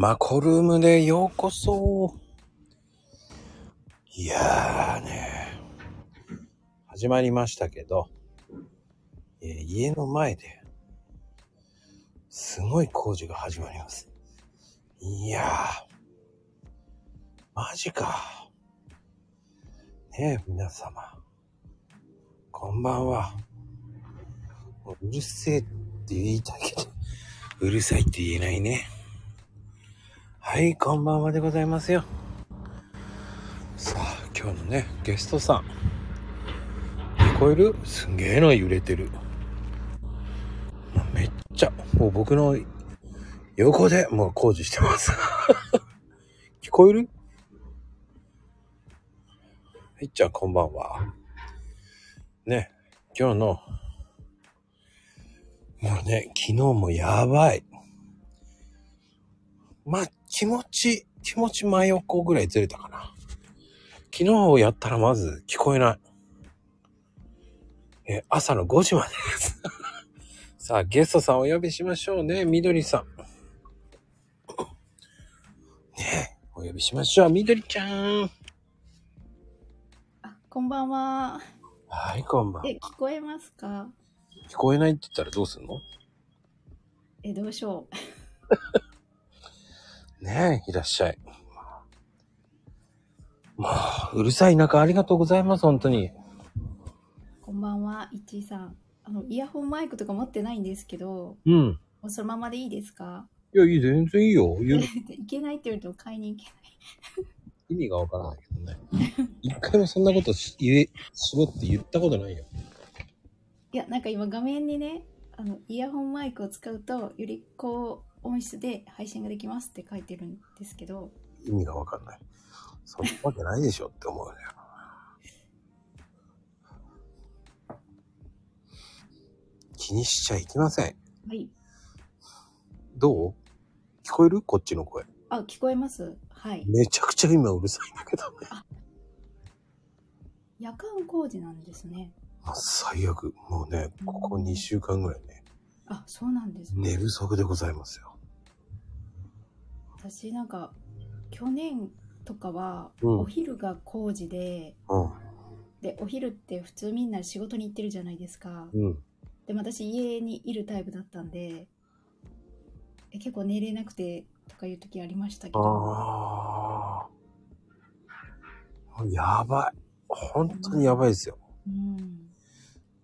マコルームでようこそ。いやーね、始まりましたけど、えー家の前で、すごい工事が始まります。いやー、マジか。ねえ、皆様。こんばんは。うるせえって言いたいけど、うるさいって言えないね。はい、こんばんはでございますよ。さあ、今日のね、ゲストさん。聞こえる？すんげえの揺れてる。めっちゃ、もう僕の横でもう工事してます。聞こえる？はい、じゃあこんばんは。ね、今日の、もうね、昨日もやばい。まあ、気持ち、気持ち真横ぐらいずれたかな。昨日やったらまず聞こえない。え、朝の5時までです。さあ、ゲストさんお呼びしましょうね。みどりさん。ねえ、お呼びしましょう。みどりちゃん。あ、こんばんは。はい、こんばんは。え、聞こえますか？聞こえないって言ったらどうすんの？え、どうしよう。ねえ、いらっしゃい。まあ、うるさい中ありがとうございます、本当に。こんばんは、いちいさん。あの、イヤホンマイクとか持ってないんですけど、うん。もうそのままでいいですか？いや、いい、全然いいよ。言う いけないって言うと買いに行けない。意味がわからないけどね。一回もそんなことし言え、しろって言ったことないよ。いや、なんか今画面にね、あの、イヤホンマイクを使うと、より高音質で配信ができますって書いてるんですけど、意味がわかんない。そんなわけないでしょって思うよ。気にしちゃいけません。はい。どう？聞こえる？こっちの声。あ、聞こえますはい。めちゃくちゃ今うるさいんだけどね。夜間工事なんですね。あ最悪。もうね、ここ2週間ぐらいね、あ、そうなんですね。寝不足でございますよ。私なんか去年とかはうんお昼が工事で、うん。でお昼って普通みんな仕事に行ってるじゃないですかうん。でも私家にいるタイプだったんでえ結構寝れなくてとかいう時ありましたけどああ。やばい。本当にやばいですよ。うん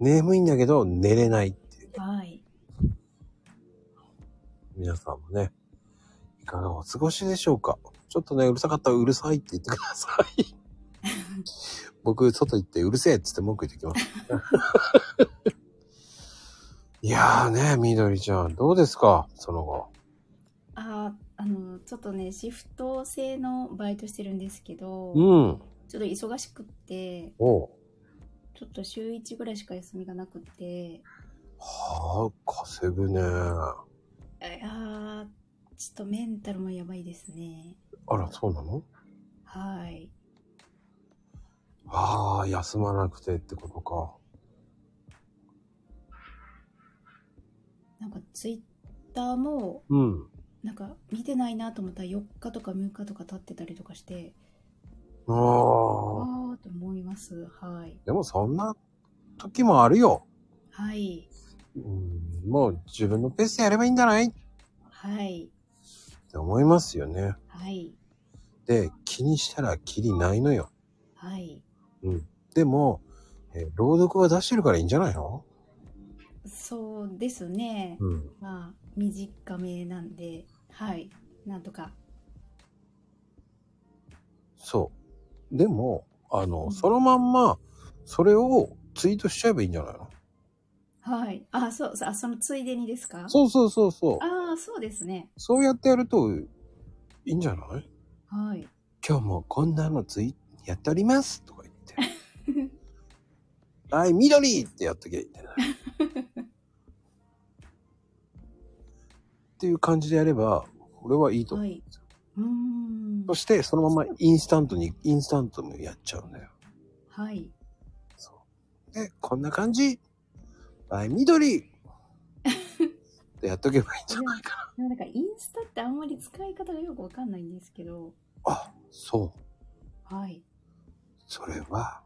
眠いんだけど寝れないっていう。はい皆さんもね、いかがお過ごしでしょうかちょっとね、うるさかったらうるさいって言ってください。僕、外行ってうるせえっつって文句言ってきます。いやーね、みどりちゃん、どうですか？その後。ああのちょっとねシフト制のバイトしてるんですけど、うん。ちょっと忙しくっておう。ちょっと週1ぐらいしか休みがなくってはあ、稼ぐね。ああーちょっとメンタルもやばいですね。あら、そうなの？はい。ああ、休まなくてってことか。なんかツイッターもうん。なんか見てないなと思ったら4日とか6日とか経ってたりとかしてああと思います。はい。でもそんな時もあるよ。はい。うん、もう自分のペースでやればいいんじゃない？っはいて思いますよね。はいで、気にしたらキリないのよ。はいうん。でも、えー朗読は出してるからいいんじゃないの？そうですね、うん。まあ短めなんではいなんとかそう。でも、あの、うんそのまんま、それをツイートしちゃえばいいんじゃないの？はいあそうあそのついでにですか？そうそうそうそう。ああそうですねそうやってやるといいんじゃない？はい今日もこんなのツイやっておりますとか言って。はい、緑ってやっときゃいいんだよ。っていう感じでやれば、俺はいいと思う。はいうーんそして、そのままインスタントに、インスタントもやっちゃうんだよ。はいそう。で、こんな感じ。はい、緑っでやっとけばいいんじゃないかでも なんかインスタってあんまり使い方がよくわかんないんですけど、な。あ、そう。はい。それは、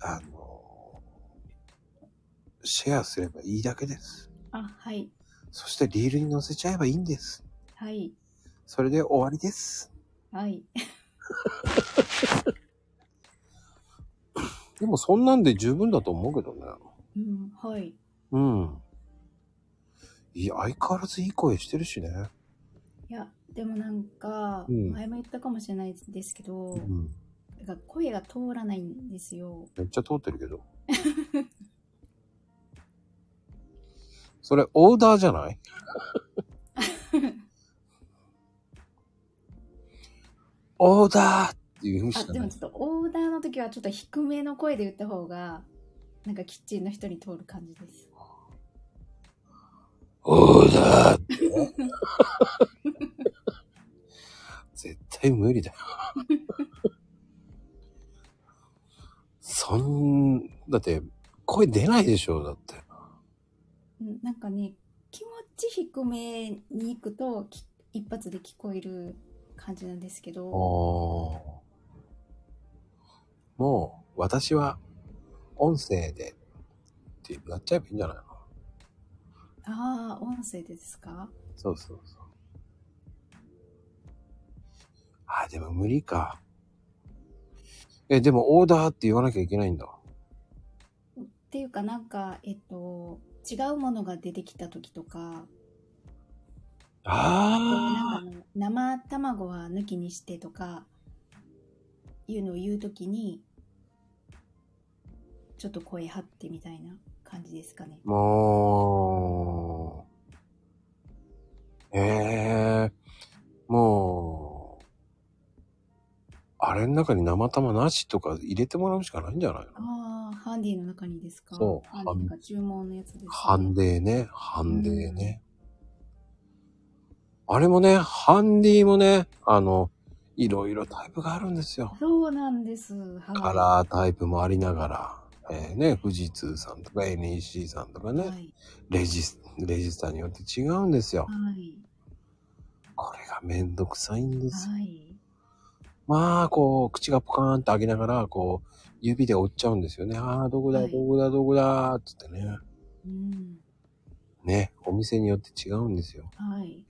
あの、シェアすればいいだけです。あ、はい。そしてリールに載せちゃえばいいんです。はい。それで終わりです。はい。でもそんなんで十分だと思うけどね。うん、はい。うん。いや、相変わらずいい声してるしね。いや、でもなんか、うん前も言ったかもしれないですけど、うん。なんか声が通らないんですよ。めっちゃ通ってるけど。それオーダーじゃない？オーダーっていうしあ、かないでもちょっとオーダーの時はちょっと低めの声で言った方が、なんかキッチンの人に通る感じです。オーダーってね。絶対無理だよ。そん、だって、声出ないでしょ、だって。うんなんかね、気持ち低めに行くと、き一発で聞こえる感じなんですけああ。ど、もう、私は、音声で、ってなっちゃえばいいんじゃないの？ああ、音声でですか？そうそうそう。あ、でも無理か。え、でもオーダーって言わなきゃいけないんだ。っていうかなんか、えっと、違うものが出てきた時とか、なんか生卵は抜きにしてとか、いうのを言う時に、ちょっと声張ってみたいな感じですかね。あ、もう、ええもう、あれの中に生玉なしとか入れてもらうしかないんじゃないの？ああ、ハンディの中にですか？そうハンディとか注文のやつです、ね。ハンデーね、ハンデーね。あれもね、ハンディもね、あの、いろいろタイプがあるんですよ。そうなんです。はい。カラータイプもありながら、えーね、富士通さんとか NEC さんとかね、はい。レジス、レジスターによって違うんですよ。はい。これがめんどくさいんです。はい。まあ、こう、口がポカーンって開けながら、こう、指で折っちゃうんですよね。ああ、どこだ、はいどこだ、どこだ、つってね。うん。ね、お店によって違うんですよ。はい。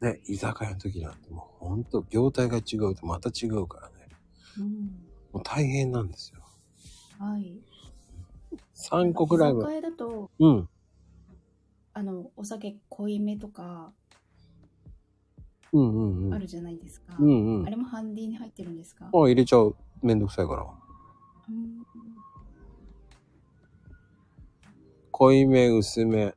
ね、居酒屋の時なんてもうほんと業態が違うとまた違うからね。うん。もう大変なんですよ。はい。3個くらいは。居酒屋だと、うん。あの、お酒濃いめとかうんうんうん。あるじゃないですか。うんうん。あ、あれもハンディに入ってるんですか？入れちゃう。めんどくさいから。うん。濃いめ、薄め。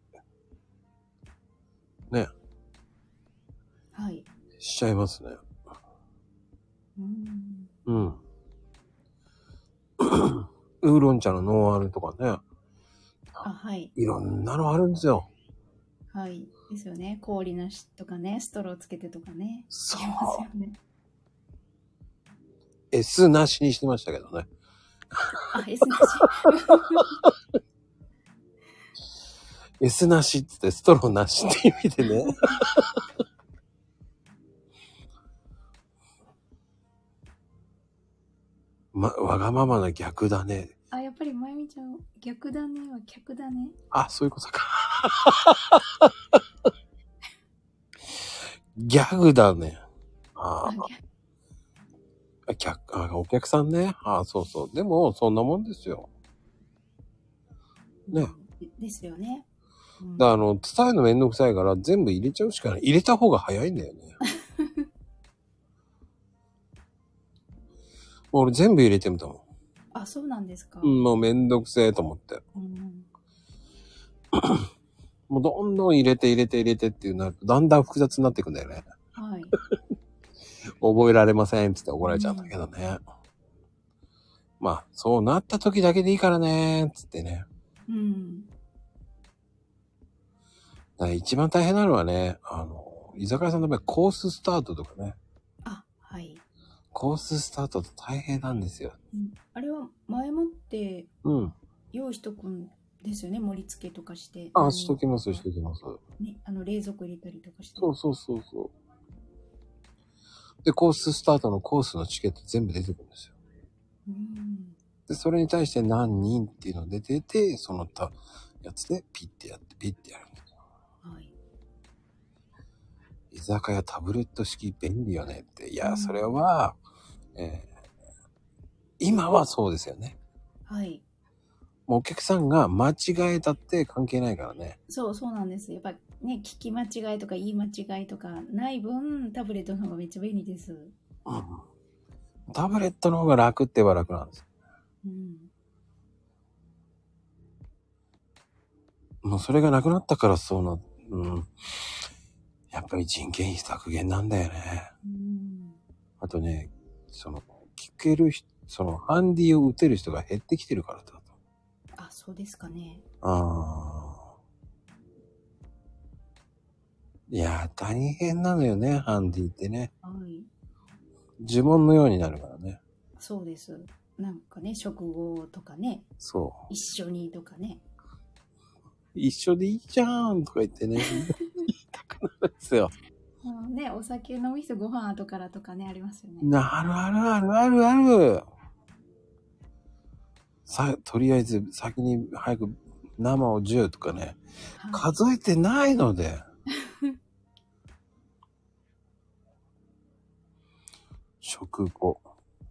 はい。しちゃいますね。うん。うん。ウーロン茶のノンアルとかね。あ、はい。いろんなのあるんですよ。はい。ですよね。氷なしとかね、ストローつけてとかね。そうますよね。S なしにしてましたけどね。あ、S なし。S なしってストローなしって意味でね。ま、わがままな逆だね。あ、やっぱりまゆみちゃん、逆だねは客だね。あ、そういうことか。ギャグだね。ああ逆あ、客、あ、お客さんね。あそうそう。でも、そんなもんですよ。ねでですよね。うんだからあの、伝えるのめんどくさいから全部入れちゃうしかない。入れた方が早いんだよね。俺全部入れてみたもん。あ、そうなんですか。うん、もうめんどくせえと思って。うん もうどんどん入れて入れて入れてっていうなると、だんだん複雑になっていくんだよね。はい。覚えられませんっつって怒られちゃうんだけどね。まあ、そうなった時だけでいいからねっつってね。うん。一番大変なのはね、あの、居酒屋さんの場合コーススタートとかね。コーススタートって大変なんですよ。うんあれは前もってうん。用意しとくんですよね、盛り付けとかして。あ、しときます、しときます。ね、あの、冷蔵庫入れたりとかして。そうそうそうそう。で、コーススタートのコースのチケット全部出てくるんですよ。うん。で、それに対して何人っていうの出てて、そのたやつでピッてやって、ピッてやるんですよ。はい。居酒屋タブレット式便利よねって。いうや、んそれは、えー今はそうですよね。はい。もうお客さんが間違えたって関係ないからね。そう、そうなんです。やっぱね、聞き間違いとか言い間違いとかない分、タブレットの方がめっちゃ便利です。うん。タブレットの方が楽って言えば楽なんです。うん。もうそれがなくなったからそうな、うん。やっぱり人件費削減なんだよね。うん。あとね、その、聞ける人、その、ハンディを打てる人が減ってきてるからだと。あ、そうですかね。ああ。いやー、大変なのよね、ハンディってね。はい。呪文のようになるからね。そうです。なんかね、食後とかね、そう。一緒にとかね。一緒でいいじゃんとか言ってね、言いたくなるんですよ。ね、お酒飲み人ご飯後からとかね、ありますよね。なるあるあるあるある。さ、とりあえず先に早く生を10とかね、はい数えてないので。食後。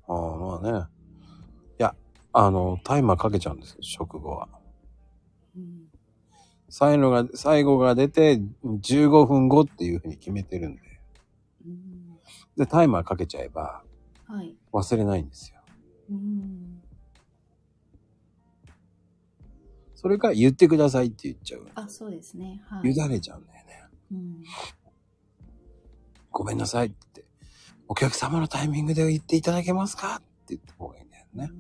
ああ、まあね。いや、あの、タイマーかけちゃうんですよ、食後は。うん最後が、最後が出て15分後っていうふうに決めてるんで。うんで、タイマーかけちゃえばはい。忘れないんですよ。うん。それか言ってくださいって言っちゃう。あ、そうですね。はい。委ねちゃうんだよね。うん。ごめんなさいって。お客様のタイミングで言っていただけますかって言った方がいいんだよね。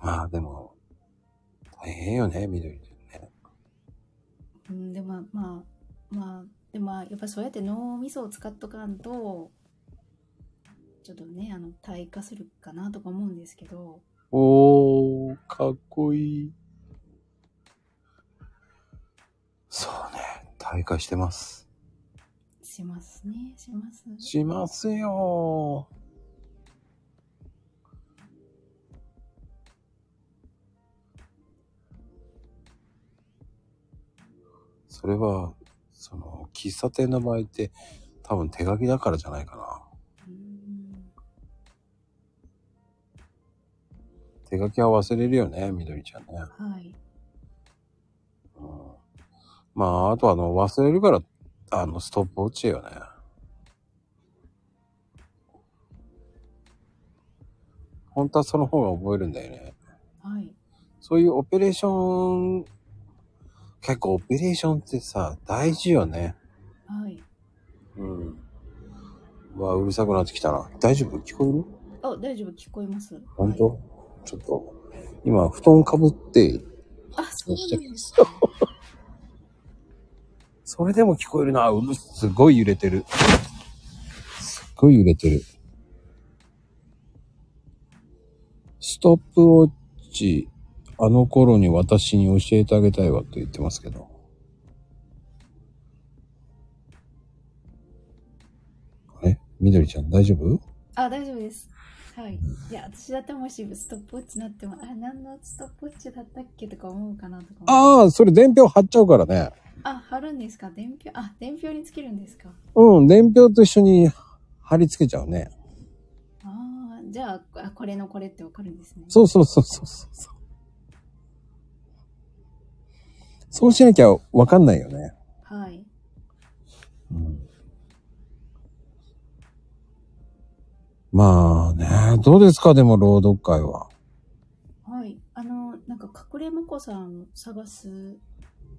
まあでも、大変よね、緑ちゃんね。うん、でもまあまあでもまあやっぱそうやって脳みそを使っとかんとちょっとねあの退化するかなとか思うんですけどおー、かっこいい。そうね、大会してます。しますねしますしますよそれは、その、喫茶店の場合って、多分手書きだからじゃないかな。うん手書きは忘れるよね、みどりちゃんね。はいうん、まあ、あとあの、忘れるから、あの、ストップウォッチよね。本当はその方が覚えるんだよね。はいそういうオペレーション、結構オペレーションってさ、大事よね。はいうん。うわ、うるさくなってきたな。大丈夫？聞こえる？あ大丈夫聞こえます本当、はいちょっと、今、布団かぶって、あそうなんですよ。それでも聞こえるな。うるすごい揺れてる。すっごい揺れてる。ストップウォッチ、あの頃に私に教えてあげたいわと言ってますけど。あれみどりちゃん大丈夫？あ大丈夫です。はい。いや私だってもしストップウォッチになってもあ何のストップウォッチだったっけとか思うかなとかああ、それ伝票貼っちゃうからね。あ貼るんですか？伝票？あ伝票につけるんですか？うん、伝票と一緒に貼り付けちゃうね。ああ、じゃあ、あこれのこれってわかるんですね。そうそうそうそうそうそう。しなきゃわかんないよね。はい。うん、まあね、どうですかでも朗読会は。はい。あの、なんか、隠れ婿さん探す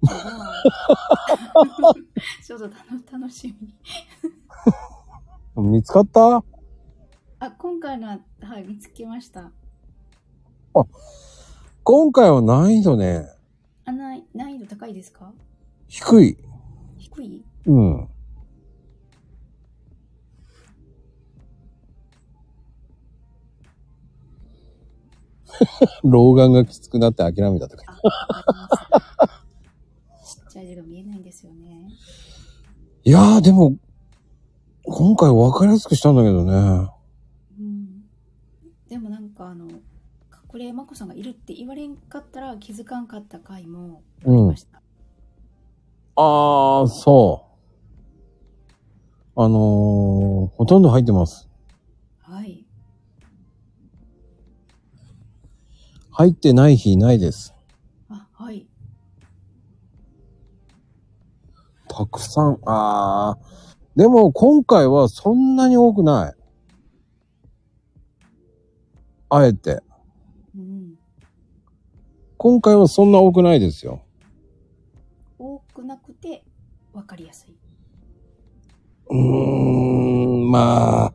ちょっと楽しみ。見つかった？あ、今回のは、はい、見つけました。今回は難易度ね、あ、難難易度高いですか？低い。低い？うん。老眼がきつくなって諦めたとか。ちっちゃい字が見えないんですよね。いやー、でも、今回分かりやすくしたんだけどね。うん。でもなんかあの、隠れまこさんがいるって言われんかったら気づかんかった回もありました。あー、そう。あのー、ほとんど入ってます。はい。入ってない日ないです。あ、はい。たくさん、あー。でも今回はそんなに多くない。あえて。うん。今回はそんな多くないですよ。多くなくて分かりやすい。うーん、まあ、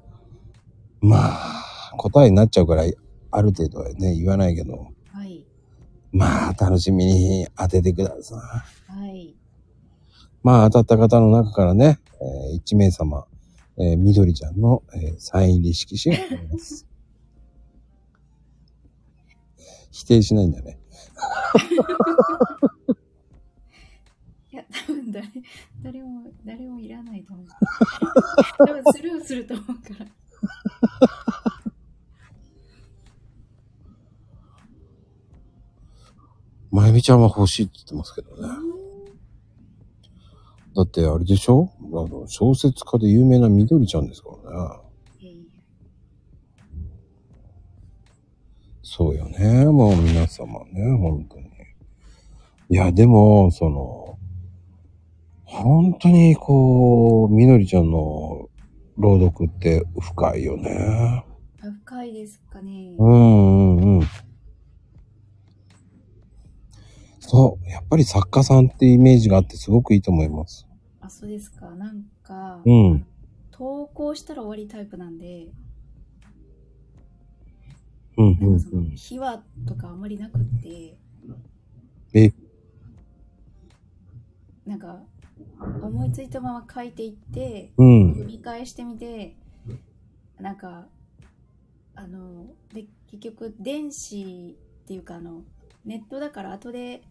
まあ、答えになっちゃうから、ある程度はね、言わないけど、はい。まあ、楽しみに当ててください。はい。まあ、当たった方の中からね、えー1名様、えー、みどりちゃんの、えーサイン入り色紙があります。否定しないんだね。いや、多分誰、誰も、誰もいらないと思う。多分スルーすると思うから。まゆみちゃんは欲しいって言ってますけどね。だってあれでしょ？あの、小説家で有名なみどりちゃんですからね。いやいやそうよね。もう皆様ね、本当に。いや、でも、その、本当にこう、みどりちゃんの朗読って深いよね。あ深いですかね。うんうんうん。そう。やっぱり作家さんってイメージがあってすごくいいと思います。あ、そうですか。なんか、うん。投稿したら終わりタイプなんで、うんうなんうん。秘話とかあまりなくって、え、なんか、思いついたまま書いていって、うん。読み返してみて、なんか、あの、で、結局、電子っていうか、あの、ネットだから後で、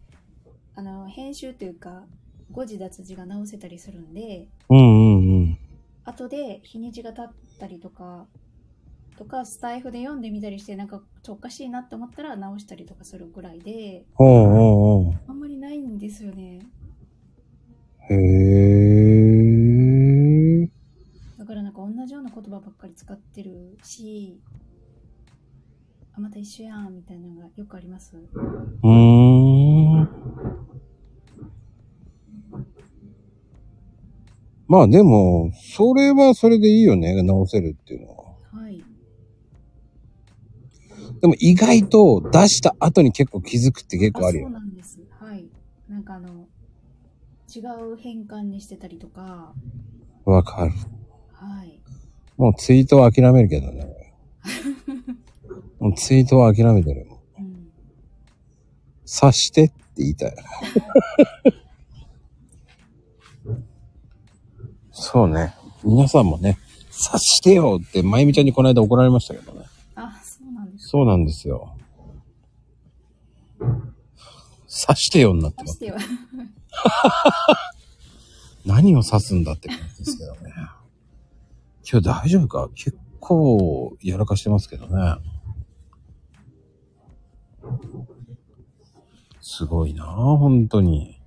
あの、編集というか、誤字脱字が直せたりするんで、うんうんうん。後で日にちが経ったりとか、とか、スタイフで読んでみたりして、なんか、ちょっとおかしいなって思ったら直したりとかするぐらいで、ほうほうほあんまりないんですよね。う。へえ。だからなんか同じような言葉ばっかり使ってるし、あ、また一緒やん、みたいなのがよくあります。うーん。まあでも、それはそれでいいよね、直せるっていうのは。でも意外と出した後に結構気づくって結あ、構あるよそう。なんです。はい。なんかあの、違う変換にしてたりとか、わかる。はい。もうツイートは諦めるけどね。もうツイートは諦めてる。うん。察してって言いたい。そうね。皆さんもね、察してよって、まゆみちゃんにこの間怒られましたけどね。あ、そうなんです。よ。察してよになってます。何を指すんだって感じですけどね。今日大丈夫か？結構やらかしてますけどね。すごいなぁ、本当に。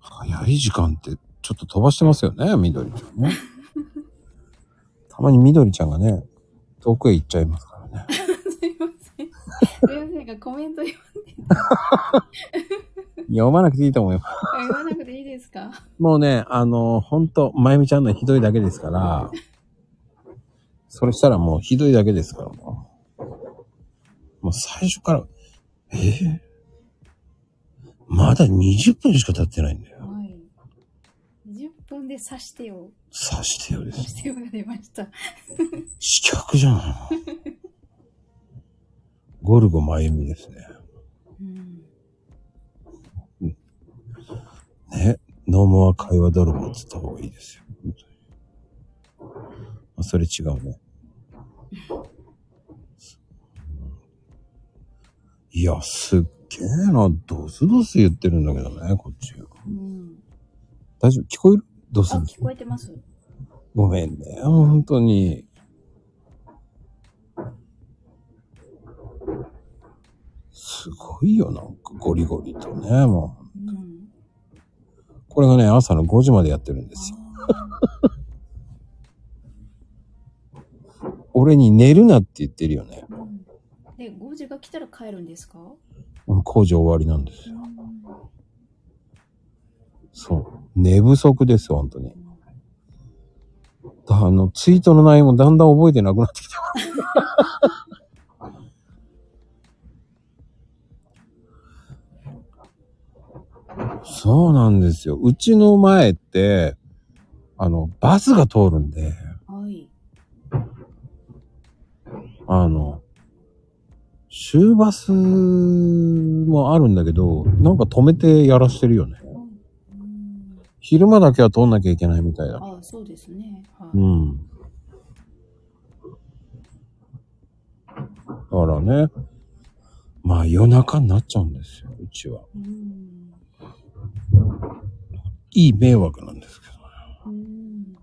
早い時間ってちょっと飛ばしてますよね、みどりちゃんね。たまにみどりちゃんがね、遠くへ行っちゃいますからね。すいません。すいませんが、コメント読読まなくていいと思います。読まなくていいですか？もうね、あの、ほんと、まゆみちゃんのひどいだけですから、それしたらもうひどいだけですから、もう。もう最初から、えー？まだ20分しか経ってないんだよ。はい。20分で刺してよ。さしてよです。刺してよが出ました。試客じゃん。ゴルゴまゆみですね。うん。ね。ノーモア会話泥棒って言った方がいいですよ。あそれ違うね。いや、すっげえな。ドスドス言ってるんだけどね、こっち。うん。大丈夫？聞こえる？ドスあ、ドス聞。こえてますごめんね。本当に。すごいよ、なんかゴリゴリとね、もう。うん。これがね、朝の5時までやってるんですよ。俺に寝るなって言ってるよね。うんで、5時が来たら帰るんですか？うん工事終わりなんですよ。うんそう。寝不足ですよ、本当に。あの、ツイートの内容もだんだん覚えてなくなってきた。そうなんですよ。うちの前って、あの、バスが通るんで、はい。あの、終バスもあるんだけど、なんか止めてやらしてるよね。うん昼間だけは通んなきゃいけないみたいだ。あ、そうですね。はうい。ん。だからね、まあ夜中になっちゃうんですよ、うちは。うん。いい迷惑なんですけどね。うん。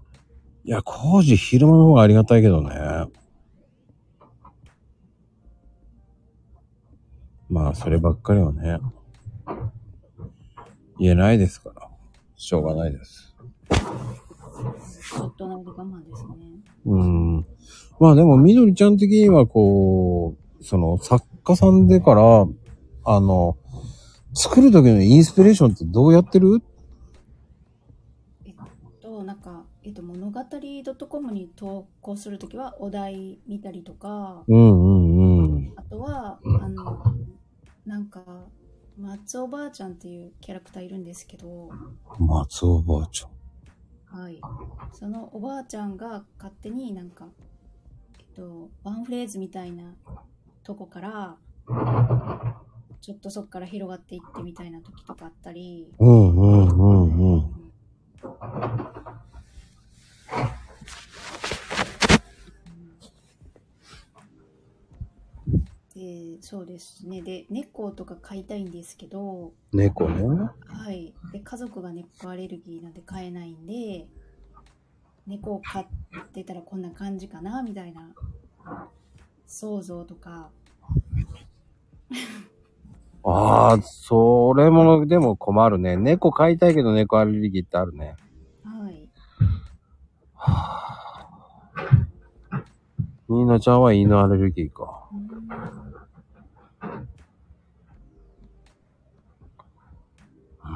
いや、工事昼間の方がありがたいけどね。まあ、そればっかりはね、言えないですから、しょうがないです。ちょっとの間我慢ですね。うん。まあでも、みどりちゃん的にはこう、その、作家さんでから、あの、作る時のインスピレーションってどうやってる？えっと、なんか、えっと、物語 .com に投稿するときはお題見たりとか、うんうんうん。あとは、あの、なんか、松おばあちゃんっていうキャラクターいるんですけど、松尾ばあちゃん。はい。そのおばあちゃんが勝手になんか、えっと、ワンフレーズみたいなとこから、ちょっとそっから広がっていってみたいな時とかあったり、うんうんうんうん。で、そうですね。で、猫とか飼いたいんですけど、猫ね。はい。で、家族が猫アレルギーなんで飼えないんで、猫を飼ってたらこんな感じかな、みたいな想像とか、ああ、それもでも困るね。猫飼いたいけど猫アレルギーってあるね。はい。ニーナちゃんは犬アレルギーか。うーん。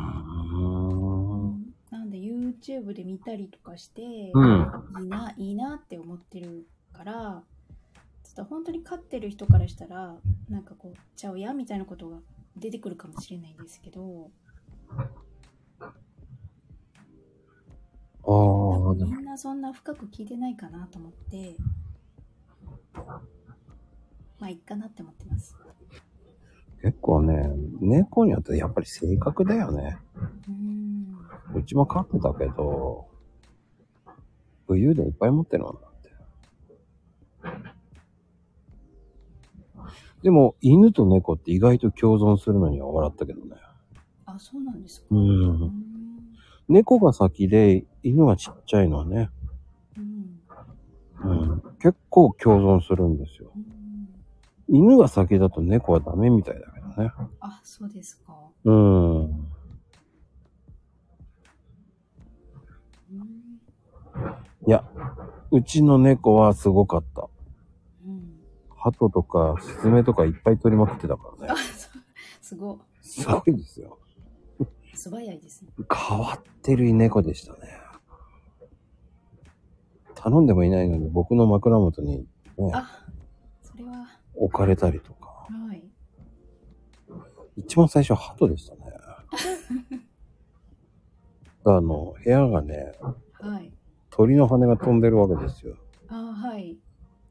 なんで YouTube で見たりとかして、うん。いいな、いいなって思ってるから、ちょっと本当に飼ってる人からしたら、なんかこう、ちゃうやみたいなことが出てくるかもしれないんですけど、あみんなそんな深く聞いてないかなと思って、まあいいかなって思ってます。結構ね、猫によってやっぱり性格だよね。うちも飼ってたけど、武勇伝いっぱい持ってるもんだって。でも、犬と猫って意外と共存するのには笑ったけどね。あ、そうなんですか。う。うんん。猫が先で、犬がちっちゃいのはね、うん。うん、結構共存するんですよ。うん犬が先だと猫はダメみたいだけどね。あ、そうですか。うん。うん。いや、うちの猫はすごかった。うん。鳩とかスズメとかいっぱい取りまくってたからあ、ね。そうすごすごいですよ。い。素早いですね。変わってる猫でしたね。頼んでもいないのに僕の枕元にね、あ、置かれたりとか。はい。一番最初は鳩でしたね。あの、部屋がね、はい。鳥の羽が飛んでるわけですよ。あ、はい。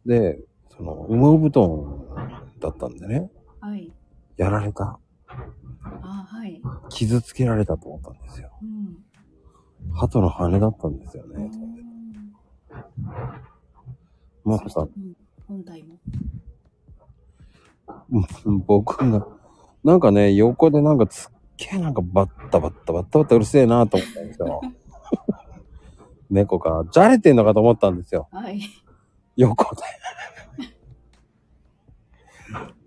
で、その、羽毛布団だったんでね、はい。やられた。あ、はい。傷つけられたと思ったんですよ。うん。鳩の羽だったんですようね。んまさかうん本体も。うん僕が、なんかね、横でなんかすっげえなんかバッタバッタバッタバッタうるせえなと思ったんですよ。猫がじゃれてんのかと思ったんですよ。はい。横で。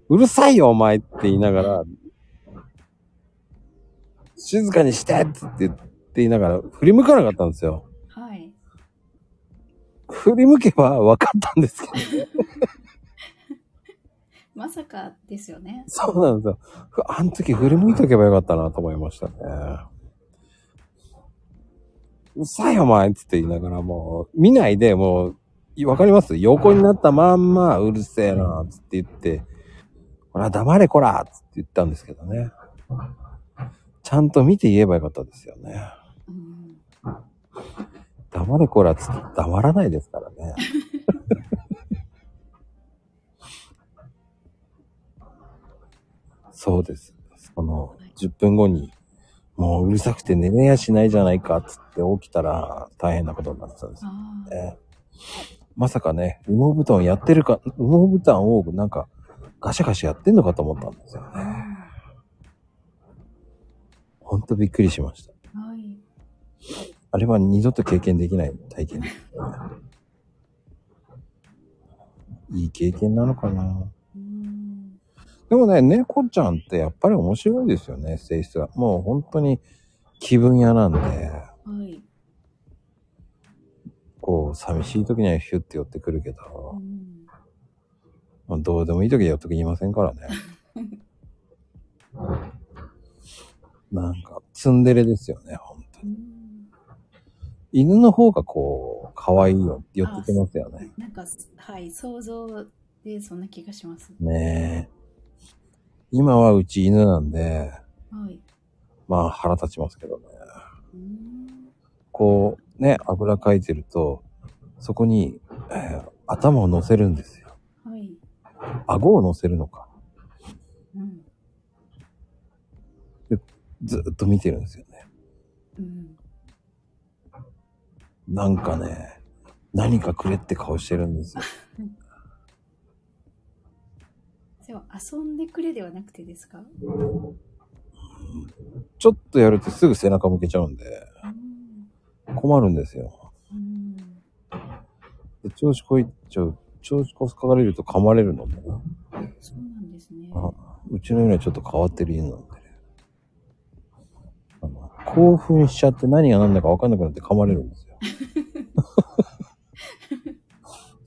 うるさいよお前って言いながら、静かにしてって言って言いながら振り向かなかったんですよ。はい。振り向けば分かったんですけどね。まさかですよね。そうなんですよ。ふあの時振り向いとけばよかったなと思いましたね。うるさいよお前っつって言いながらもう、見ないでもう、わかります？横になったまんま、うるせえなっつって言って、ほら黙れこらっつって言ったんですけどね。ちゃんと見て言えばよかったですよね。うん。黙れこらっつって黙らないですからね。そうです。その、10分後に、もううるさくて寝れやしないじゃないかっつって起きたら大変なことになってたんです。ね。まさかね、羽毛布団やってるか、羽毛布団をなんかガシャガシャやってんのかと思ったんですよね。ほんとびっくりしました。はい。あれは二度と経験できない体験ですよね。いい経験なのかなうん。でもね、猫ちゃんってやっぱり面白いですよね、性質が。もう本当に気分屋なんで、はい。こう、寂しい時にはヒュッて寄ってくるけうど、ん。まあ、どうでもいい時は寄ってきませんからね。なんか、ツンデレですよね、本当に。うん犬の方がこう、可愛いよ、寄ってきますよね。なんか、はい、想像でそんな気がします。ねえ。今はうち犬なんで、はい。まあ腹立ちますけどね。うん。こう、ね、あぐらかいてると、そこに、えー頭を乗せるんですよ。はい。顎を乗せるのか。うん。ずーっと見てるんですよね。うん。なんかね、何かくれって顔してるんですよ。それは遊んでくれではなくてですか？ちょっとやるとすぐ背中向けちゃうんで、うん。困るんですよ。うん。で調子こいちゃう、調子こそかかれると噛まれるのでな。そうなんですね。あうちの犬はちょっと変わってる犬なんでね。あの興奮しちゃって何が何だか分かんなくなって噛まれるんですよ。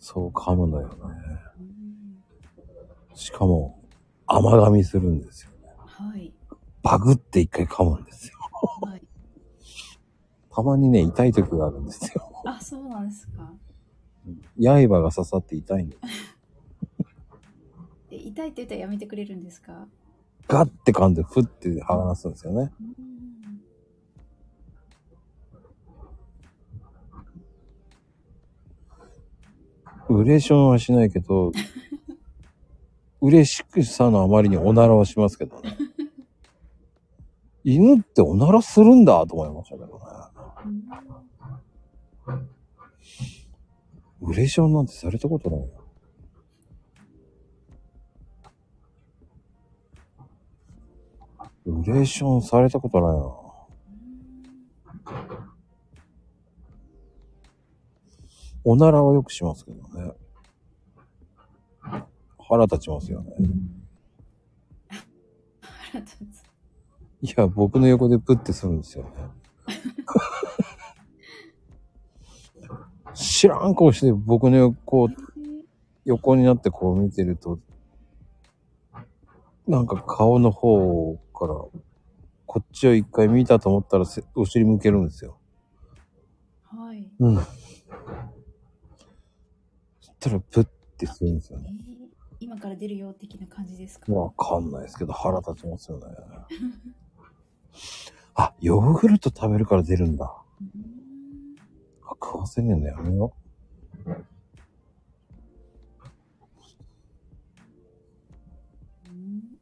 そう噛むのよね。うんしかも、甘噛みするんですよ。はい。バグって一回噛むんですよ。はい。たまにね、痛い時があるんですよ。あ、そうなんですか。刃が刺さって痛いんです。で痛いって言ったらやめてくれるんですか？ガッて噛んで、ふって剥がすんですよね。うん。ウレーションはしないけど、嬉しくさのあまりにおならはしますけどね。犬っておならするんだと思いましたけどね。うんウレーションなんてされたことないよ。ウレーションされたことないな。おならはよくしますけどね。腹立ちますよね。腹立つ。いや、僕の横でプッてするんですよね。知らん顔して僕の横、横になってこう見てると、なんか顔の方から、こっちを一回見たと思ったらせお尻向けるんですよ。はい。うん。そしたらプッてするんですよえね。ー今から出るよ的な感じですか？わかんないですけど腹立ちますよね。あ、ヨーグルト食べるから出るんだ。うんあ食わせねえのやめよ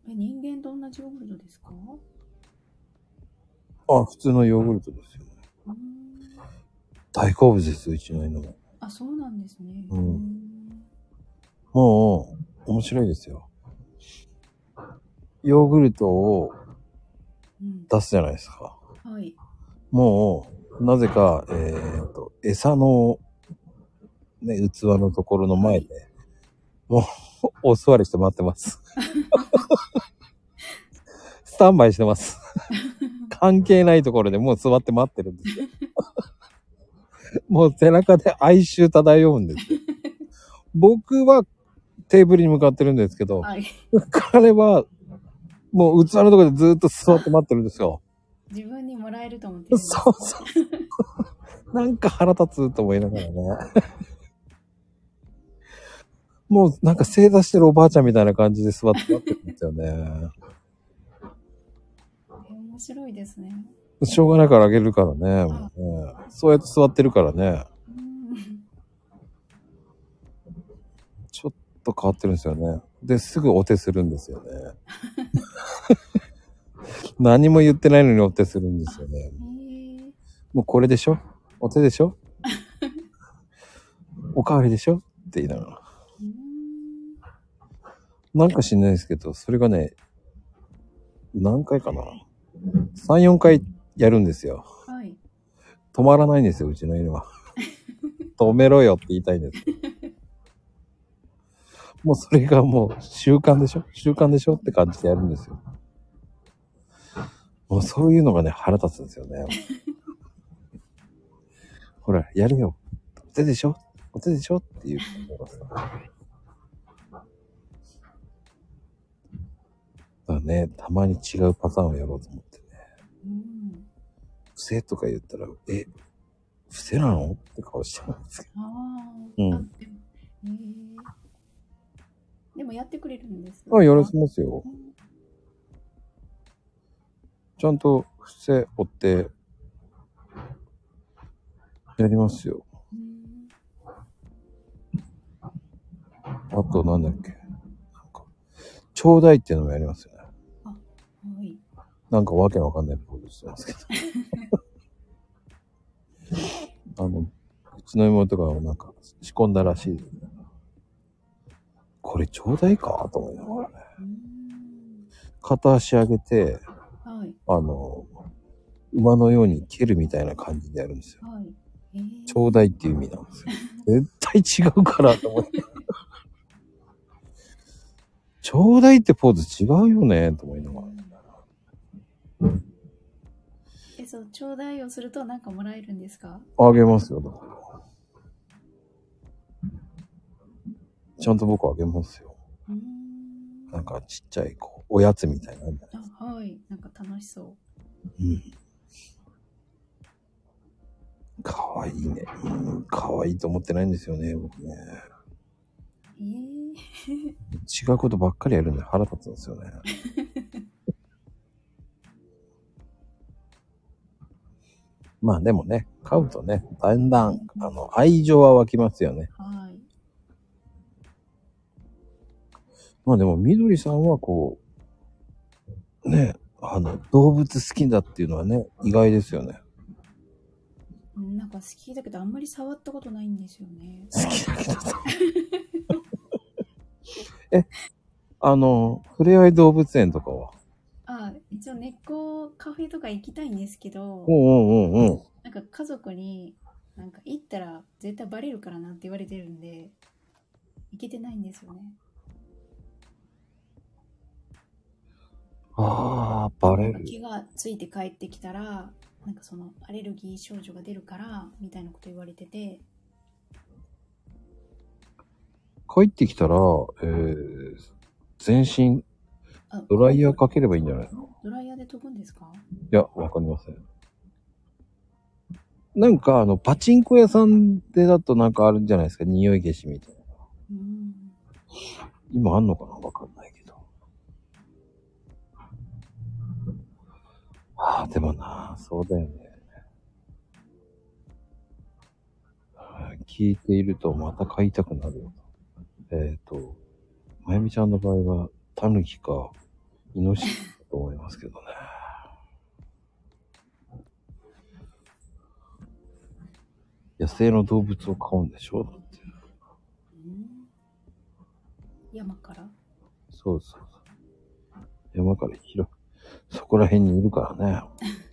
う人間と同じヨーグルトですか？う。あ、普通のヨーグルトですよね。うん大好物です、うちの犬も。あ、そうなんですね。うんうんもう、面白いですよ。ヨーグルトをうん。出すじゃないですか。はい。もう、なぜか、えー、と、餌の、ね、器のところの前で、もう、お座りして待ってます。スタンバイしてます。関係ないところでもう座って待ってるんですよ。もう背中で哀愁漂うんですよ。僕はテーブルに向かってるんですけど、はい。彼はもう器のところでずっと座って待ってるんですよ。自分にもらえると思ってそうそう。なんか腹立つと思いながらね。もうなんか正座してるおばあちゃんみたいな感じで座って待ってるんですよね。え面白いですね。しょうがないからあげるからね。ねそうやって座ってるからね。うん。ちょっと変わってるんですよね。で、すぐお手するんですよね。何も言ってないのにお手するんですよね。えー、もうこれでしょ？お手でしょ？おかわりでしょ？って言いながら。うん。なんか知んないですけど、それがね、何回かな ?3、4回やるんですよ。はい。止まらないんですよ、うちの犬は。止めろよって言いたいんです。もうそれがもう習慣でしょ？習慣でしょ？って感じでやるんですよ。もうそういうのがね、腹立つんですよね。ほら、やるよ。お手でしょ？お手でしょ？っていうのがさ。だね、たまに違うパターンをやろうと思ってね。うん。伏せとか言ったら、え、伏せなの？って顔してますけああ。うんもやってくれるんですど。あ、よろしますよう。んちゃんと伏せ折って、やりますよ。うんあと、なんだっけ。ちょうだいっていうのもやりますよね。はい。なんかわけわかんないことしてますけど。あの、うちの妹がなんか仕込んだらしいですね。これちょうだいかと思いながらね。うん片足上げて、はい。あの、馬のように蹴るみたいな感じでやるんですよ。はい。えー、ちょうだいっていう意味なんですよ。絶対違うからと思って。ちょうだいってポーズ違うよねと思いながら。え、そう、ちょうだいをするとなんかもらえるんですか？あげますよ、だから。ちゃんと僕あげますよ。なんかちっちゃい、こう、おやつみたいなのあはい。なんか楽しそうん。かわいいね。うん、かわいいと思ってないんですよね、僕ね。う。えー、違うことばっかりやるんで腹立つんですよね。まあでもね、飼うとね、だんだん、あの、愛情は湧きますよね。はい。まあでも、みどりさんはこう、ね、あの、動物好きだっていうのはね、意外ですよね。うんなんか好きだけどあんまり触ったことないんですよね。好きだけどさ。え、あの、ふれあい動物園とかは？あ、一応猫カフェとか行きたいんですけど、うんうんうんうん。なんか家族に、なんか行ったら絶対バレるからなって言われてるんで、行けてないんですよね。ああ、バレる。気がついて帰ってきたら、なんかそのアレルギー症状が出るから、みたいなこと言われてて、帰ってきたら、えー、全身あドライヤーかければいいんじゃない？のドライヤーで飛ぶんですか？いや、わかりません。なんか、あの、パチンコ屋さんでだとなんかあるんじゃないですか？匂い消しみたいな。うん。今あんのかな？わかんないけど。ああ、でもな、そうだよね。はい聞いているとまた買いたくなるよ。えっ、と、まゆみちゃんの場合は、タヌキか、イノシシだと思いますけどね。野生の動物を飼うんでしょだって。うん山から？そうそうそう。山から広い。そこら辺にいるからね。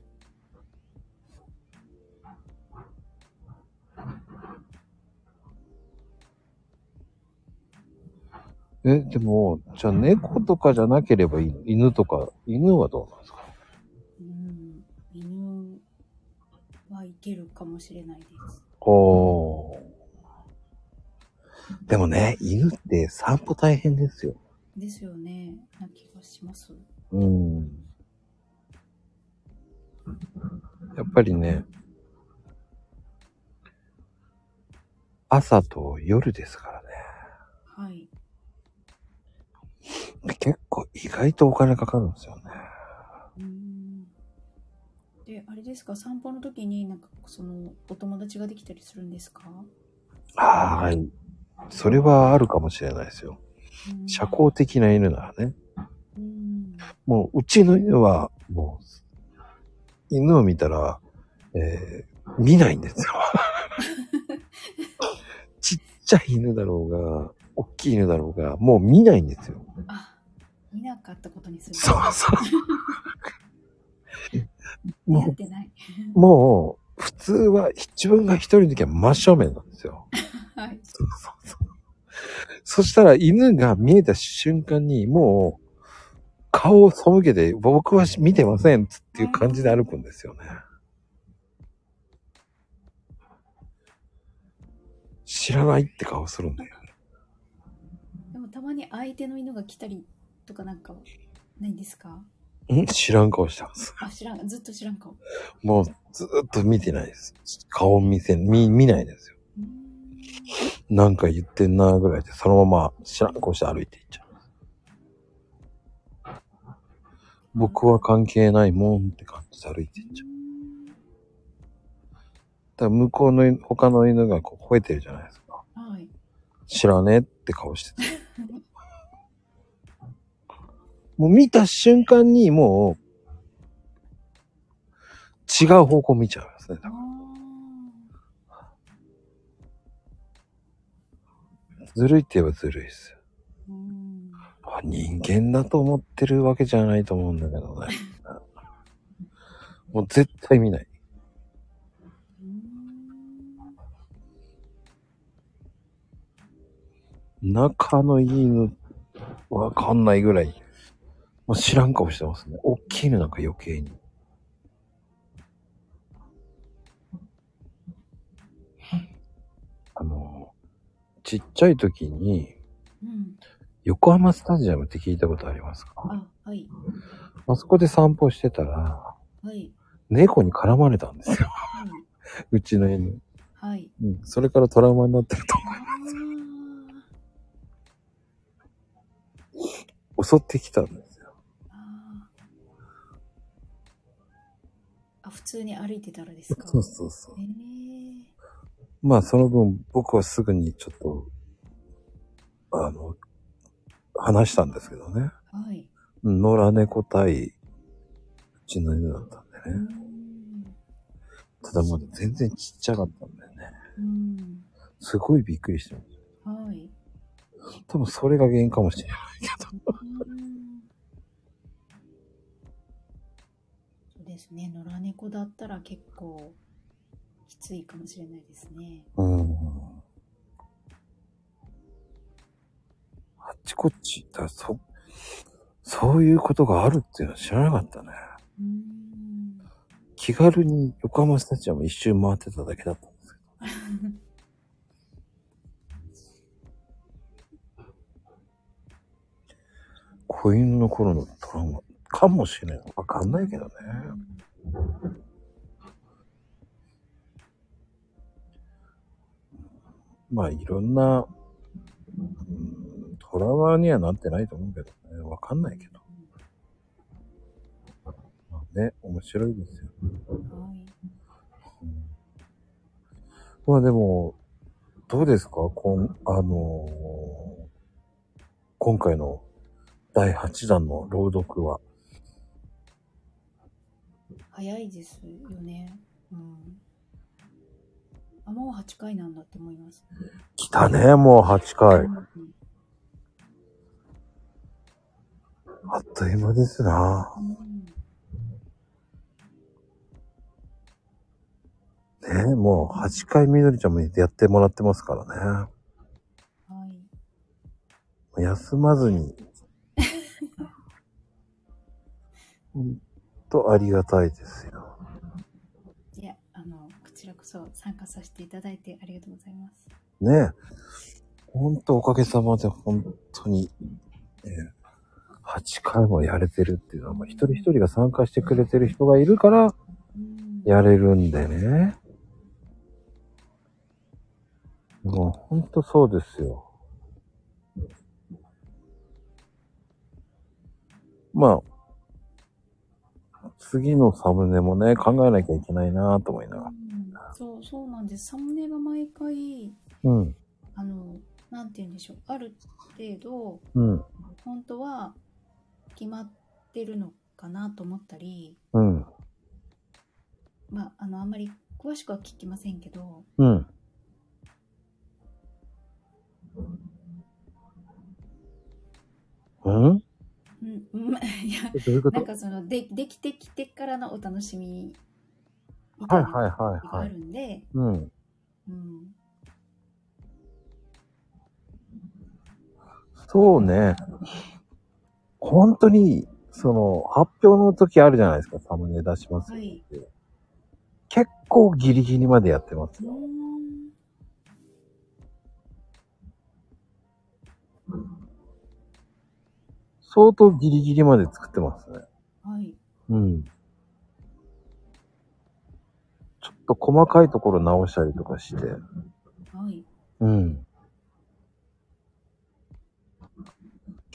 え、でも、じゃあ猫とかじゃなければいいの犬とか、犬はどうなんですか？うん。犬はいけるかもしれないです。おー。でもね、犬って散歩大変ですよ。ですよね。な気がします。うん。やっぱりね、朝と夜ですからね。はい。結構意外とお金かかるんですよね。うん。で、あれですか、散歩の時になんかそのお友達ができたりするんですか？はい。それはあるかもしれないですよ。うん社交的な犬ならね。うん。もう、うちの犬は、もう、犬を見たら、えー見ないんですよ。ちっちゃい犬だろうが、大きい犬だろうが、もう見ないんですよ。あ、見なかったことにする。そうそう。似も。う、もう、普通は自分が一人の時は真正面なんですよ。はい。そうそうそう。そしたら犬が見えた瞬間に、もう、顔を背けて、僕は見てませんっていう感じで歩くんですよね。知らないって顔するんだよ。でもたまに相手の犬が来たりとかなんかないんですか？ん？知らん顔してます。あ、知らん、ずっと知らん顔。もう、ずーっと見てないです。顔見せ、見、見ないですよ。なんか言ってんなぐらいで、そのまま知らん顔して歩いていっちゃう。僕は関係ないもんって感じで歩いていっちゃう。だから向こうの犬他の犬がこう吠えてるじゃないですか。はい。知らねえって顔してて。もう見た瞬間にもう、違う方向見ちゃいますね。あずるいって言えばずるいですよ。あ人間だと思ってるわけじゃないと思うんだけどね。もう絶対見ない。うん仲のいい犬、わかんないぐらい、もう知らん顔してますね。大きい犬なんか余計に。あの、ちっちゃい時に、うん。横浜スタジアムって聞いたことありますか？あ、はい。あそこで散歩してたら、はい。猫に絡まれたんですよ。はい。うちの犬。はい。うん。それからトラウマになってると思あう。襲ってきたんですよ。ーあー。あ、普通に歩いてたらですか？そうそうそう。ええまあ、その分、僕はすぐにちょっと、あの、話したんですけどね。はい。野良猫対、うちの犬だったんうでね。ん。ただまだ全然ちっちゃかったんだよね。うん。すごいびっくりしてます。はい。多分それが原因かもしれないけど。うんそうですね。野良猫だったら結構きついかもしれないですね。うん。ちこっち行ったら、そ、そういうことがあるっていうのは知らなかったね。うん。気軽に横浜スタジアム一周回ってただけだったんですけど。子犬の頃のトラウマかもしれない。わかんないけどね。まあいろんな、うん、トラウマにはなってないと思うけどね。わかんないけど。まあね、面白いですよ。はい。うんまあでも、どうですか？こん、あのー今回の第8弾の朗読は。早いですよね。うん。あ、もう8回なんだって思います。来たね、もう8回。うんあっという間ですなうん。ねもう8回みどりちゃんもやってもらってますからね。はい。休まずに。ほんとありがたいですよ。いや、あの、こちらこそ参加させていただいてありがとうございます。ねほんとおかげさまで本当に、ね、8回もやれてるっていうのは、まあ一人一人が参加してくれてる人がいるからうん。やれるんでね。もうほんとそうですよ。まあ、次のサムネもね、考えなきゃいけないなと思いながら。うんそう、そうなんです。サムネが毎回、うん、あの、なんて言うんでしょう。ある程度、うん、本当は決まってるのかなと思ったり、うん、まあ、あの、あんまり詳しくは聞きませんけど、うん。うん？うん、うん、いや、えどういうこと？なんかその、で、できてきてからのお楽しみみたいなはいはいはいはい。るんで、うん。うん、そうね。本当に、その、発表の時あるじゃないですか、サムネ出しますよはいって。結構ギリギリまでやってます相当ギリギリまで作ってますね。はい。うん。ちょっと細かいところ直したりとかして。はい。うん。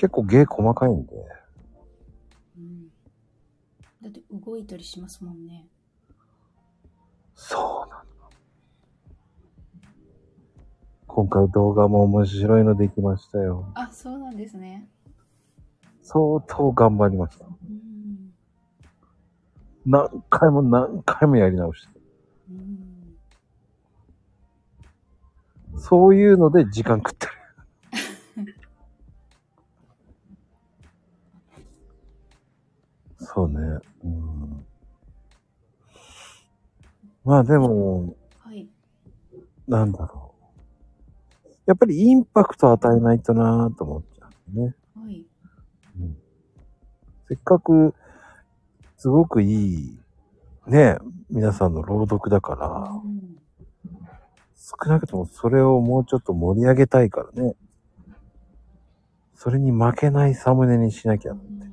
結構芸細かいんで。うん。だって動いたりしますもんね。そうなの。今回動画も面白いのできましたよ。あ、そうなんですね。相当頑張りました。うん。何回も何回もやり直して。うん。そういうので時間食ってる。そうね。うん。まあでも、はい。なんだろう。やっぱりインパクト与えないとなぁと思っちゃうね。はい。うんせっかく、すごくいい、ね、皆さんの朗読だから、うん。少なくともそれをもうちょっと盛り上げたいからね。それに負けないサムネにしなきゃ。うん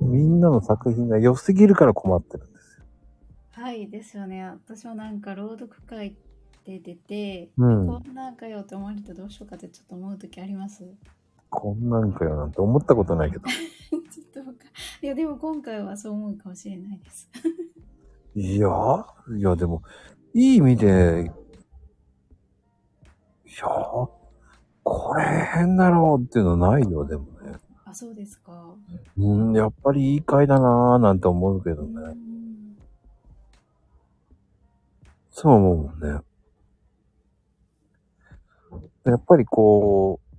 みんなの作品が良すぎるから困ってるんですよ。はい。ですよね。私もなんか朗読会って出て、うんこんなんかよって思われてどうしようかってちょっと思う時あります？こんなんかよなんて思ったことないけど。ちょっといや、でも今回はそう思うかもしれないです。いや、いやでも、いい意味で、いや、これ変だろうっていうのないよ、でもね。あ、そうですか。うん、やっぱりいい回だなぁなんて思うけどうね。ん。そう思うもんね。やっぱりこう、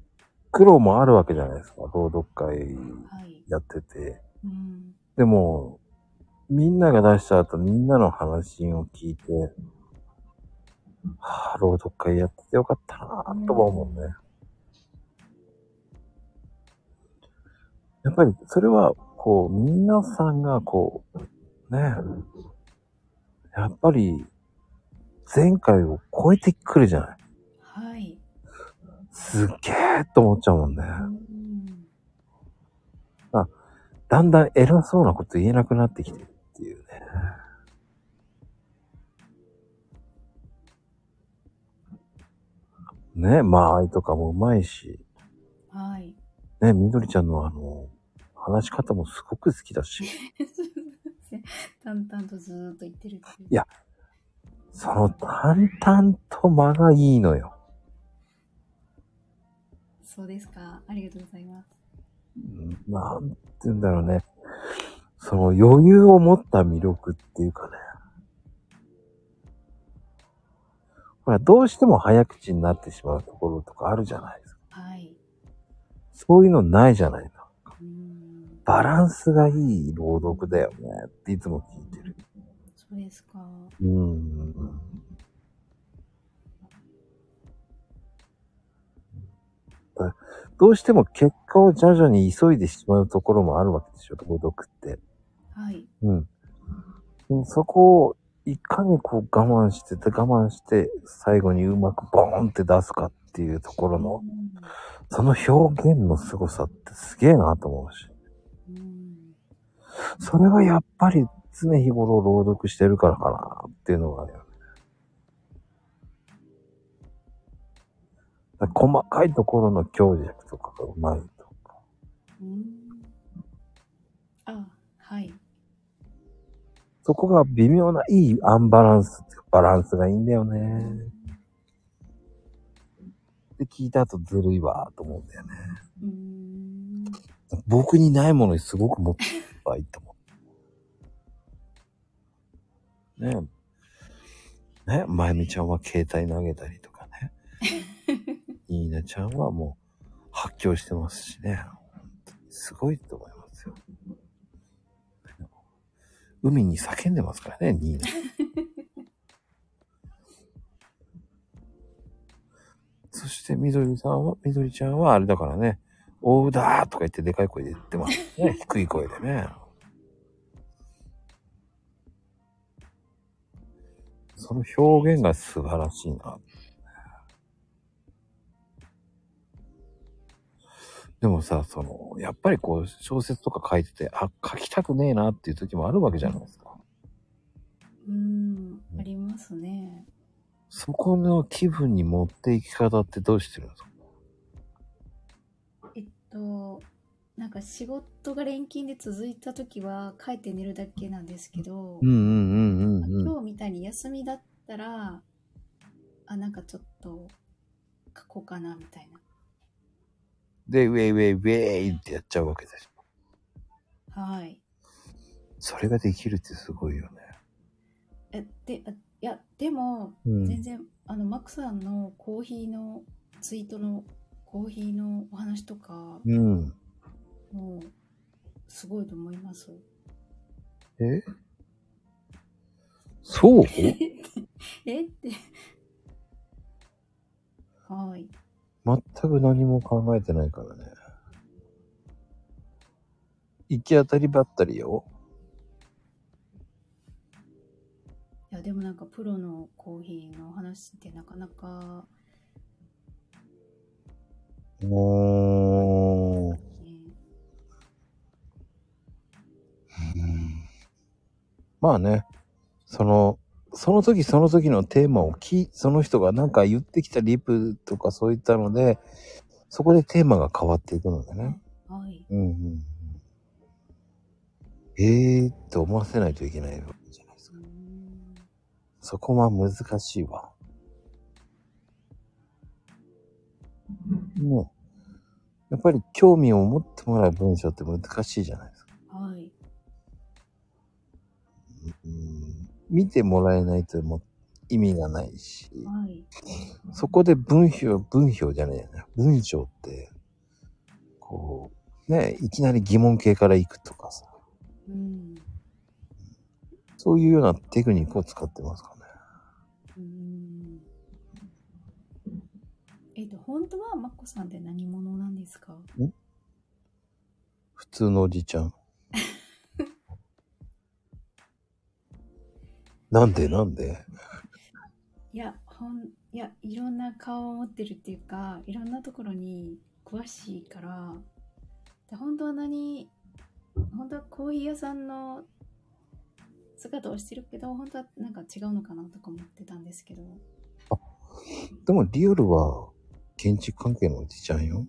苦労もあるわけじゃないですか、朗読会はい。やってて。うん。でも、みんなが出した後、みんなの話を聞いて、はぁ、朗読会やっててよかったなぁと思うもんやっぱり、それは、こう、皆さんがこう、ね、やっぱり、前回を超えてくるじゃない。はい。すっげーと思っちゃうもんね。うん。だんだん偉そうなこと言えなくなってきてるっていうね。ね、間合いとかもうまいし、はい。ね、みどりちゃんのあの、話し方もすごく好きだし、淡々とずーっと言ってるっていう。いやその淡々と間がいいのよ。そうですか。ありがとうございます。うんなんて言うんだろうね。その余裕を持った魅力っていうかね。ほら、どうしても早口になってしまうところとかあるじゃないですか。はい。そういうのないじゃないの。うーん。バランスがいい朗読だよねっていつも聞いてる。そうですか。うん。だどうしても結果を徐々に急いでしまうところもあるわけでしょ、朗読って。はい。うん。でそこをいかにこう我慢してて我慢して最後にうまくボーンって出すかっていうところの、うんその表現の凄さってすげえなと思うし。うん。それはやっぱり常日頃朗読してるからかなっていうのがあるよね。細かいところの強弱とかがうまいとか。うん。あ、はい。そこが微妙ないいアンバランスっていうかバランスがいいんだよね。で、聞いた後ずるいわと思うんだよね。僕にないものにすごく持ってばいいと思う。ねえ。ねまゆみちゃんは携帯投げたりとかね。ニーナちゃんはもう発狂してますしね。すごいと思いますよ。海に叫んでますからね、ニーナ。そして、みどりさんは、みどりちゃんはあれだからね、おうだーとか言ってでかい声で言ってますね。低い声でね。その表現が素晴らしいな。でもさ、その、やっぱりこう、小説とか書いてて、あ、書きたくねえなっていう時もあるわけじゃないですか。うーん。ありますね。そこの気分に持っていき方ってどうしてるんですか？と、なんか仕事が連勤で続いた時は帰って寝るだけなんですけど。今日みたいに休みだったら、あ、なんかちょっと書こうかなみたいな。で、ウェイウェイウェイってやっちゃうわけですよ。はい。それができるってすごいよね。え、で、あいや、でも、うん全然、あの、マックさんのコーヒーのツイートのコーヒーのお話とか、うん。もう、すごいと思います。え？そう？え？って。はい。全く何も考えてないからね。行き当たりばったりよ。いや、でもなんかプロのコーヒーのお話ってなかなか、もね、う、うんまあね、その、その時その時のテーマをき、その人がなんか言ってきたリプとかそういったので、そこでテーマが変わっていくのでね。はい。うんうんうん。ええー、って思わせないといけないわけじゃないですか。そこは難しいわ。ねやっぱり興味を持ってもらう文章って難しいじゃないですか。はい。うん、見てもらえないともう意味がないし、はい。そこで文章、文章じゃねえよね。文章って、こう、ね、いきなり疑問形から行くとかさ、うん。そういうようなテクニックを使ってますかね。本当はマッコさんって何者なんですか？普通のおじちゃん。なんで？なんで？いや、ほん、いや、いろんな顔を持ってるっていうか、いろんなところに詳しいから、で本当は何、本当はコーヒー屋さんの姿をしてるけど、本当はなんか違うのかなとか思ってたんですけど。でもリアルは建築関係のおじちゃんよ。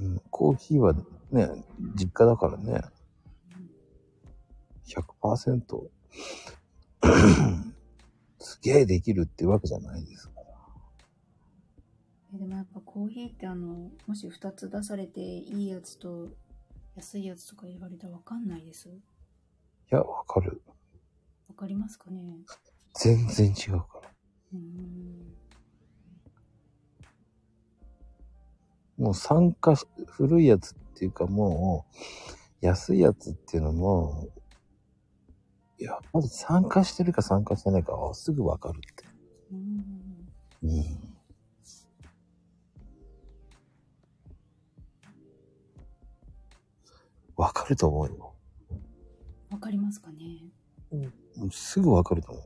うん、コーヒーはね、実家だからね、100% すげえできるってわけじゃないですから。えでもやっぱコーヒーってあの、もし2つ出されていいやつと安いやつとか言われたらわかんないです？や、わかる。わかりますかね？全然違うから。うーん。もう参加し、古いやつっていうかもう、安いやつっていうのも、やっぱり参加してるか参加してないかはすぐわかるって。うーん。うん。わかると思うよ。わかりますかね？もうすぐわかると思う。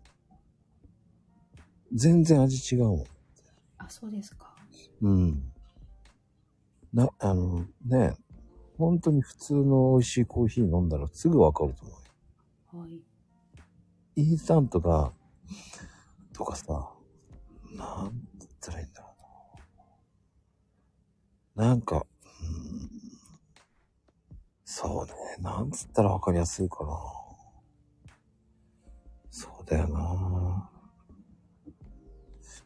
全然味違うもん。あ、そうですか。うん。な、あの、ね、本当に普通の美味しいコーヒー飲んだらすぐわかると思うよ。はい。インスタントが、とかさ、なんつったらいいんだろうな。なんか、うん、そうね、なんつったらわかりやすいかな。そうだよな。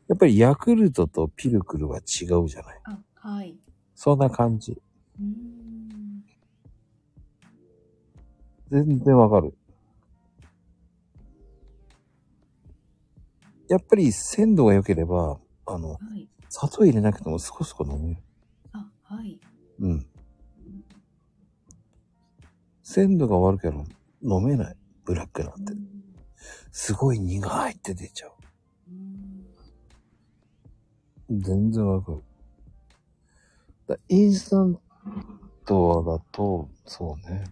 やっぱりヤクルトとピルクルは違うじゃない。あ、はい。そんな感じ。うーん。全然わかる。やっぱり鮮度が良ければ、あの、はい。砂糖入れなくてもそこそこ飲める。あ、はい。うん。鮮度が悪ければ飲めない。ブラックなんてう。んすごい苦いって出ちゃう。全然わかる。だインスタントはだと、そうね。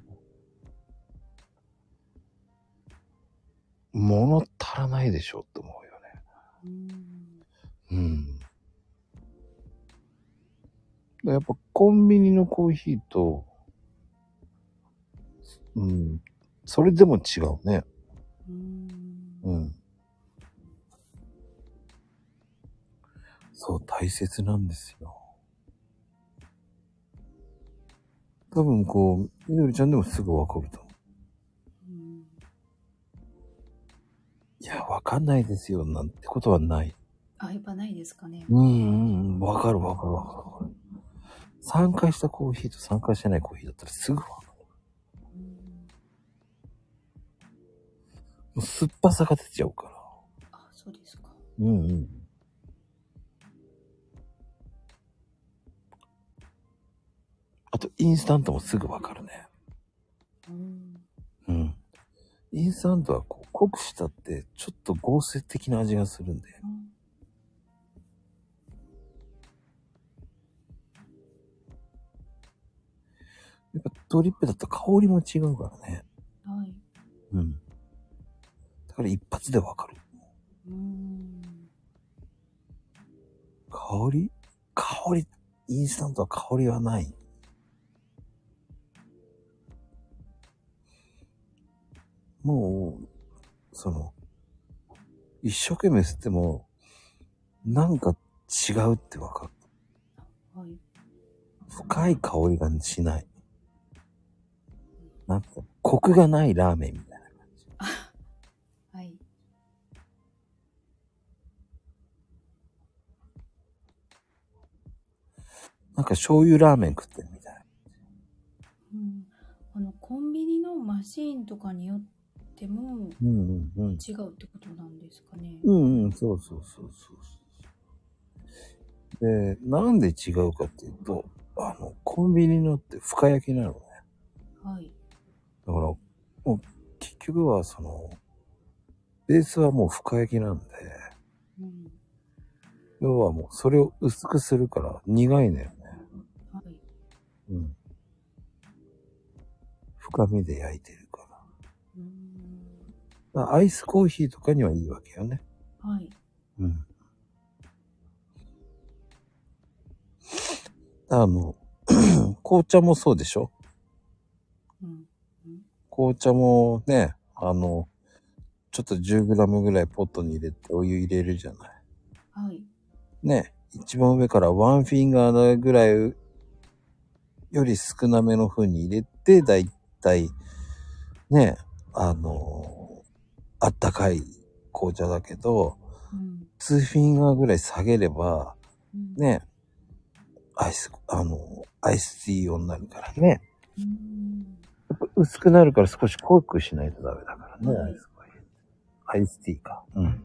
物足らないでしょって思うよね。うんうん。やっぱコンビニのコーヒーと、うん、それでも違うね。うんうん。そう、大切なんですよ。多分こう、みどりちゃんでもすぐわかると思う。うんいや、わかんないですよ、なんてことはない。あ、やっぱないですかね。うんうんうん、わかるわかるわかるわかる。参加したコーヒーと参加してないコーヒーだったらすぐわかる。う酸っぱさが出ちゃうから。あ、そうですか。うんうん。あと、インスタントもすぐわかるね。うんうん。インスタントはこう濃くしたって、ちょっと合成的な味がするんで。うんやっぱドリップだと香りも違うからね。はい。うん。だから一発でわかる。うん香り？香り、インスタントは香りはない。もう、その、一生懸命吸っても、なんか違うってわかる。はい。深い香りがしない。なんか、コクがないラーメンみたいなんか醤油ラーメン食ってるみたい。うん。あの、コンビニのマシーンとかによってもうんうんうん。違うってことなんですかね。うんうん、そうそうそうそう。で、なんで違うかっていうと、あの、コンビニのって深焼きなのね。はい。だから、もう、結局はその、ベースはもう深焼きなんで、うん。要はもうそれを薄くするから苦いね。はい。うん。深みで焼いてるから。うん。アイスコーヒーとかにはいいわけよね。はい。うん。あの、紅茶もそうでしょ？うん。紅茶もね、あの、ちょっと 10g ぐらいポットに入れてお湯入れるじゃない。はい。ね、一番上からワンフィンガーぐらいより少なめの風に入れて、だいたい、ね、あの、あったかい紅茶だけど、うん。2フィンガーぐらい下げれば、うん。ね、アイス、あの、アイスティー用になるからね。うん。やっぱ薄くなるから少し濃くしないとダメだからね。アイスティーか。うん。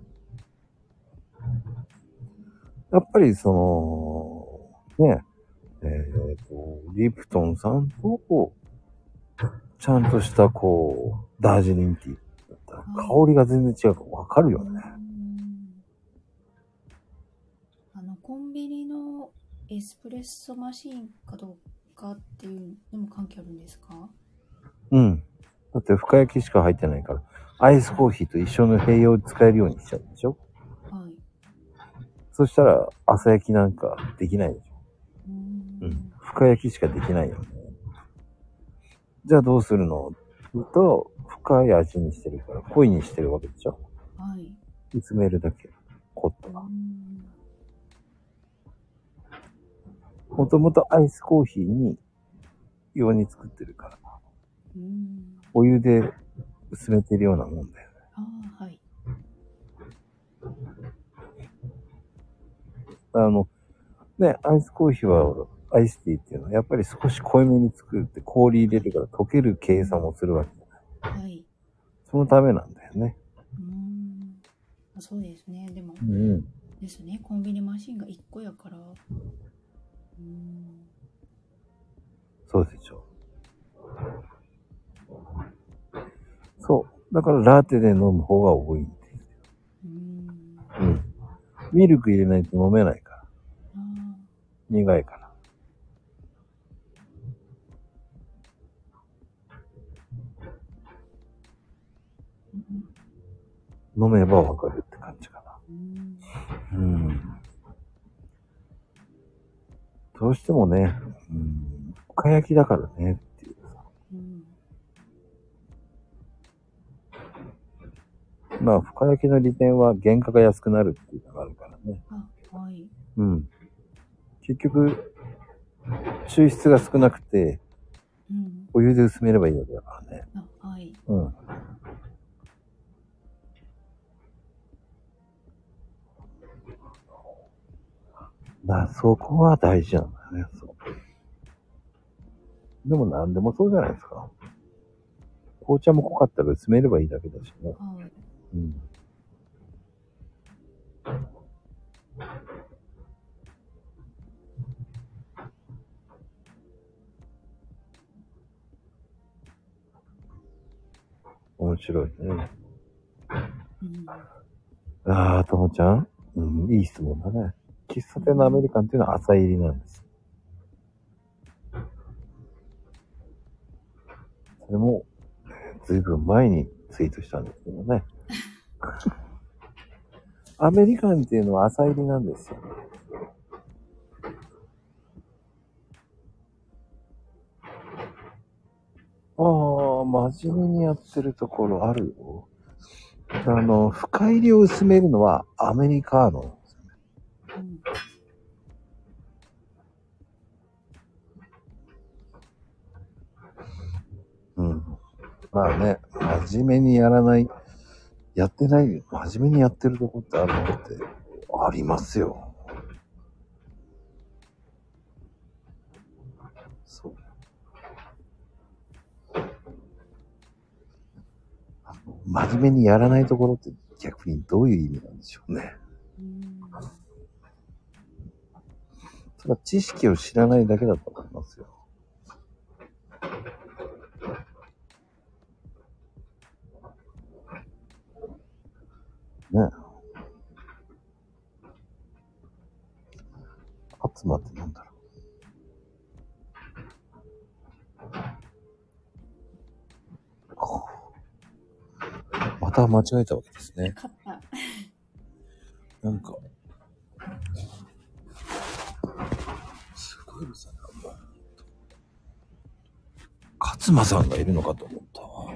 やっぱりその、ね、えっ、と、リプトンさんと、ちゃんとしたこう、ダージリンティー。だったらはい香りが全然違うからわかるよね。うん。あのコンビニのエスプレッソマシーンかどうかっていうのも関係あるんですか？うん。だって深焼きしか入ってないから、アイスコーヒーと一緒の併用使えるようにしちゃうでしょ？はい。そしたら朝焼きなんかできないでしょ？深焼きしかできないよね。じゃあどうするの？と、深い味にしてるから、濃いにしてるわけでしょはい煮詰めるだけ。コットが。うんもともとアイスコーヒーに、用に作ってるから、うんお湯で薄めてるようなもんだよね。ああはいあの、ね、アイスコーヒーは、アイスティーっていうのは、やっぱり少し濃いめに作るって氷入れてから溶ける計算をするわけじゃない。はいそのためなんだよね。うんあそうですねでもうん。ですねコンビニマシンが1個やからうんそうでしょそう。だからラテで飲む方が多いんですよ。うんうん。ミルク入れないと飲めないから。あ苦いから。飲めばわかるって感じかな。うん。どうしてもね、うん、深焼きだからねっていうさ。うんまあ、深焼きの利点は原価が安くなるっていうのがあるからね。あはいうん。結局、抽出が少なくて、うんお湯で薄めればいいわけだからね。あはいうん。だそこは大事なんだよね。そう。でも何でもそうじゃないですか。紅茶も濃かったら薄めればいいだけだしね。はいうん。面白いね。うんああ、ともちゃん？うん、いい質問だね。喫茶店のアメリカンっていうのは朝入りなんです。それも、ずいぶん前にツイートしたんですけどね。アメリカンっていうのは朝入りなんですよ。ああ、真面目にやってるところあるよ。あの、深入りを薄めるのはアメリカーノ。うんうん。まあね、真面目にやらない、やってない、真面目にやってるとこってあるのって、ありますよ。そう。真面目にやらないところって逆にどういう意味なんでしょうね。うんそれは知識を知らないだけだと思いますよ。ねえ。集まってなんだろう。また間違えたわけですね。なんか。すごいですね。もう勝間さんがいるのかと思ったわ。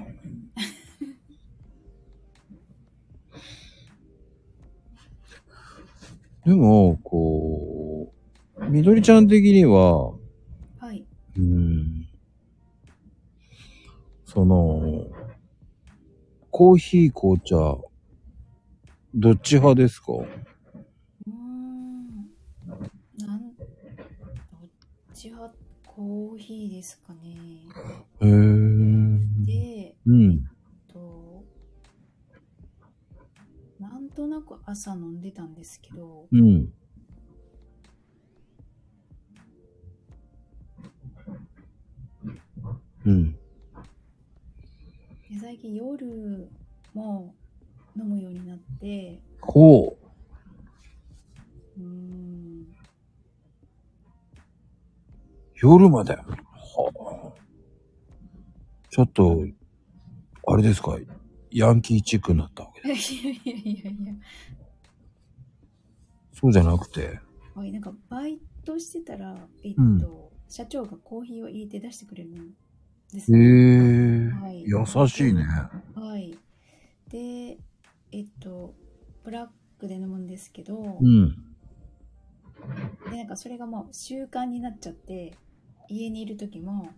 でも、こう、みどりちゃん的には、はい。うん、その、コーヒー、紅茶、どっち派ですか？コーヒーですかね。へえー。で、うん。と、なんとなく朝飲んでたんですけど、うん。うん。最近夜も飲むようになって、こう。夜まで。はあ。ちょっと、あれですか、ヤンキーチックになったわけ いでやいやいやいや。そうじゃなくて。はい、なんかバイトしてたら、えっと、社長がコーヒーを入れて出してくれるんですへね。え、はい優しいね。はい。で、えっと、ブラックで飲むんですけど、うん。で、なんかそれがもう習慣になっちゃって、家にいる時も、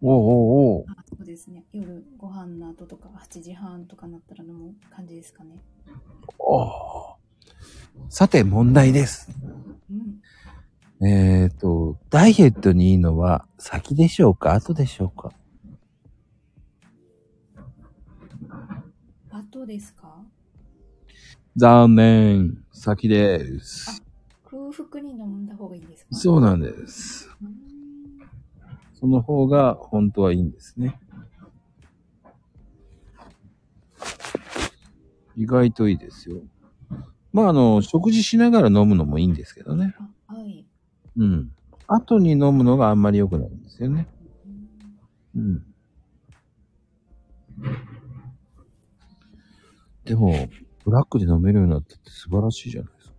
おうおうおう。あそうですね、夜ご飯の後とか8時半とかなったら飲む感じですかね。ああ。さて、問題です。うん。えっ、と、ダイエットにいいのは先でしょうか？後でしょうか？後ですか？残念。先です。空腹に飲んだ方がいいんですか？そうなんです。うーんその方が本当はいいんですね。意外といいですよ。まあ、あの、食事しながら飲むのもいいんですけどね。あはい。うん。後に飲むのがあんまり良くないんですよね。うんうん。でも、ブラックで飲めるようになったって素晴らしいじゃないですか。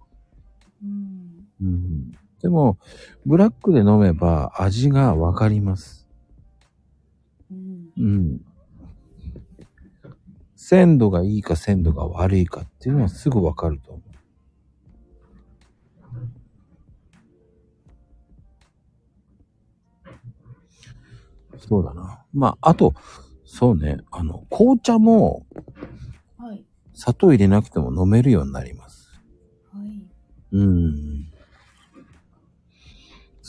うん。うん。でも、ブラックで飲めば味がわかります。うん。うん。鮮度がいいか鮮度が悪いかっていうのはすぐわかると思う。そうだな。まあ、あと、そうね、あの、紅茶もはい。砂糖入れなくても飲めるようになります。はい。うん。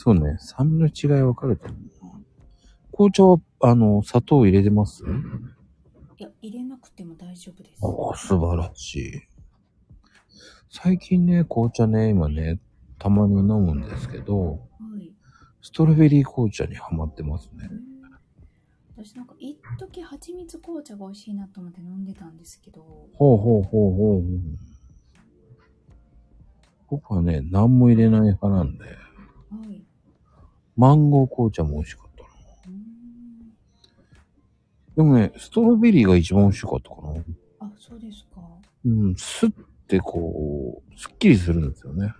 そうね、酸味の違いわかると思う。紅茶は、あの、砂糖入れてます？いや、入れなくても大丈夫です。ああ、素晴らしい。最近ね、紅茶ね、今ね、たまに飲むんですけど、はい。ストロベリー紅茶にハマってますねう。ん私なんか一時蜂蜜紅茶が美味しいなと思って飲んでたんですけど、ほうほうほうほう。僕はね、何も入れない派なんで、はい。マンゴー紅茶も美味しかったな。でもね、ストロベリーが一番美味しかったかな。あ、そうですか。はうん、スッてこう、すっきりするんですよね。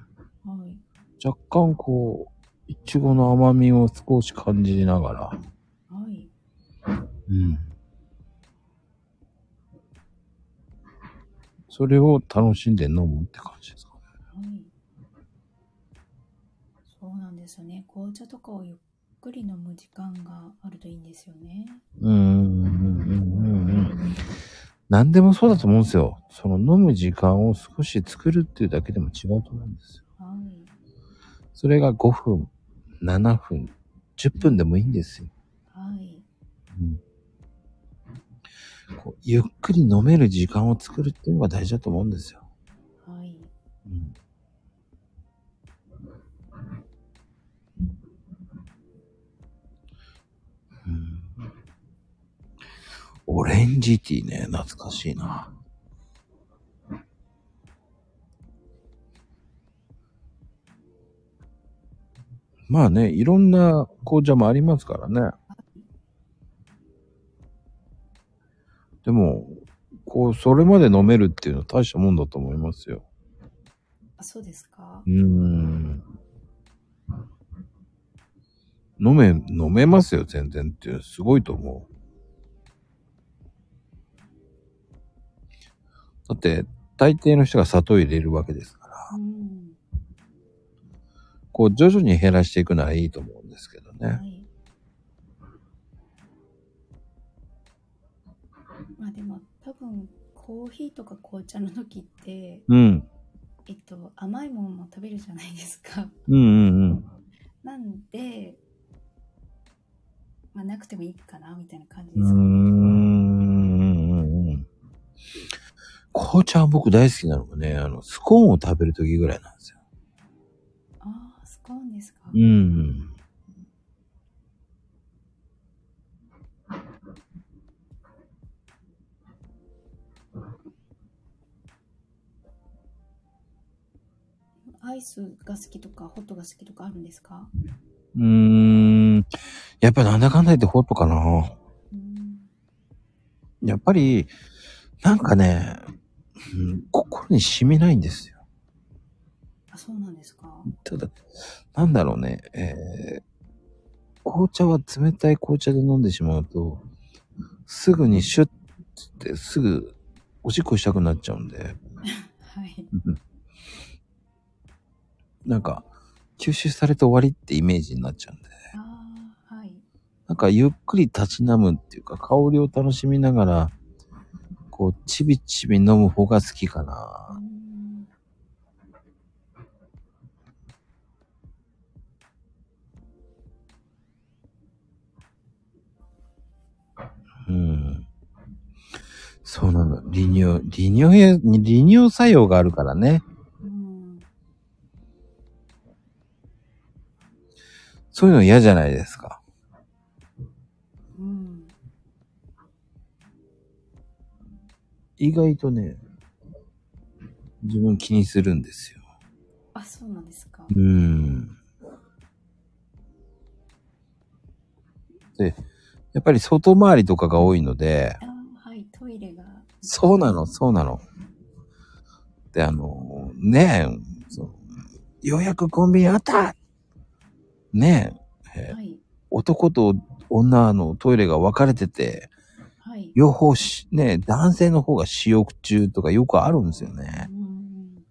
い。若干こう、いちごの甘みを少し感じながら、はい。うん。それを楽しんで飲むって感じですかですよね。紅茶とかをゆっくり飲む時間があるといいんですよね。うーん、うん、うん、うん。何でもそうだと思うんですよ。その飲む時間を少し作るっていうだけでも違うと思うんですよ。はい。それが5分、7分、10分でもいいんですよ。はい。うんこうゆっくり飲める時間を作るっていうのが大事だと思うんですよ。はい。うんうんオレンジティーね、懐かしいな。まあね、いろんな紅茶もありますからね。でも、こう、それまで飲めるっていうのは大したもんだと思いますよ。あ、そうですかうーん。飲め、飲めますよ、全然っていう、すごいと思う。だって、大抵の人が砂糖入れるわけですから、うん。こう、徐々に減らしていくならいいと思うんですけどはね。い。まあでも多分コーヒーとか紅茶の時って、うん。えっと、甘いものも食べるじゃないですか。うんうんうん。なんで、まあなくてもいいかなみたいな感じですかね。うんうんうん。紅茶は僕大好きなのがね、あの、スコーンを食べるときぐらいなんですよ。ああ、スコーンですか。うん。アイスが好きとか、ホットが好きとかあるんですか？うーん。やっぱなんだかんだ言ってホットかな。うん。やっぱり、なんかね、うん心に染みないんですよ。あ、そうなんですか。ただ、なんだろうね、えー、紅茶は冷たい紅茶で飲んでしまうと、すぐにシュッってすぐおしっこしたくなっちゃうんで、はい。なんか、吸収されて終わりってイメージになっちゃうんで、ああ、はい。なんかゆっくり立ち飲むっていうか、香りを楽しみながら、こう、ちびちび飲む方が好きかうな。ん。うん。そうなの。利尿、利尿や、利尿作用があるからね。うん。そういうの嫌じゃないですか。意外とね、自分気にするんですよ。あ、そうなんですか。うん。で、やっぱり外回りとかが多いので、ああ、はい。トイレが。そうなの、そうなの。で、あの、ねえ、そのようやくコンビニあったねえ、えーはい。男と女のトイレが分かれてて、はい。両方し、ねえ、男性の方が使用中とかよくあるんですよね。うん。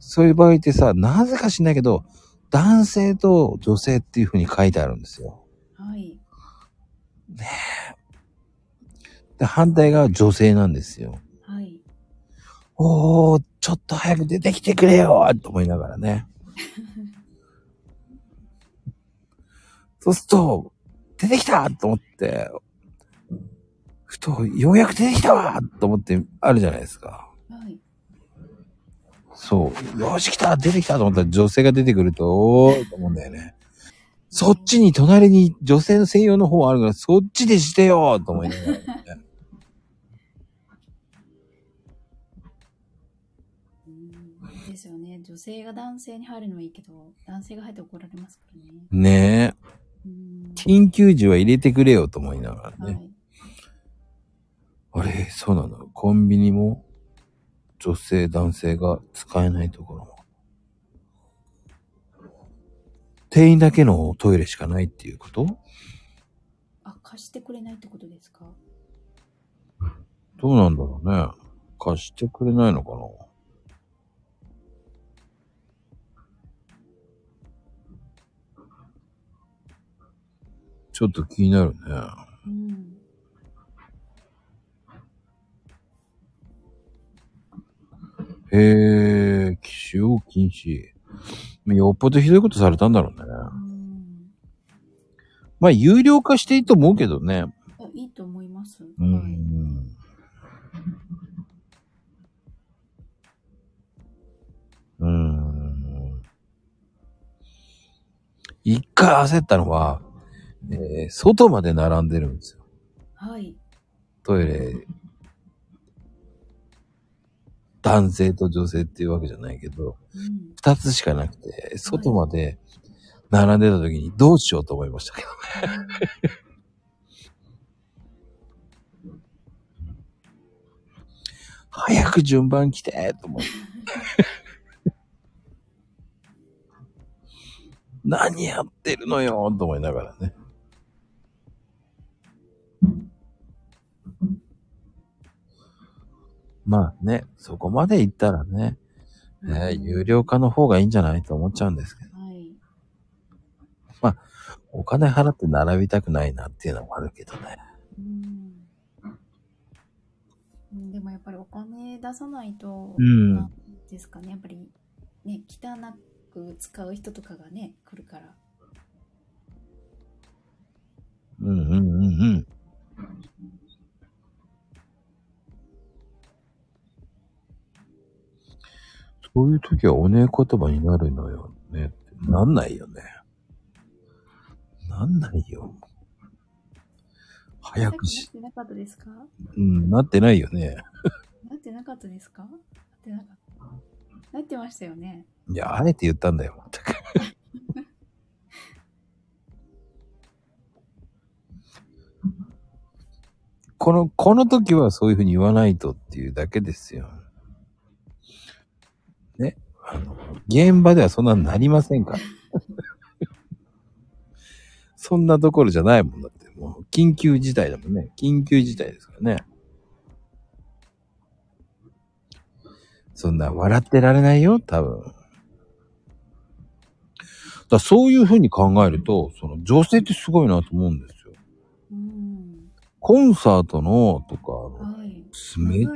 そういう場合ってさ、なぜか知んないけど、男性と女性っていう風に書いてあるんですよ。はい。で、反対が女性なんですよ。はい。おー、ちょっと早く出てきてくれよと思いながらね。そうすると、出てきたと思って、ふと、ようやく出てきたわと思ってあるじゃないですか。はい。そう。よし来た出てきたと思ったら女性が出てくると、おーと思うんだよね。そっちに隣に女性の専用の方あるから、そっちでしてよと思いながら。ですよね。女性が男性に入るのはいいけど、男性が入って怒られますからね。ねえ。うん。緊急時は入れてくれよと思いながらね。はい。あれ、そうなの？コンビニも女性、男性が使えないところも。店員だけのトイレしかないっていうこと？あ、貸してくれないってことですか？どうなんだろうね。貸してくれないのかな？ちょっと気になるね。うん。へえ、使用禁止。よっぽどひどいことされたんだろうね。うん。まあ、有料化していいと思うけどね。あいいと思います。うはい。ん。うん。一回焦ったのは、えー外まで並んでるんですよ。はい。トイレ。男性と女性っていうわけじゃないけど、うん。二つしかなくて、外まで並んでた時にどうしようと思いましたけどね。早く順番来てと思って。何やってるのよと思いながらね。まあね、そこまで行ったらね、えーうん有料化の方がいいんじゃないと思っちゃうんですけど、はい。お金払って並びたくないなっていうのもあるけどね。うんうん。でもやっぱりお金出さないと、うんですかね。やっぱりね、汚く使う人とかがね、来るから。うんうんうんうん。そういう時はおねえ言葉になるのよね。なんないよね。なんないよ。早くし、なってなかったですか？うん、なってないよね。なってなかったですか？なってなかった。なってましたよね。いや、あえて言ったんだよ、全く。この、この時はそういうふうに言わないとっていうだけですよ。ね。あの、現場ではそんなになりませんから。そんなところじゃないもんだって。もう、緊急事態だもんね。緊急事態ですからね。そんな笑ってられないよ、多分。だそういうふうに考えると、その女性ってすごいなと思うんですよ。うん。コンサートのとか、はい。め。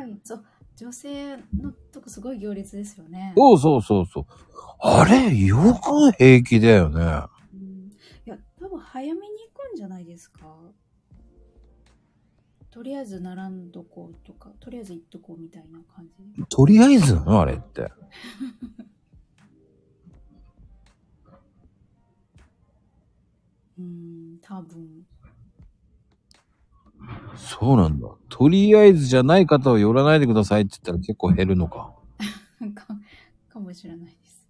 女性のとこすごい行列ですよね。そうそうそうそう。あれ、よく平気だよね。うん、いや、多分早めに行くんじゃないですか。とりあえず並んどこうとか、とりあえず行っとこうみたいな感じ。とりあえずなのあれって。うん、多分。そうなんだ。とりあえずじゃない方は寄らないでくださいって言ったら結構減るのか。か、かもしれないです。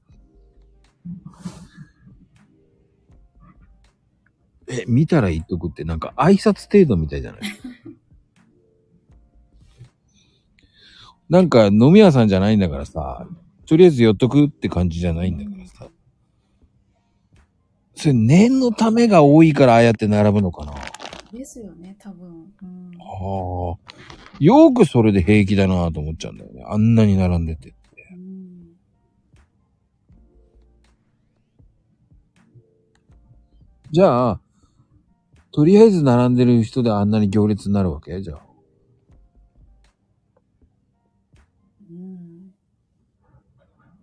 え、見たら言っとくってなんか挨拶程度みたいじゃない？なんか飲み屋さんじゃないんだからさ、とりあえず寄っとくって感じじゃないんだからさ。それ念のためが多いからああやって並ぶのかな？ですよね、多分。うん。ああ。よくそれで平気だなと思っちゃうんだよね。あんなに並んでて。うん、じゃあ、とりあえず並んでる人であんなに行列になるわけ？じゃあ。うん。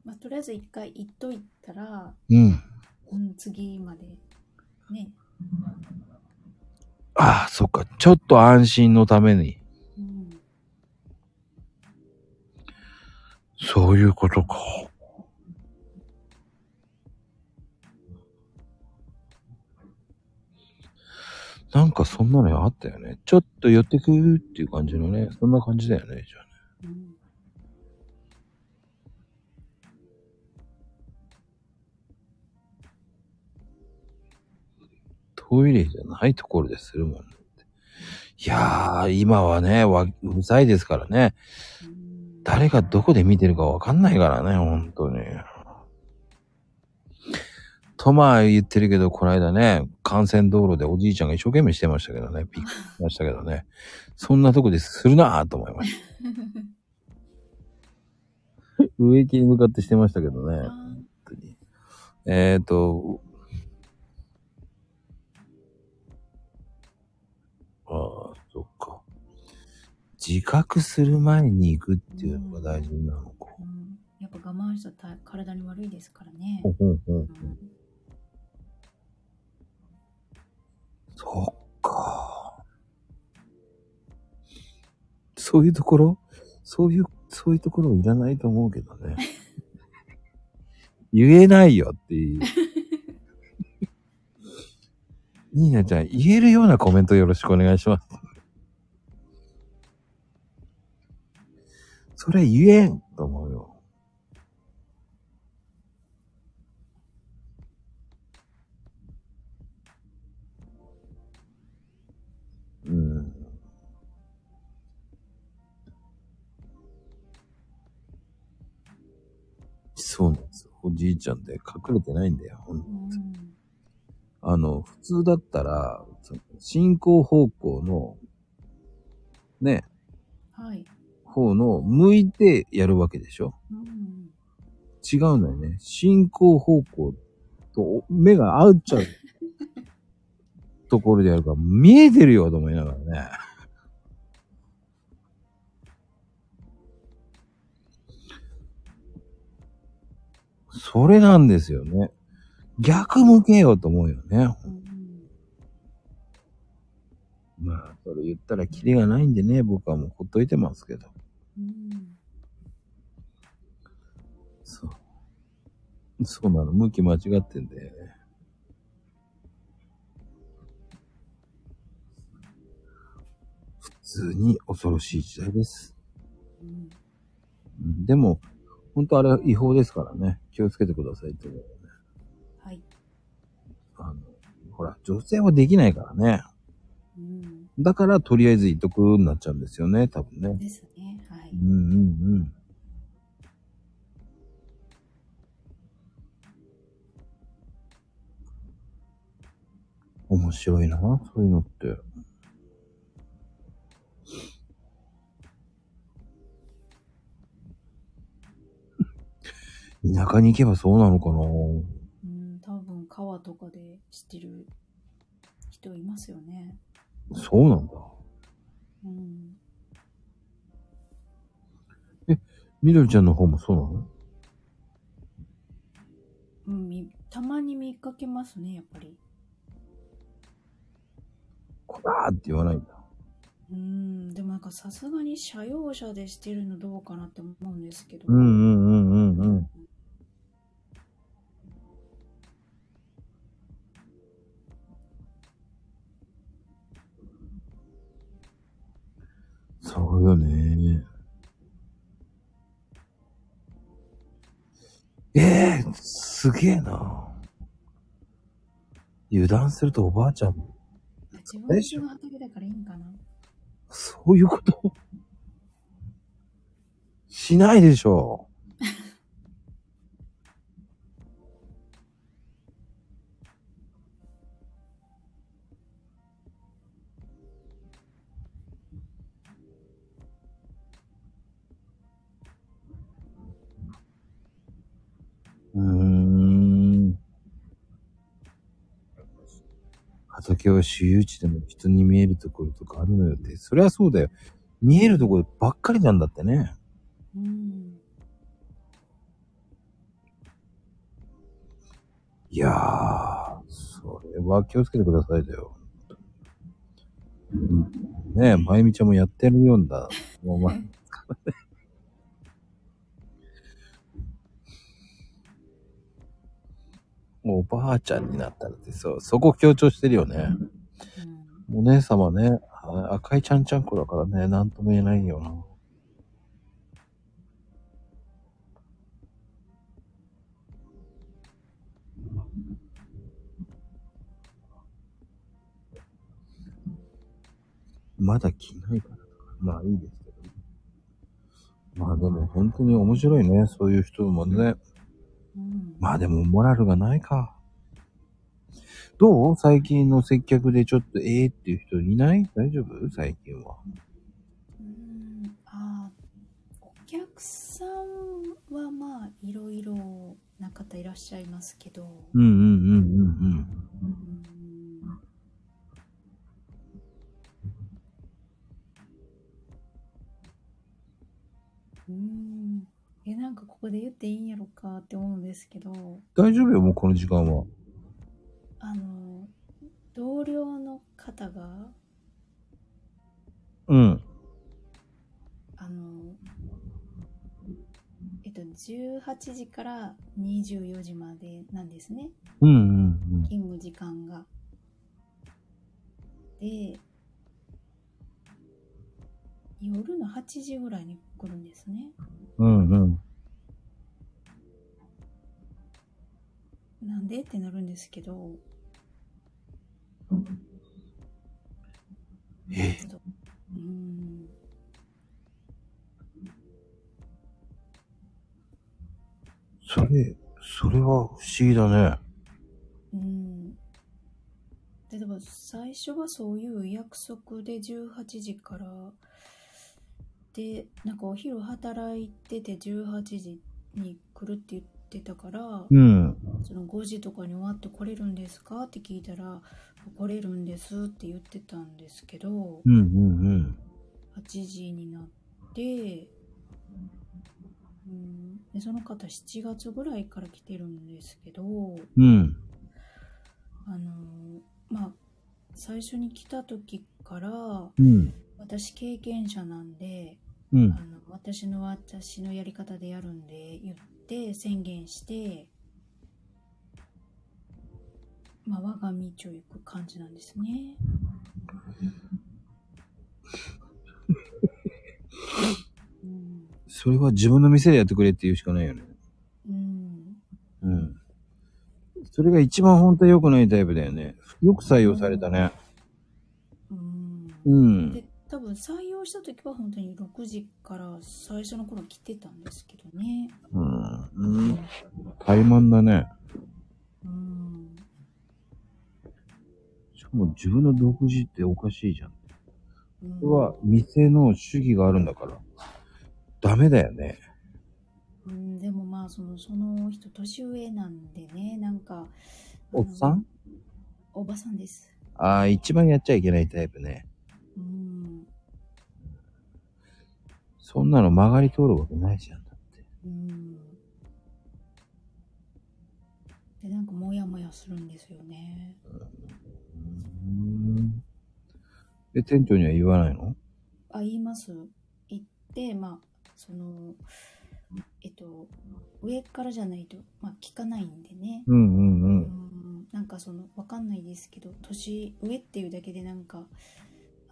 まあ、とりあえず一回行っといたら、うん。うん、次まで。ね。ああ、そっか。ちょっと安心のために。そういうことか。なんかそんなのあったよね。ちょっと寄ってくっていう感じのね。そんな感じだよね、じゃあね。トイレじゃないところでするもんね。いやー、今はね、わうるさいですからね。うん誰がどこで見てるかわかんないからね、本当に。とまあ言ってるけど、この間ね、幹線道路でおじいちゃんが一生懸命してましたけどね、びっくりしましたけどね。そんなとこでするなぁと思いました。植木に向かってしてましたけどね。えっ、ー、と、ああ、そっか。自覚する前に行くっていうのが大事なのか。ーうん、やっぱ我慢したら体に悪いですからねほ。んほんほんうんそっか。そういうところ？そういう、そういうところいらないと思うけどね。言えないよっていう。ニーナちゃん、言えるようなコメントよろしくお願いします。それ言えんと思うよ。うん。そうなんですよ。おじいちゃんで隠れてないんだよ。ほんうんあの、普通だったら、その進行方向の、ね、はい。方の向いてやるわけでしょ？うん違うんだよね。進行方向と目が合っちゃう ところでやるから、見えてるよと思いながらね。それなんですよね。逆向けようと思うよね。うんまあ、それ言ったらキリがないんでね、僕はもうほっといてますけど。うんそう。そうなの。向き間違ってんだよね。普通に恐ろしい時代です。うんうんでも、本当あれ違法ですからね。気をつけてくださいって。あの、ほら、女性はできないからね。うん。だから、とりあえず言っとくになっちゃうんですよね、多分ね。ですね。はい。うんうんうん。面白いな、そういうのって。田舎に行けばそうなのかな川とかで知ってる人いますよね。そうなんだ。うん。みどりちゃんの方もそうなの？うん、みたまに見かけますね、やっぱり。こらーって言わないんだ。うん、でもなんかさすがに車用車でしてるのどうかなって思うんですけど。うんうんうんうんうん。そうよね。ええすげえな。油断するとおばあちゃんも、自分家の畑だからいいんかな。そういうこと？しないでしょ。畑は私有地でも人に見えるところとかあるのよって。そりゃそうだよ。見えるところばっかりなんだってね。うん。いやー、それは気をつけてくださいだよ。うんねえ、まゆみちゃんもやってるようんだ。もうま、もうおばあちゃんになったらって、そう、そこ強調してるよね。うん、お姉様ね、赤いちゃんちゃんこだからね、なんとも言えないよな。まだ着ないから、まあいいですけど。まあでも本当に面白いね、そういう人もね。まあでもモラルがないか。どう？最近の接客でちょっとええっていう人いない？大丈夫？最近は。うん、あーお客さんはまあいろいろな方いらっしゃいますけど、うんうんうんうんうんうんここで言っていいんやろかって思うんですけどうん。大丈夫よ、もうこの時間は。あの同僚の方がうん。あのえっと18時から24時までなんですねうんうん勤務時間が。で夜の8時ぐらいに来るんですね。うん。うんなんで？ってなるんですけど、え？うーん、それ、それは不思議だね。うーん。例えば最初はそういう約束で18時からでなんかお昼働いてて18時に来るって言ってたから、うん。その5時とかに終わって来れるんですか？って聞いたら来れるんですって言ってたんですけどうんうん8時になって、うん、でその方7月ぐらいから来てるんですけどうん。うん。あのまあ最初に来た時からうん。私経験者なんでうんあ。の私の私のやり方でやるんで言って宣言して、まあ、我が道を行く感じなんですね。うん。それは自分の店でやってくれって言うしかないよね。うん。うん。それが一番本当は良くないタイプだよね。よく採用されたね。うん。うん。で、多分採用した時は本当に6時から最初の頃来てたんですけどね。うん。うん。怠慢だね。うん。も自分の独自っておかしいじゃん。うんそれは店の主義があるんだから。ダメだよね。うん、でもまあそのその人年上なんでねなんかおっさん？おばさんですああ、一番やっちゃいけないタイプね。うんそんなの曲がり通るわけないじゃん。だって。うんでなんかモヤモヤするんですよねうん。で、店長には言わないの？あ言います。言ってまあそのえっと上からじゃないと、まあ、聞かないんでね。うんうんう。うんんなんかそのわかんないですけど年上っていうだけでなんか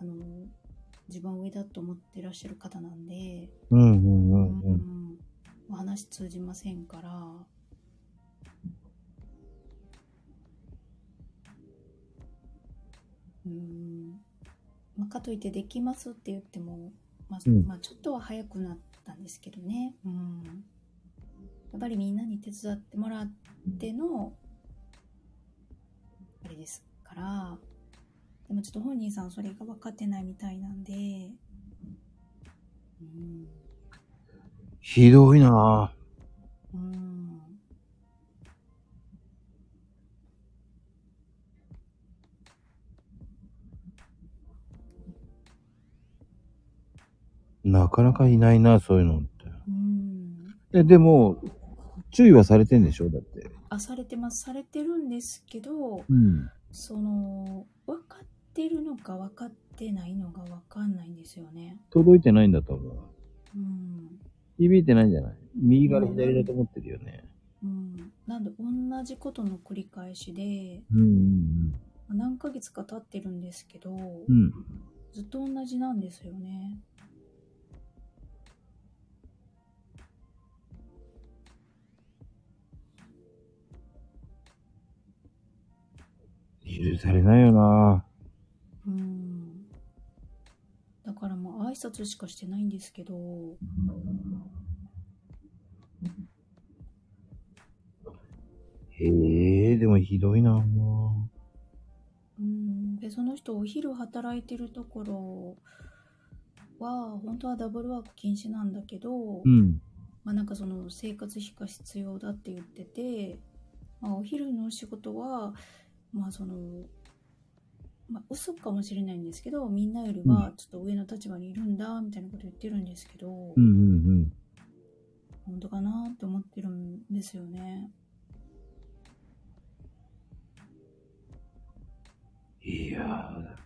あの自分は上だと思ってらっしゃる方なんで。うんうんううん。うん。んお話通じませんからうん。まあ、かといってできますって言っても、まあうん。まあ、ちょっとは早くなったんですけどね、うん、やっぱりみんなに手伝ってもらってのあれですから。でもちょっと本人さんそれが分かってないみたいなんで、うん。ひどいな。ぁ。うんなかなかいないな、そういうのって。うんえ、でも、注意はされてんでしょ？だって。あされてますされてるんですけどうん。その分かってるのか分かってないのが分かんないんですよね届いてないんだと思う。うん響いてないんじゃない？右から左だと思ってるよね。うんなんで同じことの繰り返しでうんうん何ヶ月か経ってるんですけど、うん。うん。ずっと同じなんですよね許されないよなうんだからもう挨拶しかしてないんですけどへえ、でもひどいなもうんでその人お昼働いてるところは本当はダブルワーク禁止なんだけど、う。うん。まあ、なんかその生活費が必要だって言ってて、まあ、お昼の仕事はまあその、まあ、嘘かもしれないんですけどみんなよりはちょっと上の立場にいるんだみたいなこと言ってるんですけど、うんうん本当かなって思ってるんですよね。うん。いやー。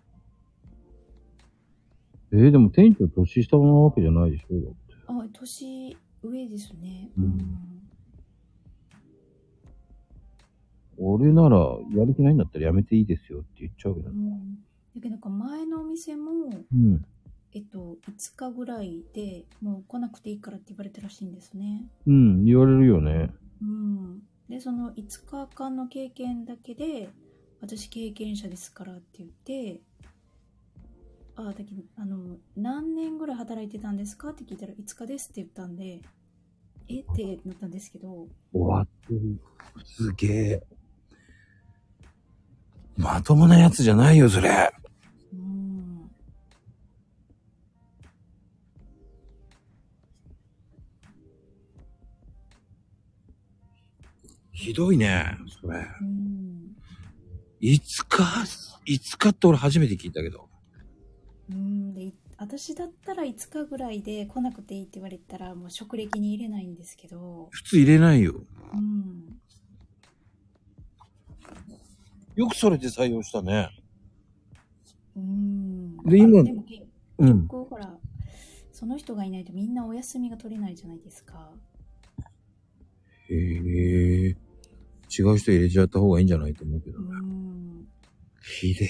えー、でも店長年下なわけじゃないでしょだって。あ年上ですね。うん俺なら、やる気ないんだったらやめていいですよって言っちゃうけどね。うんだけどなんか前のお店も、うん。えっと、5日ぐらいでもう来なくていいからって言われたらしいんですね。うん、言われるよね。うん、でその5日間の経験だけで私経験者ですからって言ってあだけどあの何年ぐらい働いてたんですかって聞いたら5日ですって言ったんでえってなったんですけど終わってる。すげえ。まともなやつじゃないよ、それ。うんひどいね、それ。うんいつか、いつかって俺初めて聞いたけど。うんでい私だったら5日ぐらいで来なくていいって言われたらもう職歴に入れないんですけど普通入れないよ。うんよくそれで採用したね。うんで今あでもけうん。こうほらその人がいないとみんなお休みが取れないじゃないですかへえ。違う人入れちゃった方がいいんじゃないと思うけどうね。ん。ひで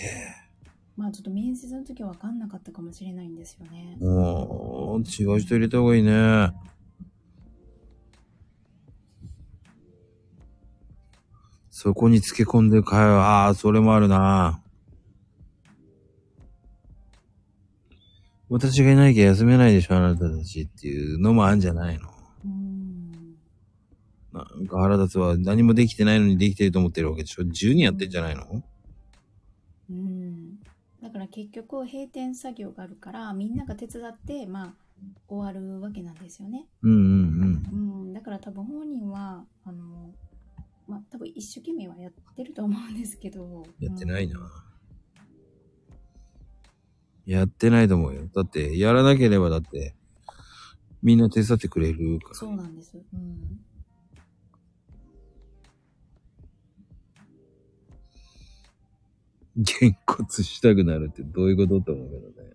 まあちょっと面接の時は分かんなかったかもしれないんですよねう、違う人入れた方がいいね。そこにつけ込んでる会話、ああ、それもあるな。私がいなきゃ休めないでしょ、あなたたちっていうのもあるんじゃないの。うん。なんか腹立つは何もできてないのにできてると思ってるわけでしょ。10人やってんじゃないの？うん。だから結局閉店作業があるからみんなが手伝ってまあ終わるわけなんですよね。うんうんうん。だから多分本人はあのまあ多分一生懸命はやってると思うんですけど。やってないなうん。やってないと思うよ。だって、やらなければだって、みんな手伝ってくれるから。そうなんです。うん。げんこつしたくなるってどういうことって思うけどね。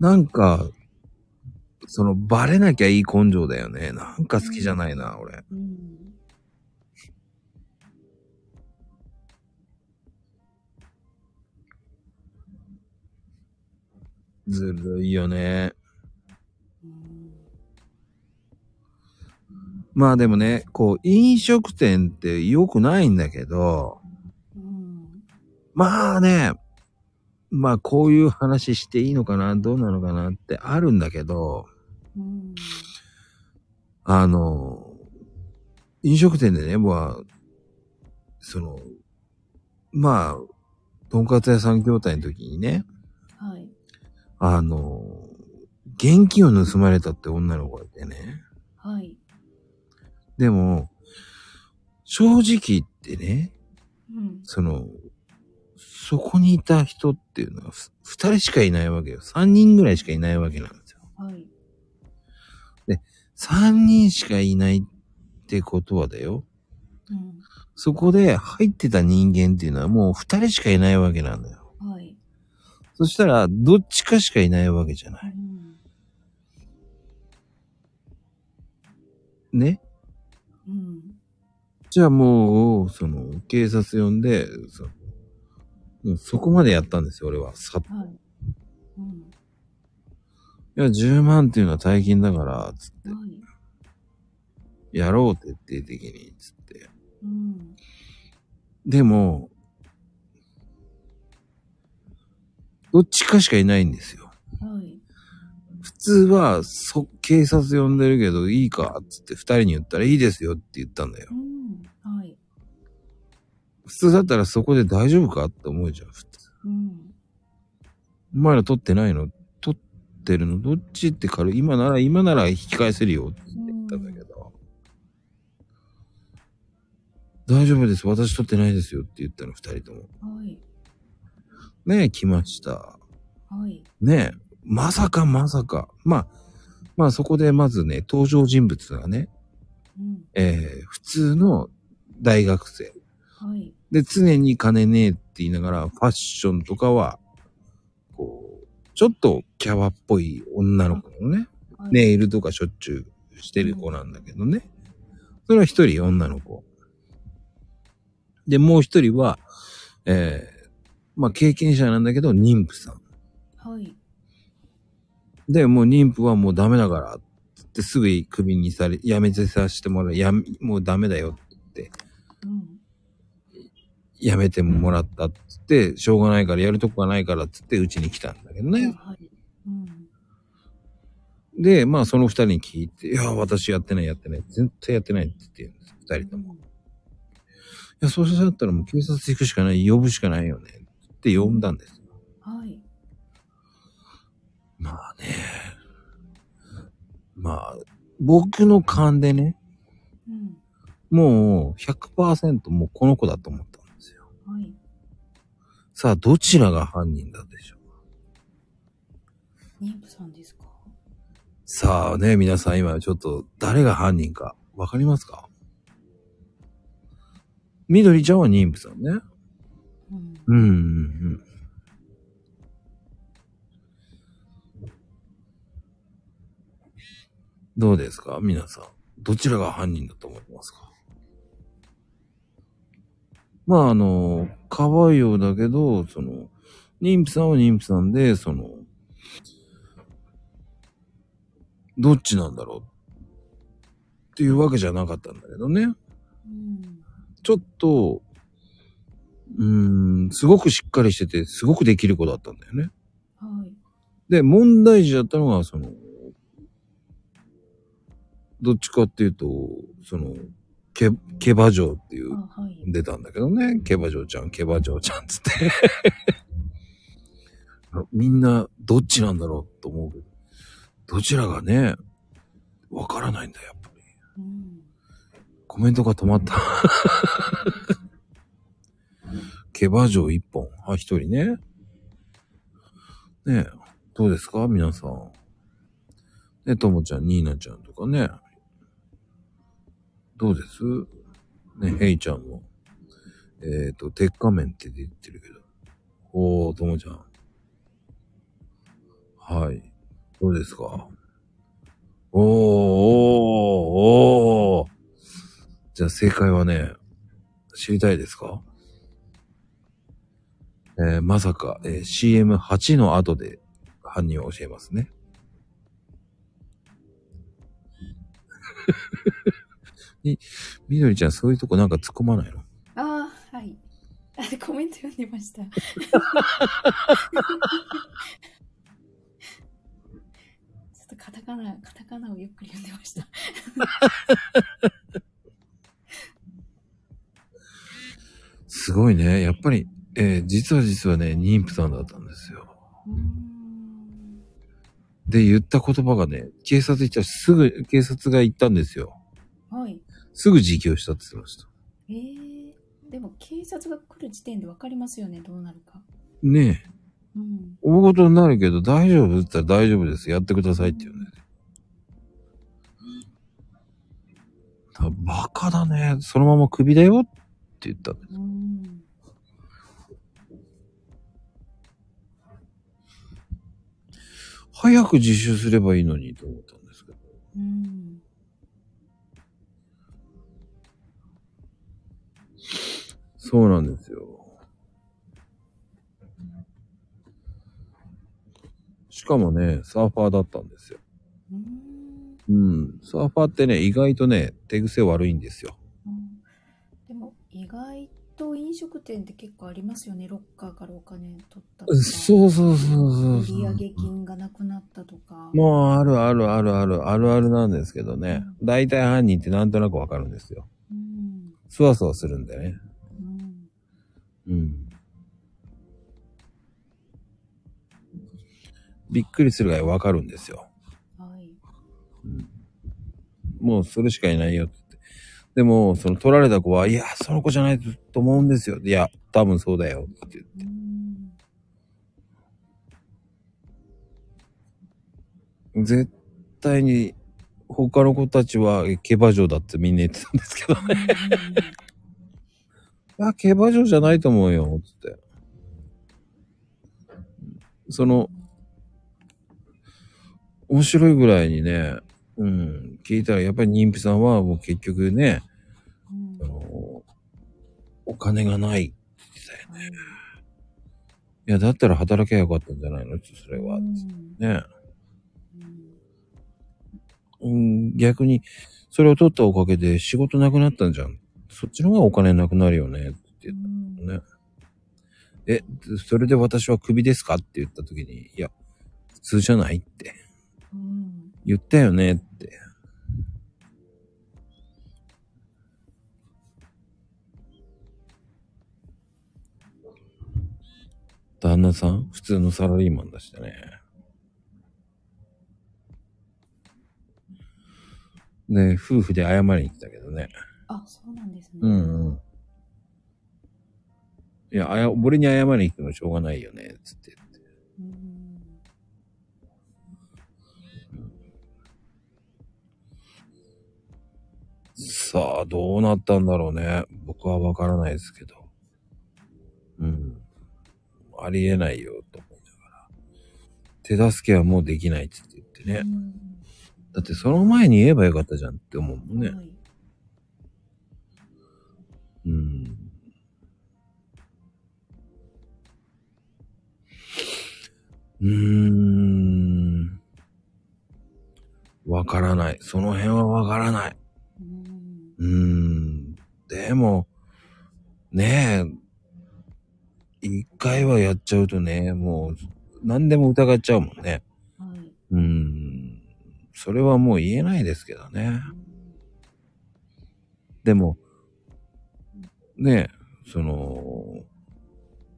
なんか、その、バレなきゃいい根性だよね。なんか好きじゃないな、俺。うん。ずるいよね。うん。まあでもね、こう、飲食店って良くないんだけど、うん。まあね、まあこういう話していいのかな、どうなのかなってあるんだけど、うん。あの、飲食店でね、まあ、その、まあ、とんかつ屋さん筐体の時にね、はい。あの、現金を盗まれたって女の子がいてね。はい。でも、正直言ってね、うん。その、そこにいた人っていうのは、ふ二人しかいないわけよ。三人ぐらいしかいないわけなんですよ。はい。三人しかいないってことはだよ。うん。そこで入ってた人間っていうのはもう二人しかいないわけなんだよ。はい。そしたら、どっちかしかいないわけじゃない。うん。ね？うん。じゃあもう、その、警察呼んで、そもうそこまでやったんですよ、俺は。さいはい。うん。や、10万っていうのは大金だから、つって、はい。やろう、徹底的に、つって。うん。でも、どっちかしかいないんですよ。はい。普通は、そ、警察呼んでるけど、いいかつって二人に言ったらいいですよって言ったんだよう。ん。はい。普通だったらそこで大丈夫かって思うじゃん、普通。うん。お前ら取ってないの？取ってるの？どっちって軽い。今なら、今なら引き返せるよって言ったんだけど。大丈夫です。私取ってないですよって言ったの、二人とも。はい。ねえ、来ました。はい。ねえ、まさかまさか。まあ、まあそこでまずね、登場人物がね、うん。えー、普通の大学生。はい。で、常に金ねえって言いながら、ファッションとかは、こう、ちょっとキャバっぽい女の子のね、はい。ネイルとかしょっちゅうしてる子なんだけどね。それは一人女の子。で、もう一人は、えー、まあ経験者なんだけど、妊婦さん。はい。で、もう妊婦はもうダメだから、ってすぐクビにされ、やめてさせてもらう。やめ、もうダメだよってうん。やめてもらったっつって、しょうがないからやるとこがないからっつってうちに来たんだけどね。はい。うん。で、まあその二人に聞いて、いや、私やってないやってない。絶対やってないって言ってるんです。二人とも。いや、そうしたったらもう警察行くしかない、呼ぶしかないよね。って呼んだんです。はい。まあね。まあ、僕の勘でね、うん。もう100%もうこの子だと思った。はい。さあ、どちらが犯人だでしょう？妊婦さんですか？さあね、皆さん今ちょっと誰が犯人かわかりますか？みどりちゃんは妊婦さんね。うん。うんうんうん。どうですか？皆さん。どちらが犯人だと思いますか？まああの、可愛いようだけど、その、妊婦さんは妊婦さんで、その、どっちなんだろう？っていうわけじゃなかったんだけどね。うん。ちょっと、うーん、すごくしっかりしてて、すごくできる子だったんだよね。はい。で、問題児だったのが、その、どっちかっていうと、その、ケ、ケバ嬢っていう、あ、はい。出たんだけどね。ケバ嬢ちゃん、ケバ嬢ちゃんつって。みんな、どっちなんだろうと思うけど、どちらがね、わからないんだよ、やっぱり。うん。コメントが止まった。ケバ嬢一本。あ、一人ね。ねえ、どうですか？皆さん。ね、ともちゃん、ニーナちゃんとかね。どうです？ね、ヘイちゃんも。えっ、と、鉄仮面って言ってるけど。おー、ともちゃん。はい。どうですか？おー、おー、おー。じゃあ正解はね、知りたいですか？えーまさか、えー CM8 の後で犯人を教えますね。み、みどりちゃんそういうとこなんか突っ込まないの？ああ、はい。あ コメント読んでました。ちょっとカタカナ、カタカナをゆっくり読んでました。すごいね。やっぱり、えー実は実はね、妊婦さんだったんですよ。で、言った言葉がね、警察行ったらすぐ、警察が行ったんですよ。はい。すぐ自供したって言ってました。えー、でも警察が来る時点で分かりますよね、どうなるか。ねえ、うん。大事になるけど大丈夫って言ったら大丈夫です。やってくださいって言うんだよね。だバカだね。そのまま首だよって言ったんだよ。うん。早く自首すればいいのにと思ったんですけど。うん。そうなんですよ。しかもね、サーファーだったんですよ。うん。うん。サーファーってね、意外とね、手癖悪いんですよ。うんでも意外と飲食店って結構ありますよねロッカーからお金取ったとかそうそうそうそうそう。売上金がなくなったとかもうあるあるあるある、あるあるなんですけどね。大体犯人ってなんとなくわかるんですよ。うんそわそわするんでね。うんうん。びっくりするぐらいわかるんですよ。はいもうそれしかいないよって言って。でも、その取られた子は、いや、その子じゃないと思うんですよ。いや、多分そうだよって言って。うん絶対に、他の子たちは、え競馬場だってみんな言ってたんですけどね。いや、競馬場じゃないと思うよ、つって。その、面白いぐらいにね、うん、聞いたらやっぱり妊婦さんはもう結局ね、うんあの、お金がないって言ってたよね。いや、だったら働けばよかったんじゃないの？それは。うんね。うんうん、逆に、それを取ったおかげで仕事なくなったんじゃん。そっちの方がお金なくなるよね。って言うんったね。え、それで私はクビですか？って言った時に、いや、普通じゃないってうん言ったよねって。旦那さん？普通のサラリーマンだしてね。ね夫婦で謝りに来たけどね。あそうなんですねうんうん。いや、あや、俺に謝りに来てもしょうがないよね、つって言って。うんさあ、どうなったんだろうね。僕はわからないですけど。うん。ありえないよと思いながら。手助けはもうできないって言ってね。うんだってその前に言えばよかったじゃんって思うもんね。はいうん。うーん。わからない。その辺はわからない。うーん。でも、ねえ、一回はやっちゃうとね、もう、何でも疑っちゃうもんね。はいうーん。それはもう言えないですけどね。でも、ね、その、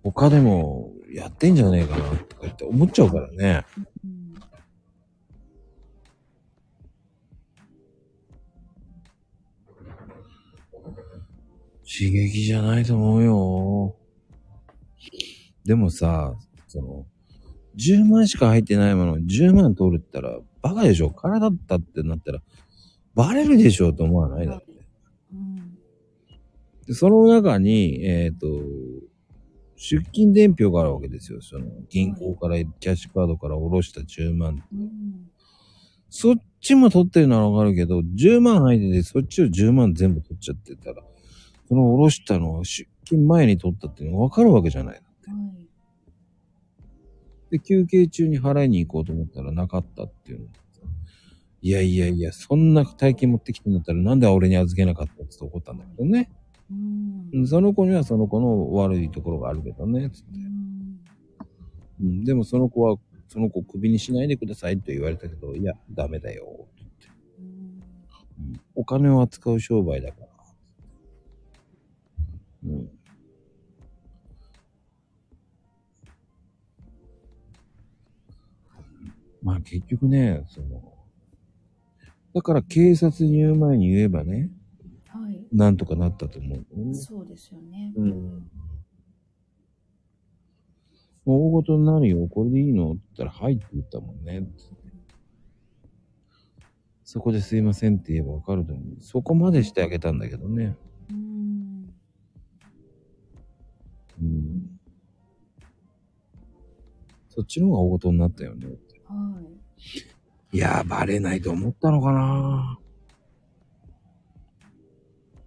他でもやってんじゃねえかなとかって思っちゃうからね。刺激じゃないと思うよ。でもさ、その、10万しか入ってないものを10万取るったら、バカでしょ体だったってなったら、バレるでしょと思わない？だって。うんでその中に、えっ、と、出金伝票があるわけですよ。その、銀行から、キャッシュカードから下ろした10万。うんそっちも取ってるのはわかるけど、10万入ってて、そっちを10万全部取っちゃってたら、その下ろしたのは出金前に取ったっていうのがわかるわけじゃないで、休憩中に払いに行こうと思ったらなかったっていうの。いやいやいや、そんな大金持ってきてんだったらなんで俺に預けなかったって怒ったんだけどね。うんうんその子にはその子の悪いところがあるけどね、つって。うんうん、でもその子は、その子をクビにしないでくださいと言われたけど、いや、ダメだよ。うんうんお金を扱う商売だから。うん。まあ結局ね、その、だから警察に言う前に言えばね、はいなんとかなったと思う。そうですよねうん。もう大事になるよ。これでいいの？って言ったら、はいって言ったもんね。そこですいませんって言えばわかるのに、そこまでしてあげたんだけどね。うんうん。そっちの方が大事になったよね。はいいやー、バレないと思ったのかな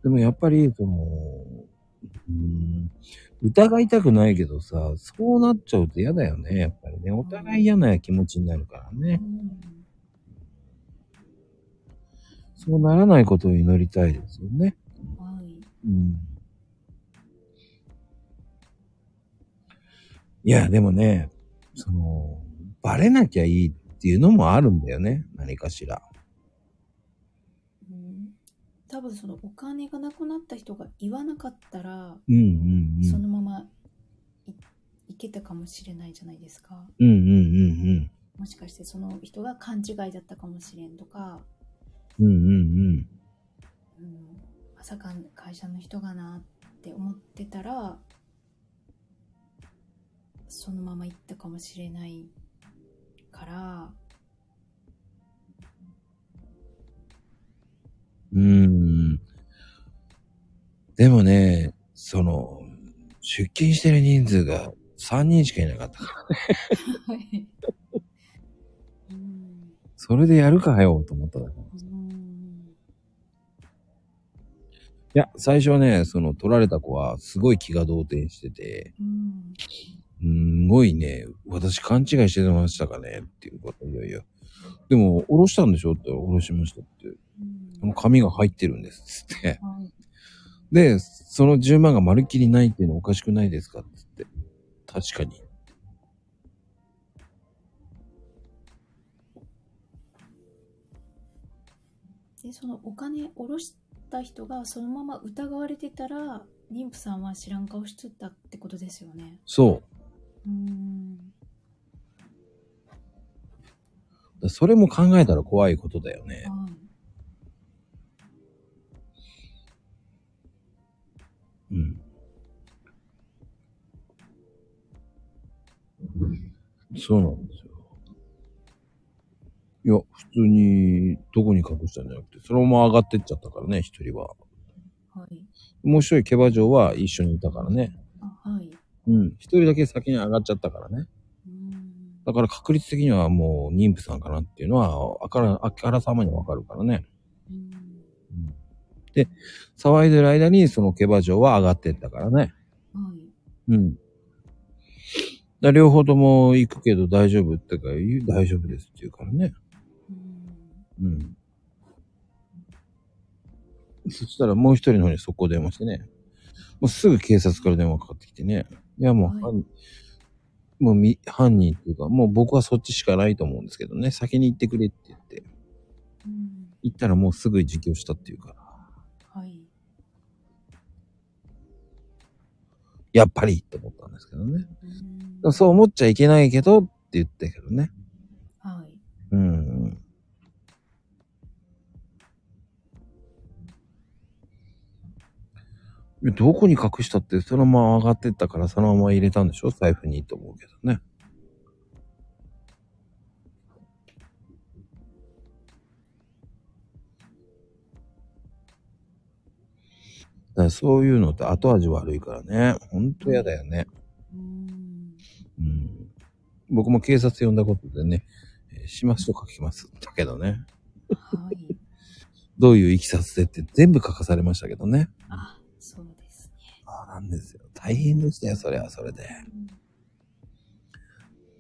でもやっぱり、その、うん、疑いたくないけどさ、そうなっちゃうと嫌だよね、やっぱりね。お互い嫌な気持ちになるからうね。んそうならないことを祈りたいですよね。はいうん。いや、でもね、その、バレなきゃいいっていうのもあるんだよね。何かしら。うん多分そのお金がなくなった人が言わなかったら、うんうんうん。そのままいいけたかもしれないじゃないですかうんうんうんもしかしてその人が勘違いだったかもしれんとか、うん。うんうんうん。うん、まさか会社の人がなって思ってたらそのまま行ったかもしれないからうーん。でもね、その、出勤してる人数が3人しかいなかったから。それでやるかよ、と思っただけ。いうんや、最初はね、その、取られた子は、すごい気が動転してて、うんすんごいね、私勘違いしてましたかねっていうこと。いやいや。でも、おろしたんでしょって、おろしましたって。うんこの紙が入ってるんです、つって。はいで、その10万がまるっきりないっていうのおかしくないですか？つって。確かに。でそのお金下ろした人がそのまま疑われてたら妊婦さんは知らん顔しつったってことですよねそう。うんだそれも考えたら怖いことだよね。はいうん。そうなんですよ。いや、普通に、どこに隠したんじゃなくて、そのまま上がってっちゃったからね、一人は。はいもう一人、競馬場は一緒にいたからね。あはいうん。一人だけ先に上がっちゃったからね。うん。だから確率的にはもう妊婦さんかなっていうのは、あから、あからさまにわかるからね。で、騒いでる間にその毛馬城は上がってったからね。はい。うん。だ両方とも行くけど大丈夫ってか大丈夫ですって言うからね。うん。うん。そしたらもう一人の方に速攻電話してね。もうすぐ警察から電話かかってきてね。いやもう、はい犯もうみ犯人っていうか、もう僕はそっちしかないと思うんですけどね。先に行ってくれって言って。うん。行ったらもうすぐ自供したっていうから。やっぱりって思ったんですけどね。うん。そう思っちゃいけないけどって言ったけどね。はい。うん。どこに隠したってそのまま上がってったからそのまま入れたんでしょ？財布にと思うけどね。だそういうのって後味悪いからね。ほんと嫌だよね。うん。うん。僕も警察呼んだことでね、えーしますと書きます。だけどね。はい。どういういきさつでって全部書かされましたけどね。あ、そうですね。そうなんですよ。大変でしたよ、それはそれで。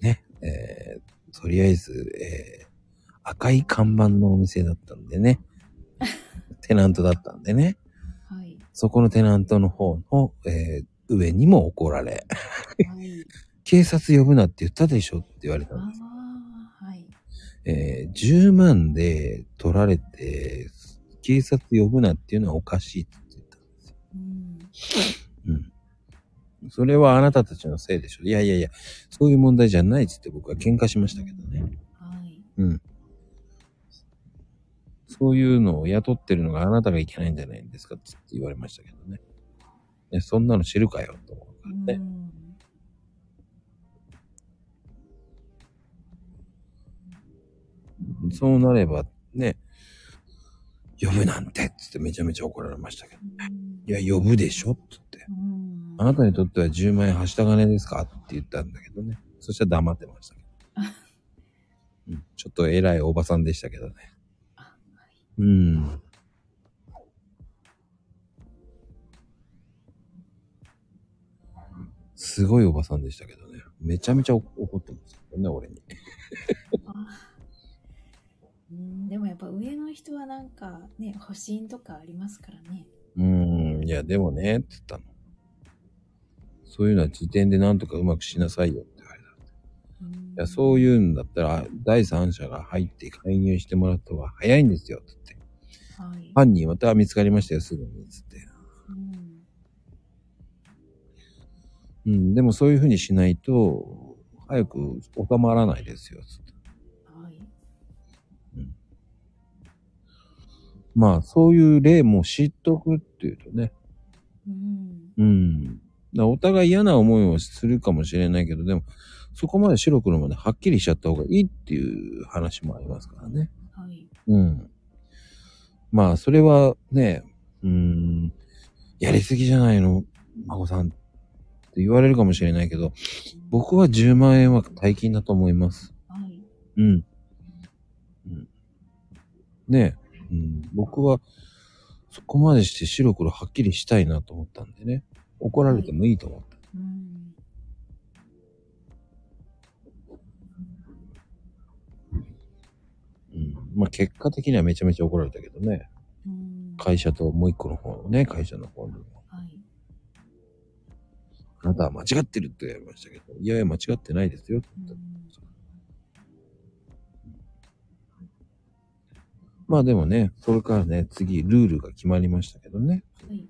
ね。えー、とりあえず、えー、赤い看板のお店だったんでね。テナントだったんでね。はい。そこのテナントの方の、えー、上にも怒られ、はい。警察呼ぶなって言ったでしょって言われたあんです。あ、はい。えー、10万で取られて、警察呼ぶなっていうのはおかしいって言ったんですよ。うん。うん。それはあなたたちのせいでしょ。いやいやいや、そういう問題じゃないっつって僕は喧嘩しましたけどね。はい。うん。そういうのを雇ってるのがあなたがいけないんじゃないんですかって言われましたけどね。いやそんなの知るかよ、と思うからね。うん。そうなればね、呼ぶなんてっつってめちゃめちゃ怒られましたけど。いや、呼ぶでしょっつって。うん。あなたにとっては10万円はした金ですかって言ったんだけどね。そしたら黙ってましたけど。うん、ちょっと偉いおばさんでしたけどね。あうん。すごいおばさんでしたけどね。めちゃめちゃ怒ってましたけどね、俺に。あうん、でもやっぱ上の人はなんかね、保身とかありますからね。うーん、いや、でもね、って言ったの。そういうのは時点でなんとかうまくしなさいよいや、そういうんだったら、第三者が入って介入してもらった方が早いんですよ、つって。はい。犯人また見つかりましたよ、すぐに、つって。うん。うん、でもそういうふうにしないと、早く収まらないですよ、つって。はい。まあ、そういう例も知っとくっていうとね。うん。うん。だお互い嫌な思いをするかもしれないけど、でも、そこまで白黒まではっきりしちゃった方がいいっていう話もありますからね。はい。うん。まあ、それはね、うーん、やりすぎじゃないの、孫さんって言われるかもしれないけど、僕は10万円は大金だと思います。はい。うん。うん、ねえ、うん、僕はそこまでして白黒はっきりしたいなと思ったんでね。怒られてもいいと思った。うん。うん。まあ結果的にはめちゃめちゃ怒られたけどね。うん。会社ともう一個の方のね、会社の方にも。はい。あなたは間違ってるって言われましたけど、いやいや間違ってないですよって言った。うんまあでもね、それからね、次ルールが決まりましたけどね。はい。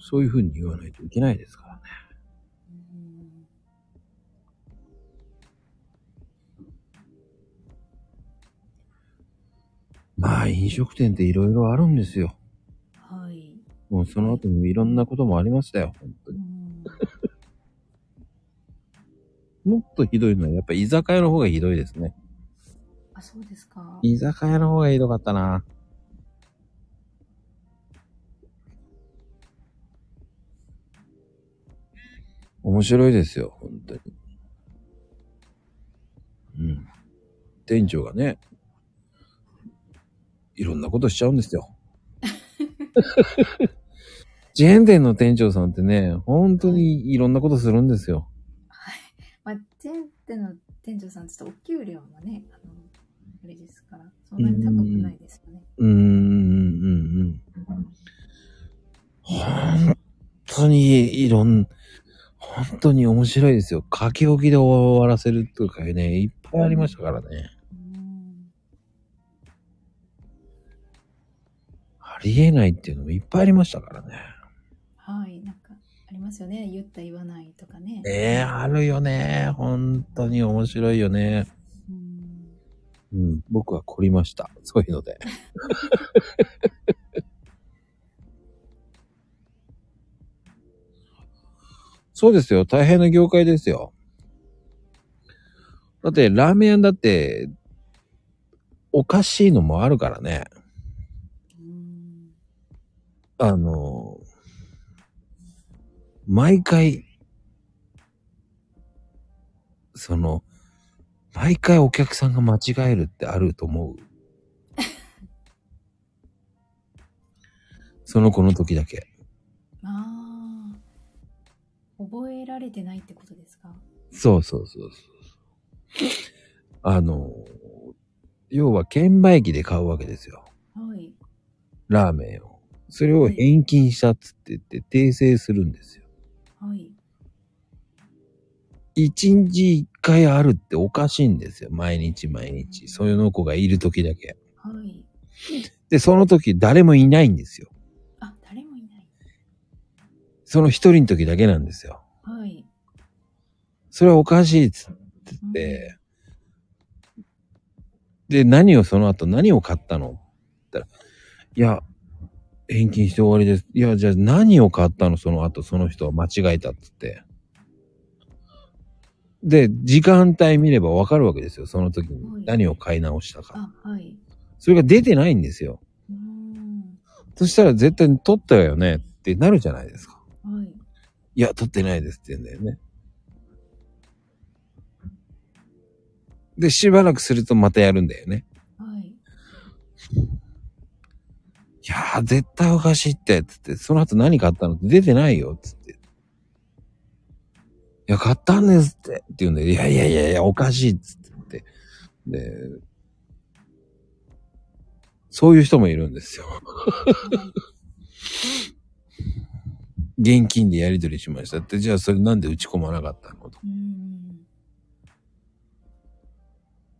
そういうふうに言わないといけないですからまあ飲食店っていろいろあるんですよ。はい。もうその後にもいろんなこともありましたよ、本当に。うん。もっとひどいのはやっぱ居酒屋の方がひどいですね。あ、そうですか。居酒屋の方がひどかったな。面白いですよ、本当に。うん。店長がね、いろんなことしちゃうんですよ。チェーン店の店長さんってね、本当にいろんなことするんですよ。はい。まあ、チェーン店の店長さんちょっとお給料もね、あの、あれですから、そんなに高くないですよね。うーん、うん、うん。本当にいろん、本当に面白いですよ。書き置きで終わらせるとかね、いっぱいありましたからね。りえないっていうのもいっぱいありましたからね。はい。なんか、ありますよね。言った言わないとかね。ねえ、あるよね。本当に面白いよね。うん。うん、僕は凝りました。そういうので。そうですよ。大変な業界ですよ。だって、ラーメン屋だって、おかしいのもあるからね。うん。あの、毎回、その、毎回お客さんが間違えるってあると思う。その子の時だけ。ああ。覚えられてないってことですか？そうそうそうそう。あの、要は券売機で買うわけですよ。はい。ラーメンを。それを返金したっつって言って訂正するんですよ。はい。一日一回あるっておかしいんですよ。毎日毎日。そういうの子がいる時だけ。はい。で、その時誰もいないんですよ。あ、誰もいない。その一人の時だけなんですよ。はい。それはおかしいっつってうんて、で、何をその後何を買ったのって言ったら、いや、返金して終わりです。いや、じゃあ何を買ったの？その後その人は間違えたっつって。で、時間帯見ればわかるわけですよ。その時に何を買い直したか。あ、はい。それが出てないんですよ。そしたら絶対に取ったよね？ってなるじゃないですか。はい。いや、取ってないですって言うんだよね。で、しばらくするとまたやるんだよね。はい。いやー、絶対おかしいって、つって、その後何買ったの？って出てないよ、つって。いや、買ったんですって、って言うんで、いやいやいやいや、おかしい、つって言って。で、そういう人もいるんですよ。現金でやり取りしましたって、じゃあそれなんで打ち込まなかったの？と。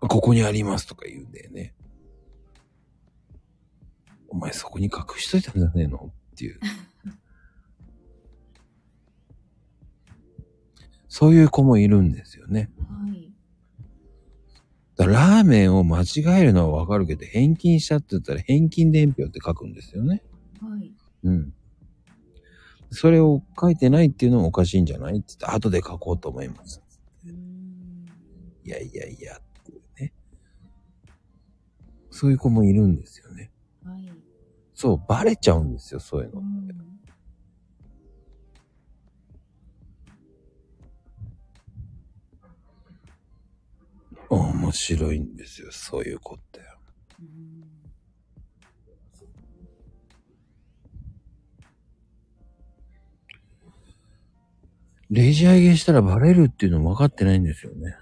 ここにありますとか言うんだよね。お前そこに隠しといたんじゃねえの？っていう。そういう子もいるんですよね。はい。ラーメンを間違えるのはわかるけど、返金したって言ったら返金伝票って書くんですよね。はい。うん。それを書いてないっていうのもおかしいんじゃないって言って、後で書こうと思います。いやいやいや、ってね。そういう子もいるんですよ。そう、バレちゃうんですよ、そういうの。うん。面白いんですよ、そういう子って。うんレジ上げしたらバレるっていうの分かってないんですよね。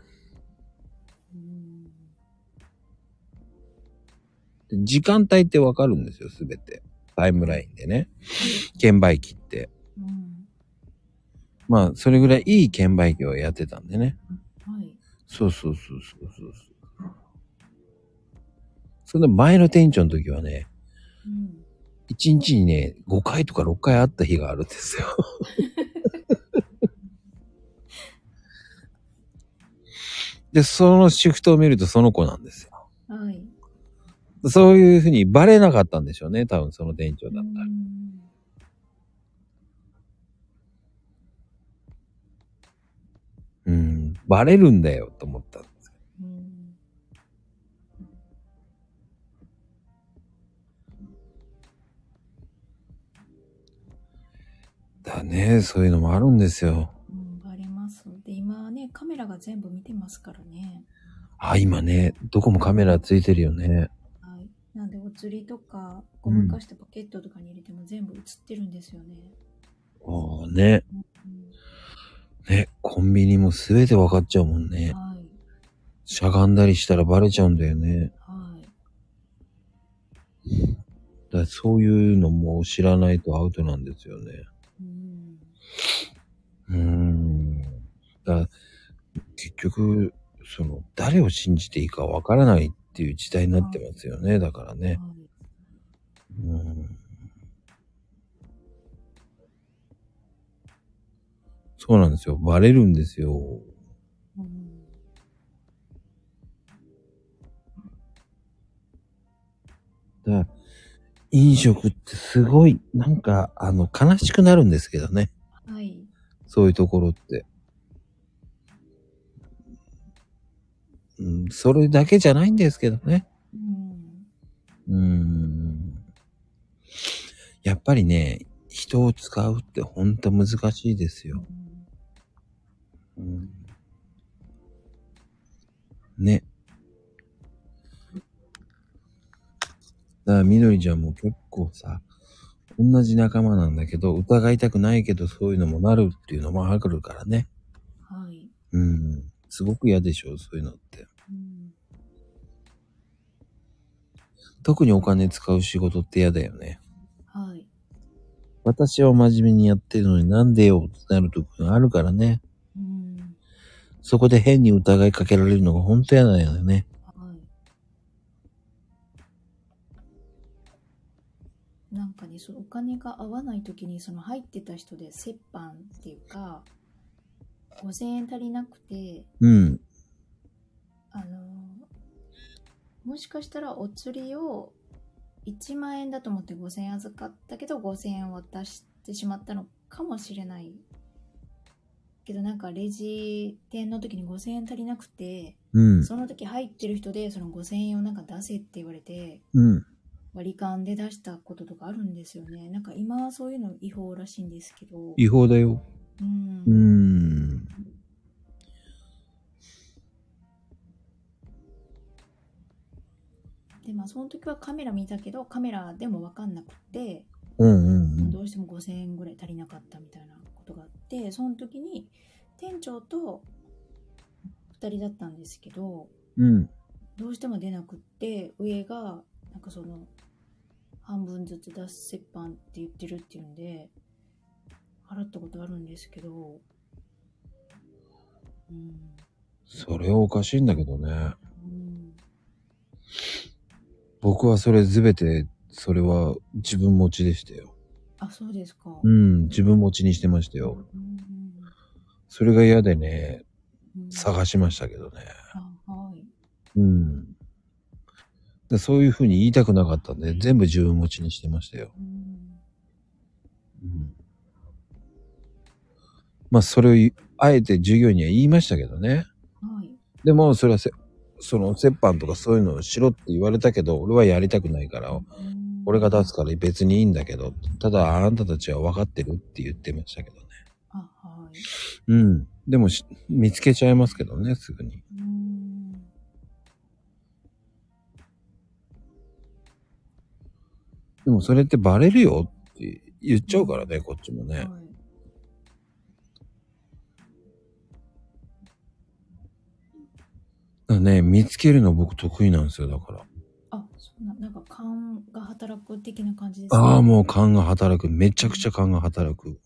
時間帯って分かるんですよ、すべて。タイムラインでね。券売機って。うん。まあ、それぐらいいい券売機をやってたんでね。はい。そうそうそうそうそうそう。その前の店長の時はね、うん。1日にね、5回とか6回あった日があるんですよ。で、そのシフトを見るとその子なんですよ。はい。そういうふうにバレなかったんでしょうね、多分その店長だったら。うんうん、バレるんだよと思ったんですよ。うんだね、そういうのもあるんですよ。うんバレメラが全部見てますからね。あ、今ね、どこもカメラついてるよね。はい。なんで、お釣りとか、ゴム化したポケットとかに入れても全部映ってるんですよね。ああね。うんね、コンビニもすべて分かっちゃうもんね。はい。しゃがんだりしたらバレちゃうんだよね。はい。だそういうのも知らないとアウトなんですよね。うん。うーん。だから結局、その、誰を信じていいか分からないっていう時代になってますよね。だからね。はい。うん。そうなんですよ。バレるんですよ。うん。だ飲食ってすごい、なんか、あの、悲しくなるんですけどね。はい。そういうところって。うん、それだけじゃないんですけどね。うん。やっぱりね、人を使うってほんと難しいですよ。うん、ね。だから、みどりちゃんも結構さ、同じ仲間なんだけど、疑いたくないけど、そういうのもなるっていうのもあるからね。はい。うん。すごく嫌でしょ、そういうのって。うん。特にお金使う仕事って嫌だよね。はい。私は真面目にやってるのになんでよってなる時があるからね。うん。そこで変に疑いかけられるのが本当嫌だよね。はい。なんかね、そのお金が合わない時にその入ってた人で折半っていうか、5000円足りなくて、うん。あのもしかしたらお釣りを1万円だと思って5000円預かったけど5000円渡してしまったのかもしれないけどなんかレジ店の時に5000円足りなくてうん。その時入ってる人でその5000円をなんか出せって言われてうん。割り勘で出したこととかあるんですよねなんか今はそういうの違法らしいんですけど違法だよ。うんうーん。でまあその時はカメラ見たけどカメラでも分かんなくてうんうんどうしても5000円ぐらい足りなかったみたいなことがあってその時に店長と2人だったんですけどうん。うん。どうしても出なくって上がなんかその半分ずつ出す折半って言ってるっていうんで払ったことあるんですけどうんそれはおかしいんだけどね。うん僕はそれすべて、それは自分持ちでしたよ。あそうですかうん。自分持ちにしてましたよ。うんそれが嫌でね、うん探しましたけどね。あはいうん。でそういうふうに言いたくなかったんで、全部自分持ちにしてましたよ。うんうん。まあ、それをあえて授業には言いましたけどね。はいでも、それはせ、その、折半とかそういうのをしろって言われたけど、俺はやりたくないから、うん俺が出すから別にいいんだけど、ただあなたたちは分かってるって言ってましたけどね。あはいうん。でもし、見つけちゃいますけどね、すぐに。うんでもそれってバレるよって言っちゃうからね、こっちもね。はいだね、見つけるの僕得意なんですよ、だから。あ、そうな、なんか勘が働く的な感じですああ、もう勘が働く。めちゃくちゃ勘が働く。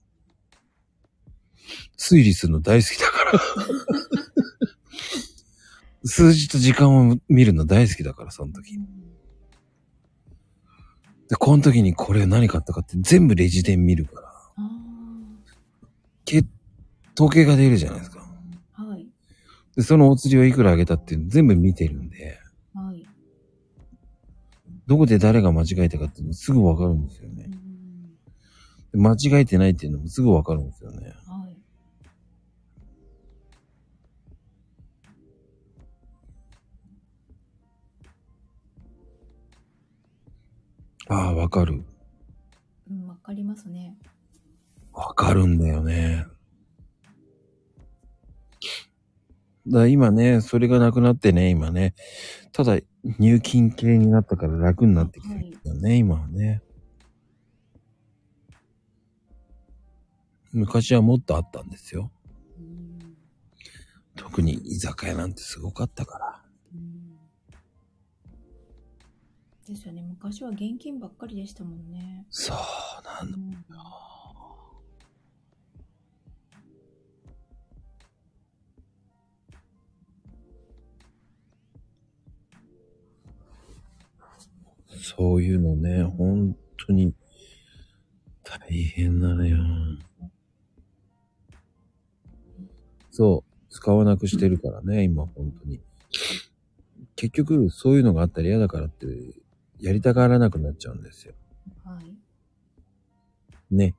推理するの大好きだから。数字と時間を見るの大好きだから、その時。うんで、この時にこれ何買ったかって全部レジ店見るから。統計が出るじゃないですか。で、そのお釣りをいくらあげたっていうの全部見てるんで、はい。どこで誰が間違えたかっていうのすぐわかるんですようね。間違えてないっていうのもすぐわかるんですよね。はい。ああ、わかる。うん、わかりますね。わかるんだよね。だ今ね、それがなくなってね、今ね。ただ、入金系になったから楽になってきてるよね、今はね。昔はもっとあったんですよ。うん特に居酒屋なんてすごかったから。うんですよね昔は現金ばっかりでしたもんね。そうなんだ。うそういうのね、本当に大変なのよ。そう、使わなくしてるからね、今本当に。結局、そういうのがあったら嫌だからって、やりたがらなくなっちゃうんですよ。はい。ね。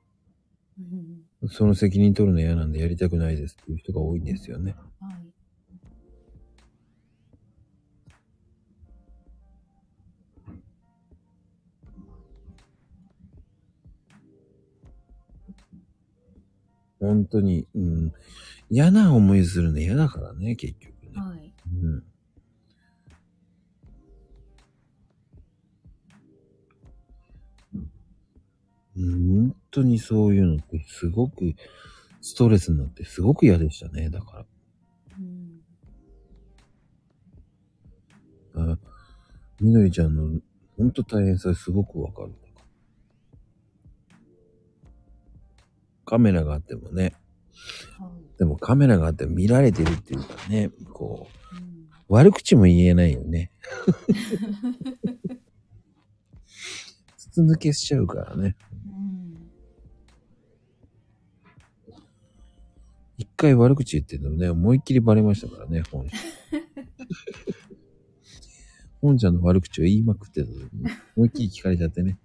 うんその責任取るの嫌なんでやりたくないですっていう人が多いんですよね。はい。本当に、うん。嫌な思いするの嫌だからね、結局ね。はい。うん。うん本当にそういうのってすごくストレスになってすごく嫌でしたね。だかうんら。あみのりちゃんの本当大変さすごくわかる。カメラがあってもね。はい。でもカメラがあっても見られてるっていうかね、こう、うん悪口も言えないよね。筒抜けしちゃうからね。うん一回悪口言ってんのね、思いっきりバレましたからね、本社。本社の悪口を言いまくってた時に、思いっきり聞かれちゃってね。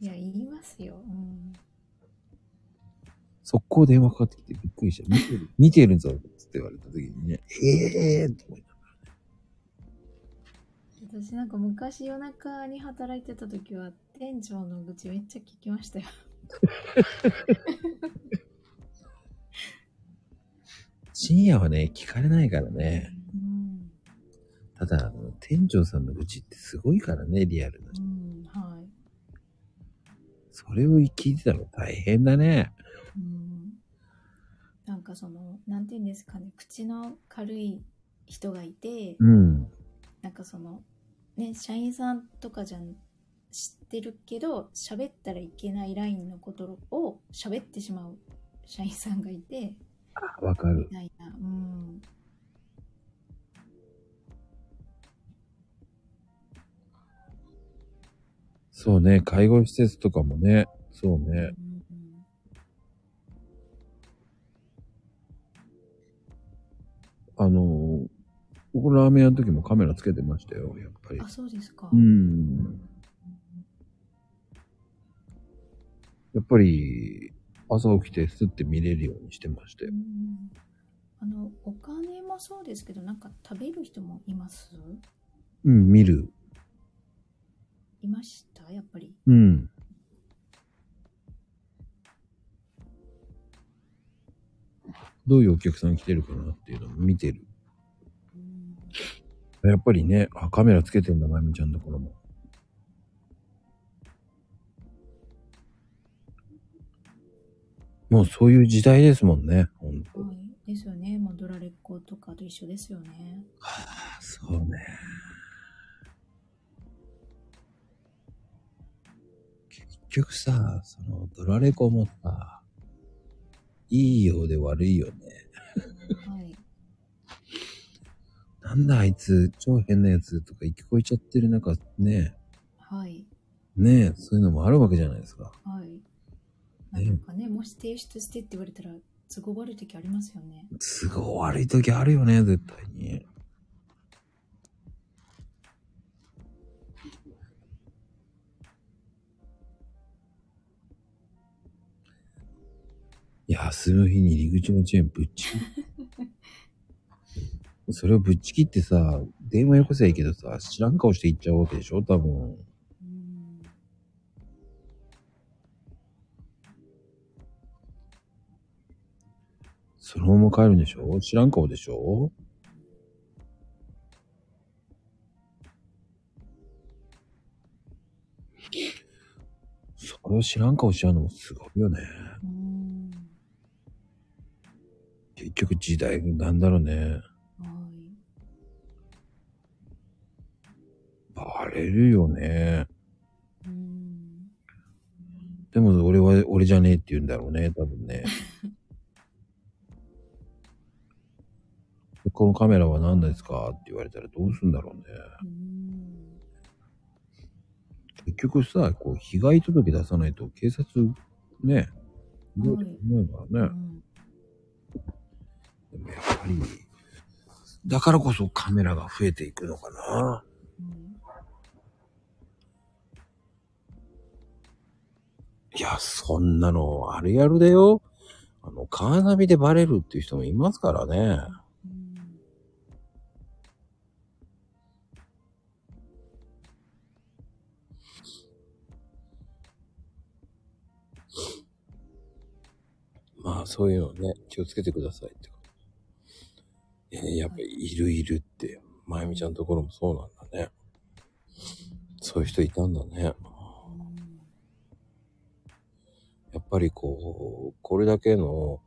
いや、言いますよ。うん速攻電話かかってきてびっくりした。見てる、見てるぞつって言われた時にね、ええーと思いなが私なんか昔夜中に働いてた時は店長の愚痴めっちゃ聞きましたよ。深夜はね、聞かれないからね。うん。ただ、あの、店長さんの愚痴ってすごいからね、リアルなう。ん。はい。それを聞いてたの大変だね。うん。なんかその、なんて言うんですかね、口の軽い人がいて、うん。なんかその、ね、社員さんとかじゃん知ってるけど、喋ったらいけないラインのことを喋ってしまう社員さんがいて、あわかるみ。たいな。うん。そうね、介護施設とかもね、そううんあのー、僕ラーメン屋の時もカメラつけてましたよ、やっぱりあ、。そうですか。うん。やっぱり、朝起きてスッて見れるようにしてましたよ。うんあの、お金もそうですけど、なんか食べる人もいます？うん、見る。いました？やっぱり。うん。どういうお客さん来てるかなっていうのも見てる。うんやっぱりね、あ、カメラつけてんだ、まゆみちゃんのところも。もうそういう時代ですもんね、ほんと。はい。ですよね。もうドラレコとかと一緒ですよね。はあ、そうね。結局さ、そのドラレコもさ、いいようで悪いよね。はい。なんだあいつ、超変なやつとか聞こえちゃってる中、ね、はい。ねそういうのもあるわけじゃないですか。はい。なんかね、もし提出してって言われたら、都合悪い時ありますよね。都合悪い時あるよね、絶対に。休む日に入り口のチェーンぶっちぎ それをぶっちぎってさ、電話よこせばいいけどさ、知らん顔して行っちゃうわけでしょ多分。そのまま帰るんでしょ？知らん顔でしょ？それを知らん顔しちゃうのもすごいよね。うん。結局時代なんだろうね。バレるよね。でも俺は俺じゃねえって言うんだろうね、多分ね。このカメラは何ですかって言われたらどうすんだろうね。う。結局さ、こう、被害届出さないと警察、ね、どうはいないからね。でもやっぱり、だからこそカメラが増えていくのかな。いや、そんなのあるあるだよ。あの、カーナビでバレるっていう人もいますからね。まあ、そういうのね、気をつけてくださいやっぱりいるいるって、まゆみちゃんのところもそうなんだね。そういう人いたんだね。うんやっぱりこう、これだけの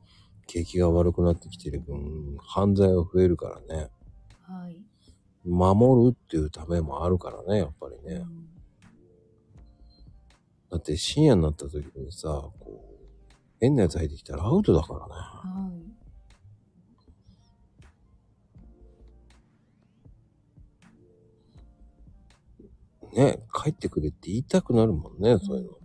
景気が悪くなってきてる分、犯罪は増えるからね。はい。守るっていうためもあるからね、やっぱりね。うんだって深夜になった時にさ、こう、変なやつ入ってきたらアウトだからね。はい。ね、帰ってくれって言いたくなるもんね、そういうのって。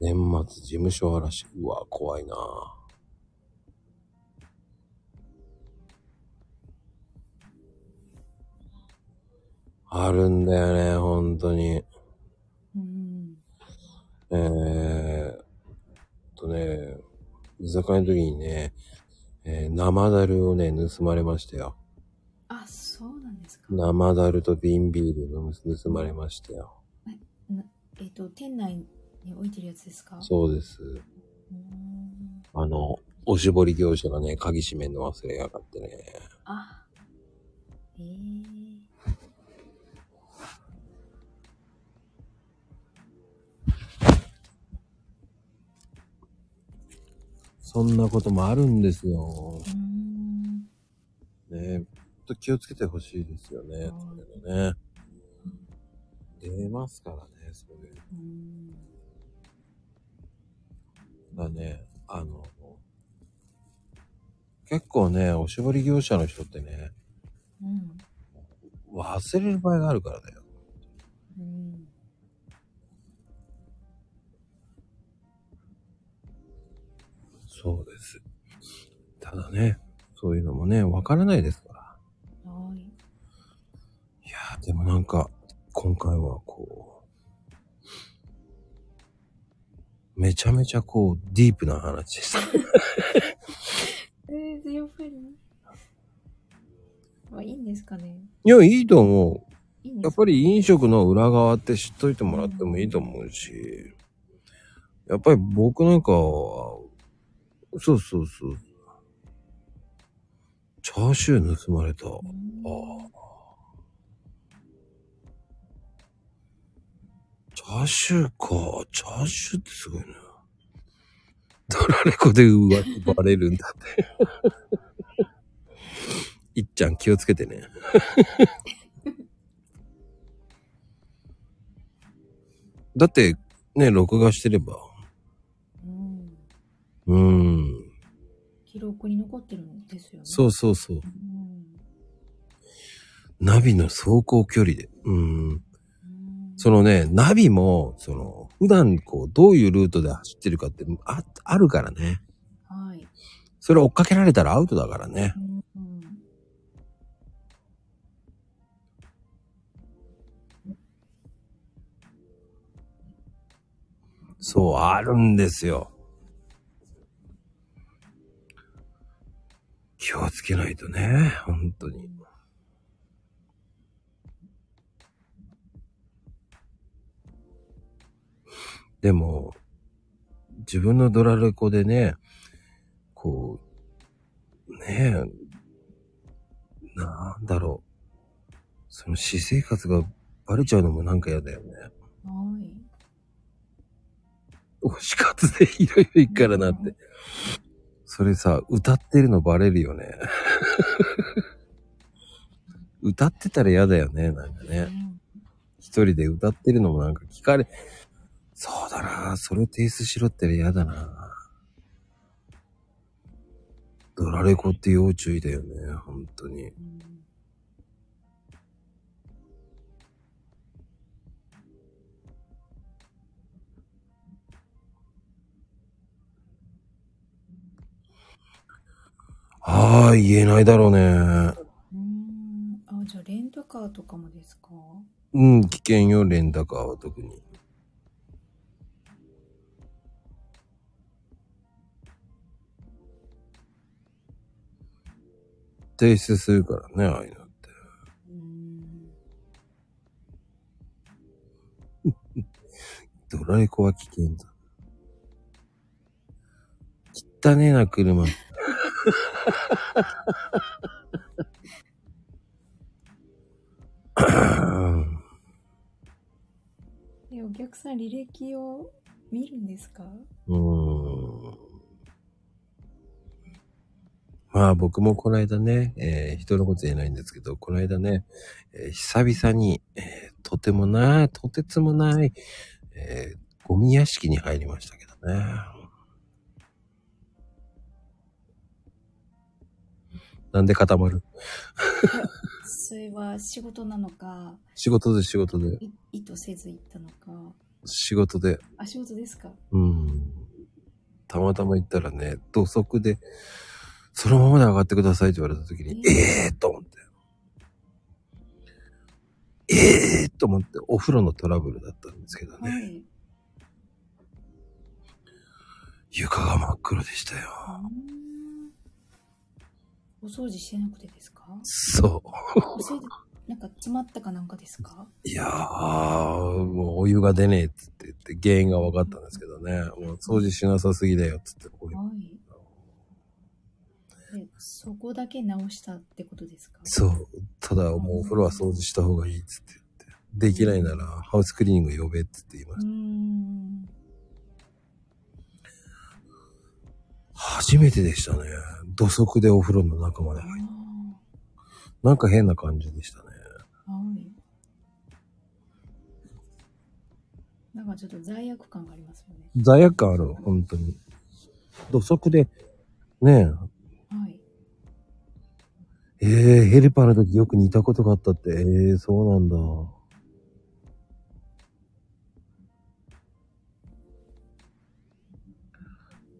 年末事務所嵐。うわ、怖いなあるんだよね、本当に。うん。えーっとね、居酒屋の時にね、えー生だるをね、盗まれましたよ。あ、そうなんですか。生だると瓶ビールの盗まれましたよ。なえっ、と、店内に置いてるやつですか？そうです。うんあの、おしぼり業者がね、鍵閉めんの忘れやがってね。あ。ええそんなこともあるんですよ。うん。ねと気をつけてほしいですよね。はいそういうのね。出ますからね、そういう。だね、あの、結構ね、おしぼり業者の人ってね、うん。忘れる場合があるからだよ。うん。そうです。ただね、そういうのもね、わからないですから。はい。いやー、でもなんか、今回はこう、めちゃめちゃこう、ディープな話でした。えー、やっぱり。まあ、いいんですかね。いや、いいと思う。やっぱり飲食の裏側って知っといてもらってもいいと思うし、やっぱり僕なんかは、そうそうそう。チャーシュー盗まれた。あうんあ。チャーシューか。チャーシューってすごいな。ドラレコで浮気バレるんだって。いっちゃん気をつけてね。だって、ね、録画してれば。うん。うーん。記録に残ってるんですよね。そうそうそう。うん。ナビの走行距離で。うん。うんそのね、ナビも、その、普段こう、どういうルートで走ってるかってあ、あるからね。はい。それ追っかけられたらアウトだからね。うんうんそう、あるんですよ。気をつけないとね、本当に。でも、自分のドラレコでね、こう、ねえ、なんだろう。その私生活がバレちゃうのもなんか嫌だよね。はい。推し活でいろいろいくからなって。それさ、歌ってるのバレるよね。歌ってたら嫌だよね、なんかね。一人で歌ってるのもなんか聞かれ、そうだなそれ提出しろって嫌だなドラレコって要注意だよね、本当に。ああ、言えないだろうね。うーん。あ、じゃあレンタカーとかもですか？うん、危険よ、レンタカーは特に。提出するからね、ああいうのって。ドラレコは危険だ。汚ねえな、車。え、お客さん履歴を見るんですか？うん。まあ僕もこの間ね、えー人のこと言えないんですけど、この間ね、えー久々に、えーとてもない、とてつもない、えーゴミ屋敷に入りましたけどね。なんで固まる？それは仕事なのか、仕事で仕事で、い意図せず行ったのか？仕事で、あ、仕事ですか？うん。たまたま行ったらね、土足で、そのままで上がってくださいって言われた時に、えええー、と思って。ええー、と思って、お風呂のトラブルだったんですけどね。はい。床が真っ黒でしたよ。うーんお掃除してなくてですか？そそれで、なんか詰まったかなんかですか？う。いやー、もうお湯が出ねえっつって言って原因が分かったんですけどね。もう掃除しなさすぎだよっつって、はい。で、そこだけ直したってことですか？そう。ただもうお風呂は掃除した方がいいっつって言って。できないならハウスクリーニング呼べっつって言いました。ん。初めてでしたね。土足でお風呂の中まであ入って。ーなんか変な感じでしたね。はい。なんかちょっと罪悪感がありますよね。罪悪感ある、本当に。土足で、ねはい。え、えー、ヘルパーの時よく似たことがあったって、えー、そうなんだ。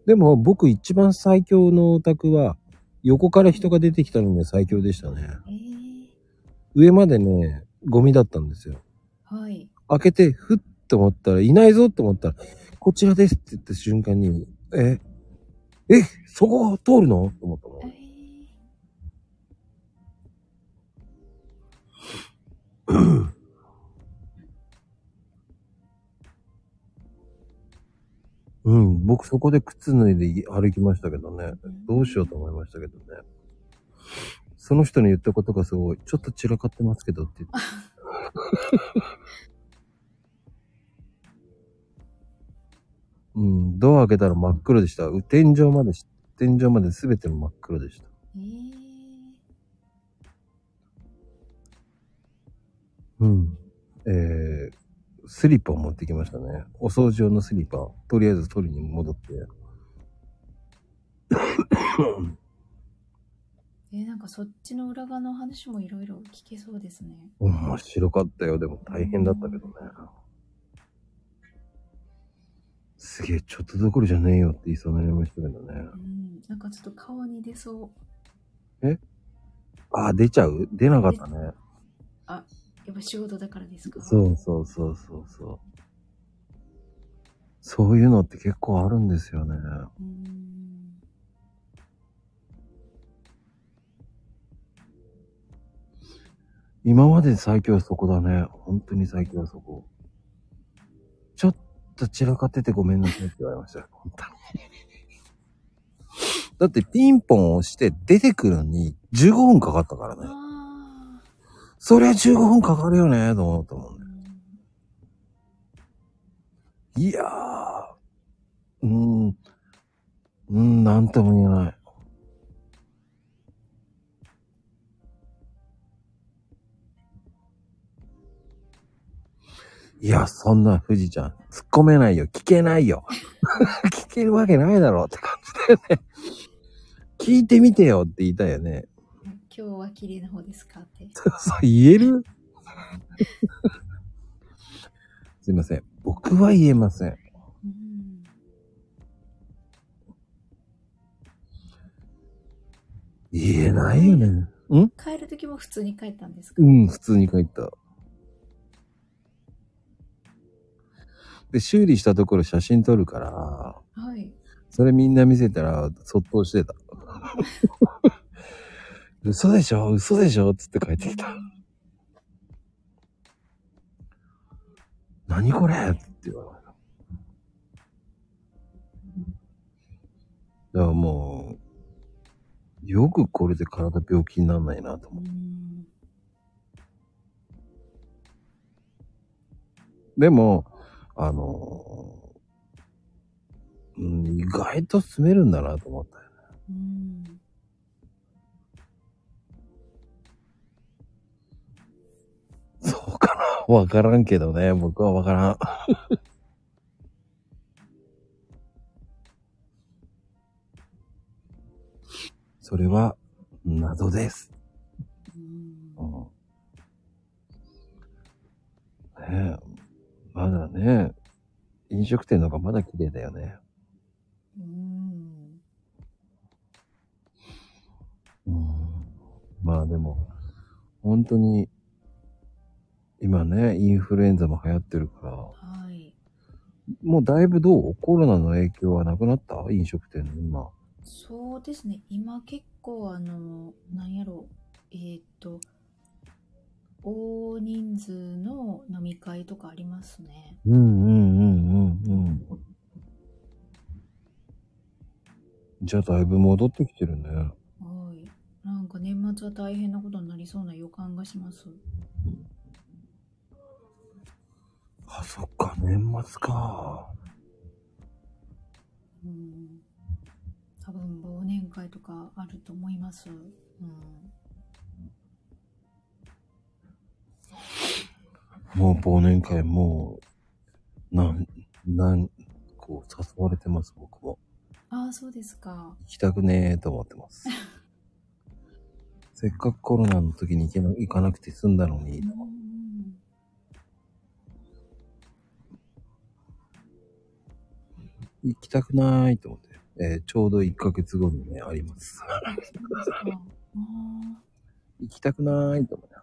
でも僕一番最強のオタクは、横から人が出てきたのが最強でしたね。えー、上までね、ゴミだったんですよ。はい。開けて、ふっと思ったら、いないぞって思ったら、こちらですって言った瞬間に、え、え、そこ通るの？と思ったのえ。うん、僕そこで靴脱いで歩きましたけどね。ーどうしようと思いましたけどね。その人に言ったことがすごい、ちょっと散らかってますけどって言って。うん、ドア開けたら真っ黒でした。う天井までし、天井まで全て真っ黒でした。えー、うん。えー、スリッパを持ってきましたね。お掃除用のスリッパ、とりあえず取りに戻って。えー、なんかそっちの裏側の話もいろいろ聞けそうですね。面白かったよ。でも大変だったけどね。すげえ、ちょっとどころじゃねえよって言いそうになりましたけどね。うん。なんかちょっと顔に出そう。あ、出ちゃう？出なかったね。やっぱ仕事だからですか？そうそうそうそうそう。そういうのって結構あるんですよね。今まで最強はそこだね。本当に最強はそこ。ちょっと散らかっててごめんなさいって言われましたよ。本当に。だってピンポン押して出てくるのに15分かかったからね。そりゃ15分かかるよね、と思ったもんね。いやー。うーん。うん、なんとも言えない。いや、そんな、富士ちゃん、突っ込めないよ。聞けないよ。聞けるわけないだろって感じだよね。聞いてみてよって言いたいよね。今日は綺麗な方ですか？って。そう言える？すいません。僕は言えません。うん言えないよね。ん？帰る時も普通に帰ったんですか？うん、普通に帰った。で、修理したところ写真撮るから、はい。それみんな見せたら、そっとしてた。嘘でしょ？嘘でしょ？つって帰ってきた。何これ？って言われた。だからもう、よくこれで体病気にならないなと思。うでも、あのうん、意外と住めるんだなと思ったよね。そうかなわからんけどね。僕はわからん。それは謎です。うんうんねえ。まだね、飲食店の方がまだ綺麗だよね。うんうんまあでも、本当に、今ね、インフルエンザも流行ってるから、はい。もうだいぶどう？コロナの影響はなくなった？飲食店の今。そうですね。今結構あの、なんやろう。えーっと、大人数の飲み会とかありますね。うんうんうんうんうん。じゃあだいぶ戻ってきてるね。はい。なんか年末は大変なことになりそうな予感がします。あ、そっか、年末か。うん。多分忘年会とかあると思います。うん。もう忘年会もう、なん、なん、こう誘われてます、僕も。ああ、そうですか。行きたくねえと思ってます。せっかくコロナの時に行けな行かなくて済んだのに、うん。行きたくないと思って、えーちょうど1ヶ月後にね、あります。行きたくないと思って。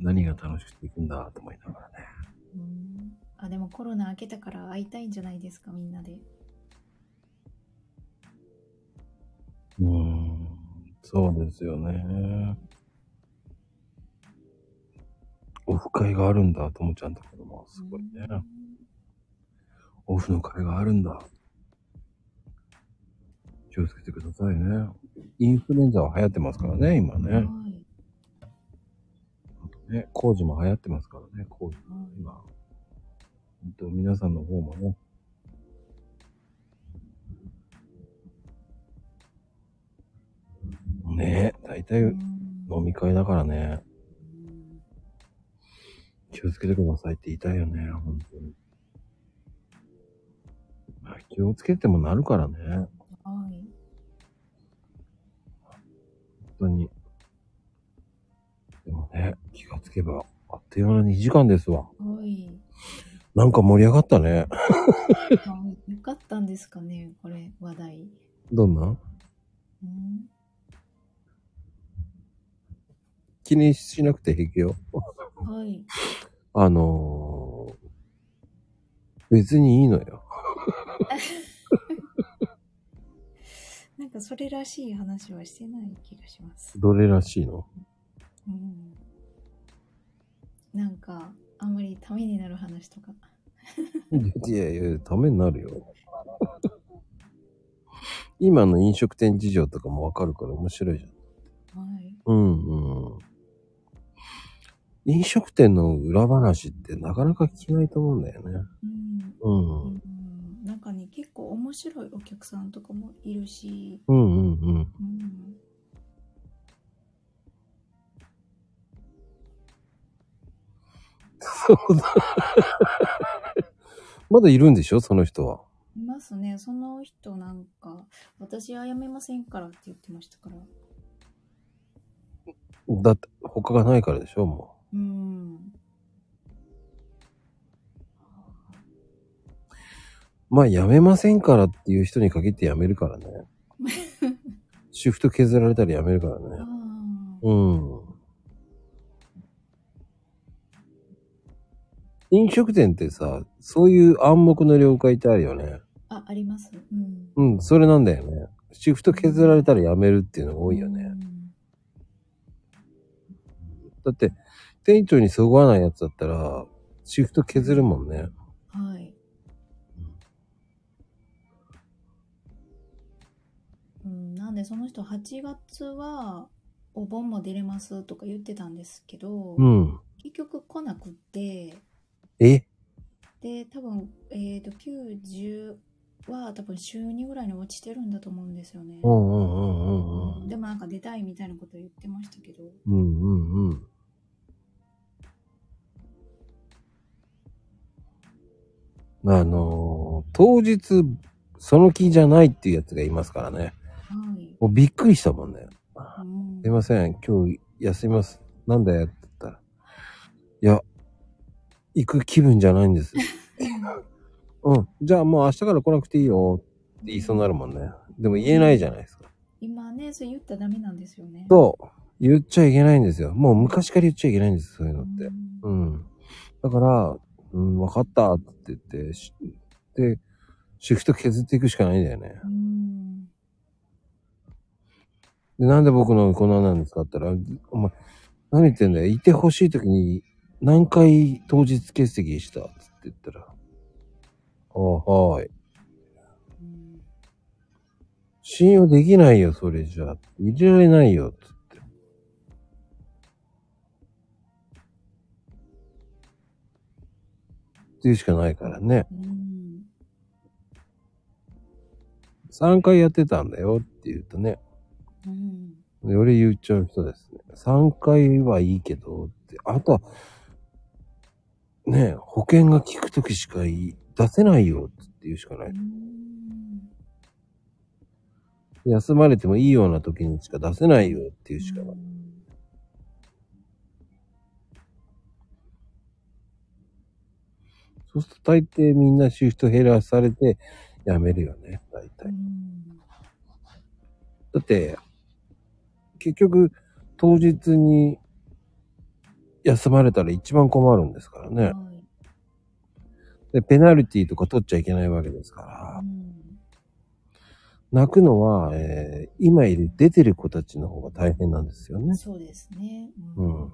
何が楽しくて行くんだと思いながらね。うん。あ、でもコロナ明けたから会いたいんじゃないですか、みんなで。うーん、そうですよね。オフ会があるんだ、ともちゃんところもすごいね。オフの会があるんだ。気をつけてくださいね。インフルエンザは流行ってますからね、今うん。ね。はい。ね、工事も流行ってますからね、工事。はい今。本当皆さんの方もね。ねえ、大体うん飲み会だからね。うん気をつけてくださいって言いたいよね、本当に。まあ気をつけてもなるからね。はい。本当に。でもね、気がつけば、あっという間の2時間ですわ。はい。なんか盛り上がったね。あよかったんですかね、これ、話題。どんな？うん。気にしなくて平気よ。はい。あのー、別にいいのよ。なんかそれらしい話はしてない気がします。どれらしいの？うん。なんか、あんまりためになる話とか。いやいや、ためになるよ。今の飲食店事情とかもわかるから面白いじゃん。はい。うんうん。飲食店の裏話ってなかなか聞けないと思うんだよね。うん。うん。うんうん、なんかね、結構面白いお客さんとかもいるし、うんうん。うん。そうだ。まだいるんでしょその人は？いますね。その人なんか、私は辞めませんからって言ってましたから。だって、他がないからでしょもうん。う。まあ、辞めませんからっていう人に限って辞めるからね。シフト削られたら辞めるからあね。あ。うん。飲食店ってさ、そういう暗黙の了解ってあるよね。あ、あります。うん。うん、それなんだよね。シフト削られたら辞めるっていうのが多いよね。うんだって、店長にそぐわないやつだったら、シフト削るもんね。はい。うん、なんでその人8月はお盆も出れますとか言ってたんですけど、うん。結局来なくって、え？で、多分、えっ、と、9、10は多分週2ぐらいに落ちてるんだと思うんですよね。うんうんうんうんうん。でもなんか出たいみたいなこと言ってましたけど、うんうんうん。あのー当日、その気じゃないっていうやつがいますからね。はい。もうびっくりしたもんね。うんすいません、今日休みます。なんだよって言ったら。いや、行く気分じゃないんです。うん。じゃあもう明日から来なくていいよって言いそうになるもんね。でも言えないじゃないですか。今ね、それ言ったらダメなんですよね。そう。言っちゃいけないんですよ。もう昔から言っちゃいけないんです、そういうのって。うんうん。だから、うん、わかったって言って、しで、シフト削っていくしかないんだよね。うん。で、なんで僕のこんななんですかって言ったら、お前、何言ってんだよ。いてほしい時に何回当日欠席したって言ったら、ああ、はい。うん信用できないよ、それじゃあ。入れられないよ、つって。っていうしかないからね。うん。3回やってたんだよって言うとね。うん。で俺言っちゃう人ですね。3回はいいけどって。あとは、ねえ、保険が効くときしか出せないよって言うしかない。うん休まれてもいいような時にしか出せないよっていうしかない。そうすると大抵みんなシフト減らされて辞めるよね、大う体。んだって、結局、当日に休まれたら一番困るんですからね。はいで、ペナルティとか取っちゃいけないわけですからう。ん泣くのは、えー今いる出てる子たちの方が大変なんですよね。そうですね。うんうん。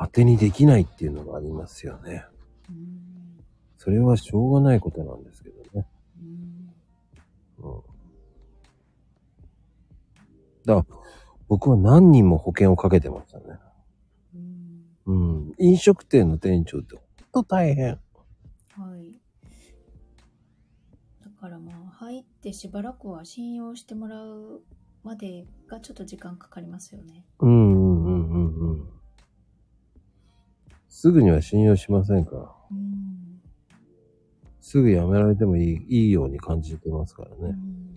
当てにできないっていうのがありますよね。うんそれはしょうがないことなんですけどね。うんうん。だから、僕は何人も保険をかけてましたね。うんうん。飲食店の店長ってほんと大変。はい。だからまあ、入ってしばらくは信用してもらうまでがちょっと時間かかりますよね。うんうんうんうんうん。すぐには信用しませんか？ら。うん。すぐ辞められてもいいいいように感じてますからね。うん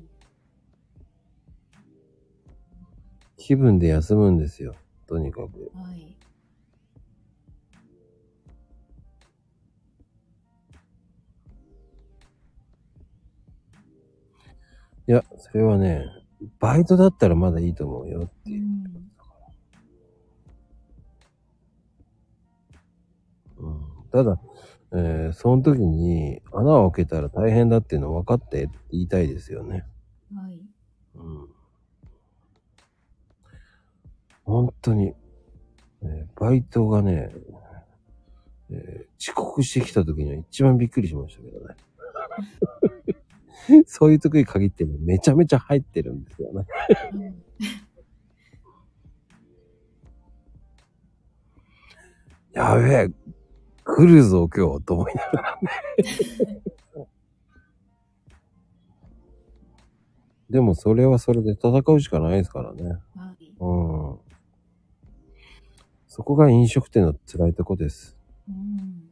気分で休むんですよ。とにかく。はい。いや、それはね、バイトだったらまだいいと思うよってういう。ん。うん、ただ、えーその時に穴を開けたら大変だっていうの分かってって言いたいですよね。はい。うん。本当に、えーバイトがね、えー遅刻してきた時には一番びっくりしましたけどね。そういう時に限ってね、めちゃめちゃ入ってるんですよね。うんやべえ、来るぞ今日と思いながらね。でもそれはそれで戦うしかないですからね。はい。うん。そこが飲食店の辛いとこです。うん。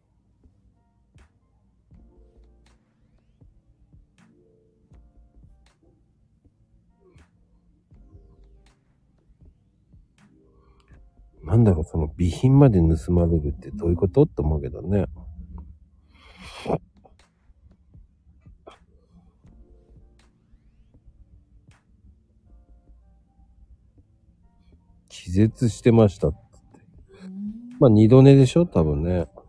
なんだろう、その備品まで盗まれるってどういうこと？って思うけどね。気絶してました。うんまあ二度寝でしょ？多分ね。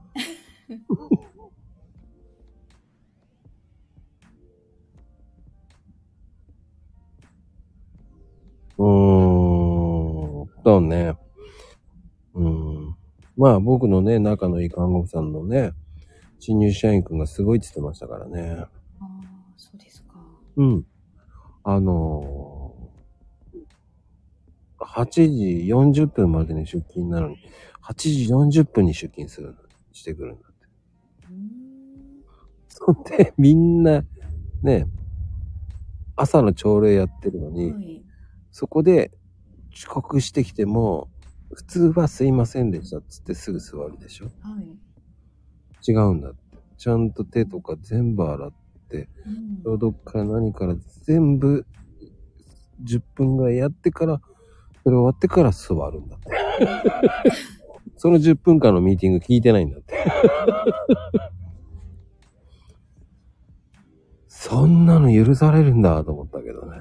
うーん。そうね。うん。まあ僕のね、仲のいい看護婦さんのね、新入社員くんがすごいって言ってましたからね。ああ、そうですか。うん。あのー、8時40分までに出勤なのに、8時40分に出勤する、してくるんだって。うん。そ んで、みんな、ね、朝の朝礼やってるのに、はい。そこで遅刻してきても、普通はすいませんでしたっつってすぐ座るでしょはい。違うんだって。ちゃんと手とか全部洗って、うん消毒から何から全部10分ぐらいやってから、それ終わってから座るんだって。その10分間のミーティング聞いてないんだって。そんなの許されるんだと思ったけどね。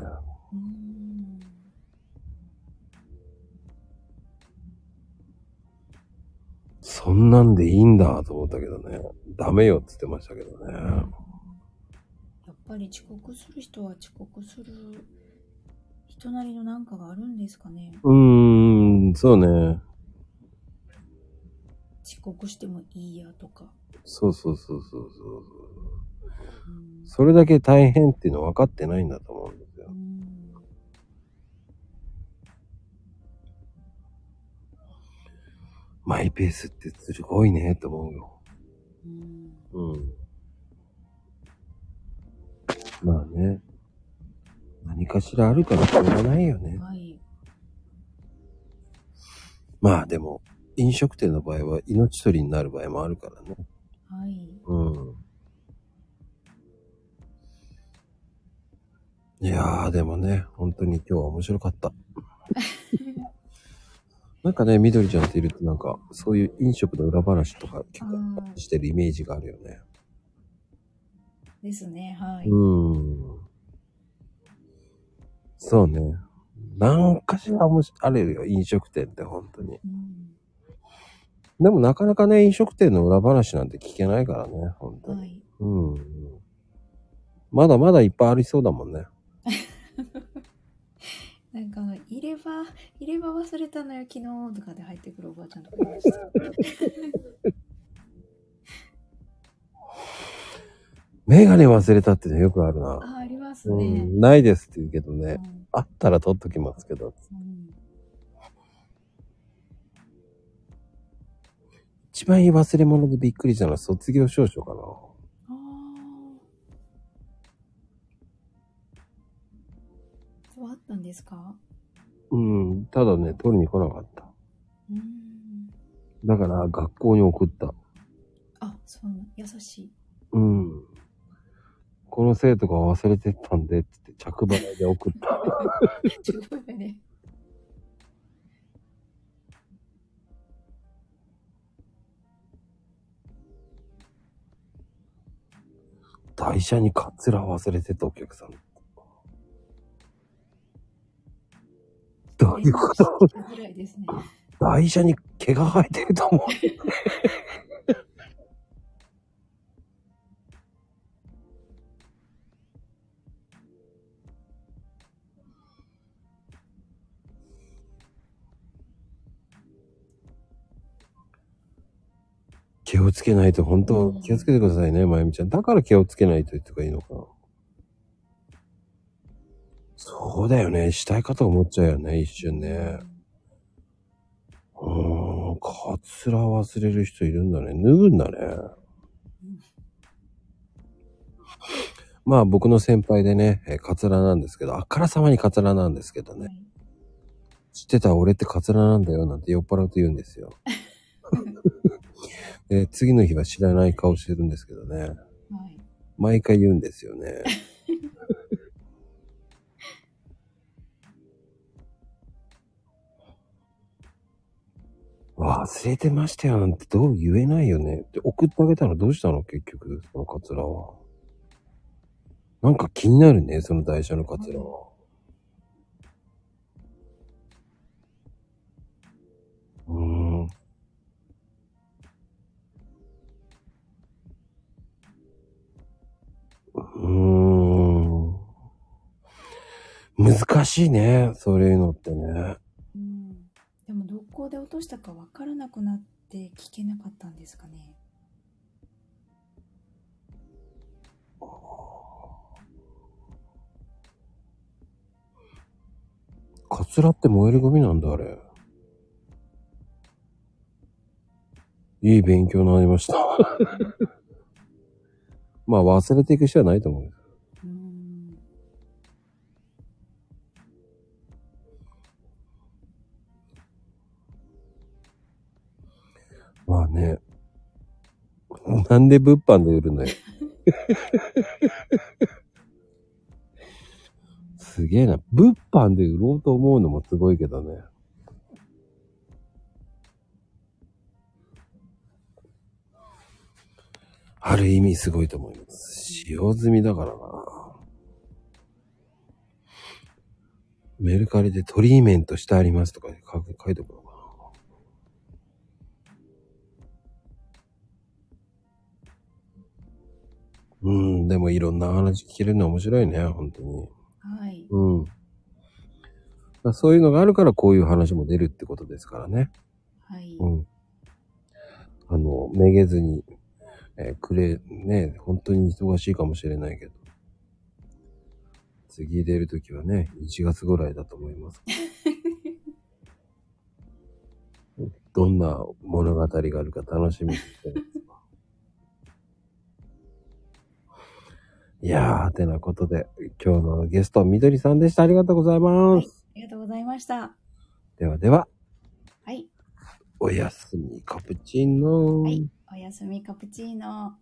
そんなんでいいんだと思ったけどね。ダメよって言ってましたけどね。やっぱり遅刻する人は遅刻する人なりのなんかがあるんですかね。うーん、そうね。遅刻してもいいやとか。そうそうそうそうそう。うんそれだけ大変っていうの分かってないんだと思うんですマイペースってすごいねと思うよ。うんうん。まあね。何かしらあるからしょうがないよね。はい。まあでも、飲食店の場合は命取りになる場合もあるからね。はい。うん。いやー、でもね、本当に今日は面白かった。なんかね、みどりちゃんっているとなんか、そういう飲食の裏話とか結構あしてるイメージがあるよね。ーですね。はい。うん。そうね。なんかしら面白あるよ、飲食店って本当に。うんでもなかなかね、飲食店の裏話なんて聞けないからね、本当に。はい。うん。まだまだいっぱいありそうだもんね。なんか、入れ歯、入れ歯忘れたのよ、昨日とかで入ってくるおばあちゃんとかいました。メガネ忘れたってね、よくあるな。あ、ありますうね。ん、ないですって言うけどね。うんあったら取っときますけど。うん一番いい忘れ物でびっくりしたのは卒業証書かな。ったんですか？うん。ただね、取りに来なかった。うん。だから学校に送った。あ、そうな、優しい。うん。この生徒が忘れてったんで、っって着払いで送った。ちょっとね。台車にカツラ忘れてたお客さん。どういうこと？ぐら。台車に毛が生えてると思う。気をつけないと、本当、気をつけてくださいね、まゆみちゃん。だから気をつけないと言ってがいいのかな。そうだよね。したいかと思っちゃうよね、一瞬ね。うーん、カツラ忘れる人いるんだね。脱ぐんだね。まあ僕の先輩でね、えーカツラなんですけど、あからさまにカツラなんですけどね。はい知ってた俺ってカツラなんだよなんて酔っ払うと言うんですよ。で次の日は知らない顔してるんですけどね。はい。毎回言うんですよね。忘れてましたよなんてどう言えないよね。で送ってあげたらどうしたの結局、そのカツラは。なんか気になるね、その台車のカツラは。うーん。うーん。難しいね、そういうのってね。でも、どこで落としたかわからなくなって聞けなかったんですかね。カツラって燃えるゴミなんだ、あれ。いい勉強になりました。まあ忘れていく人はないと思うまあね。なんで物販で売るのよ。すげえな。物販で売ろうと思うのもすごいけどね。ある意味すごいと思います。使用済みだからな。メルカリでトリーメントしてありますとか書く書いておくのかうん、でもいろんな話聞けるの面白いね、本当に。はい。うん。まあそういうのがあるからこういう話も出るってことですからね。はい。うん。あの、めげずに、えーくれ、ね、本当に忙しいかもしれないけど。次出るときはね、1月ぐらいだと思います。どんな物語があるか楽しみにしてる。いやー、てなことで、今日のゲスト、みどりさんでした。ありがとうございます。ありがとうございました。ではでは、はい。おやすみカプチーノ。はい。おやすみカプチーノ。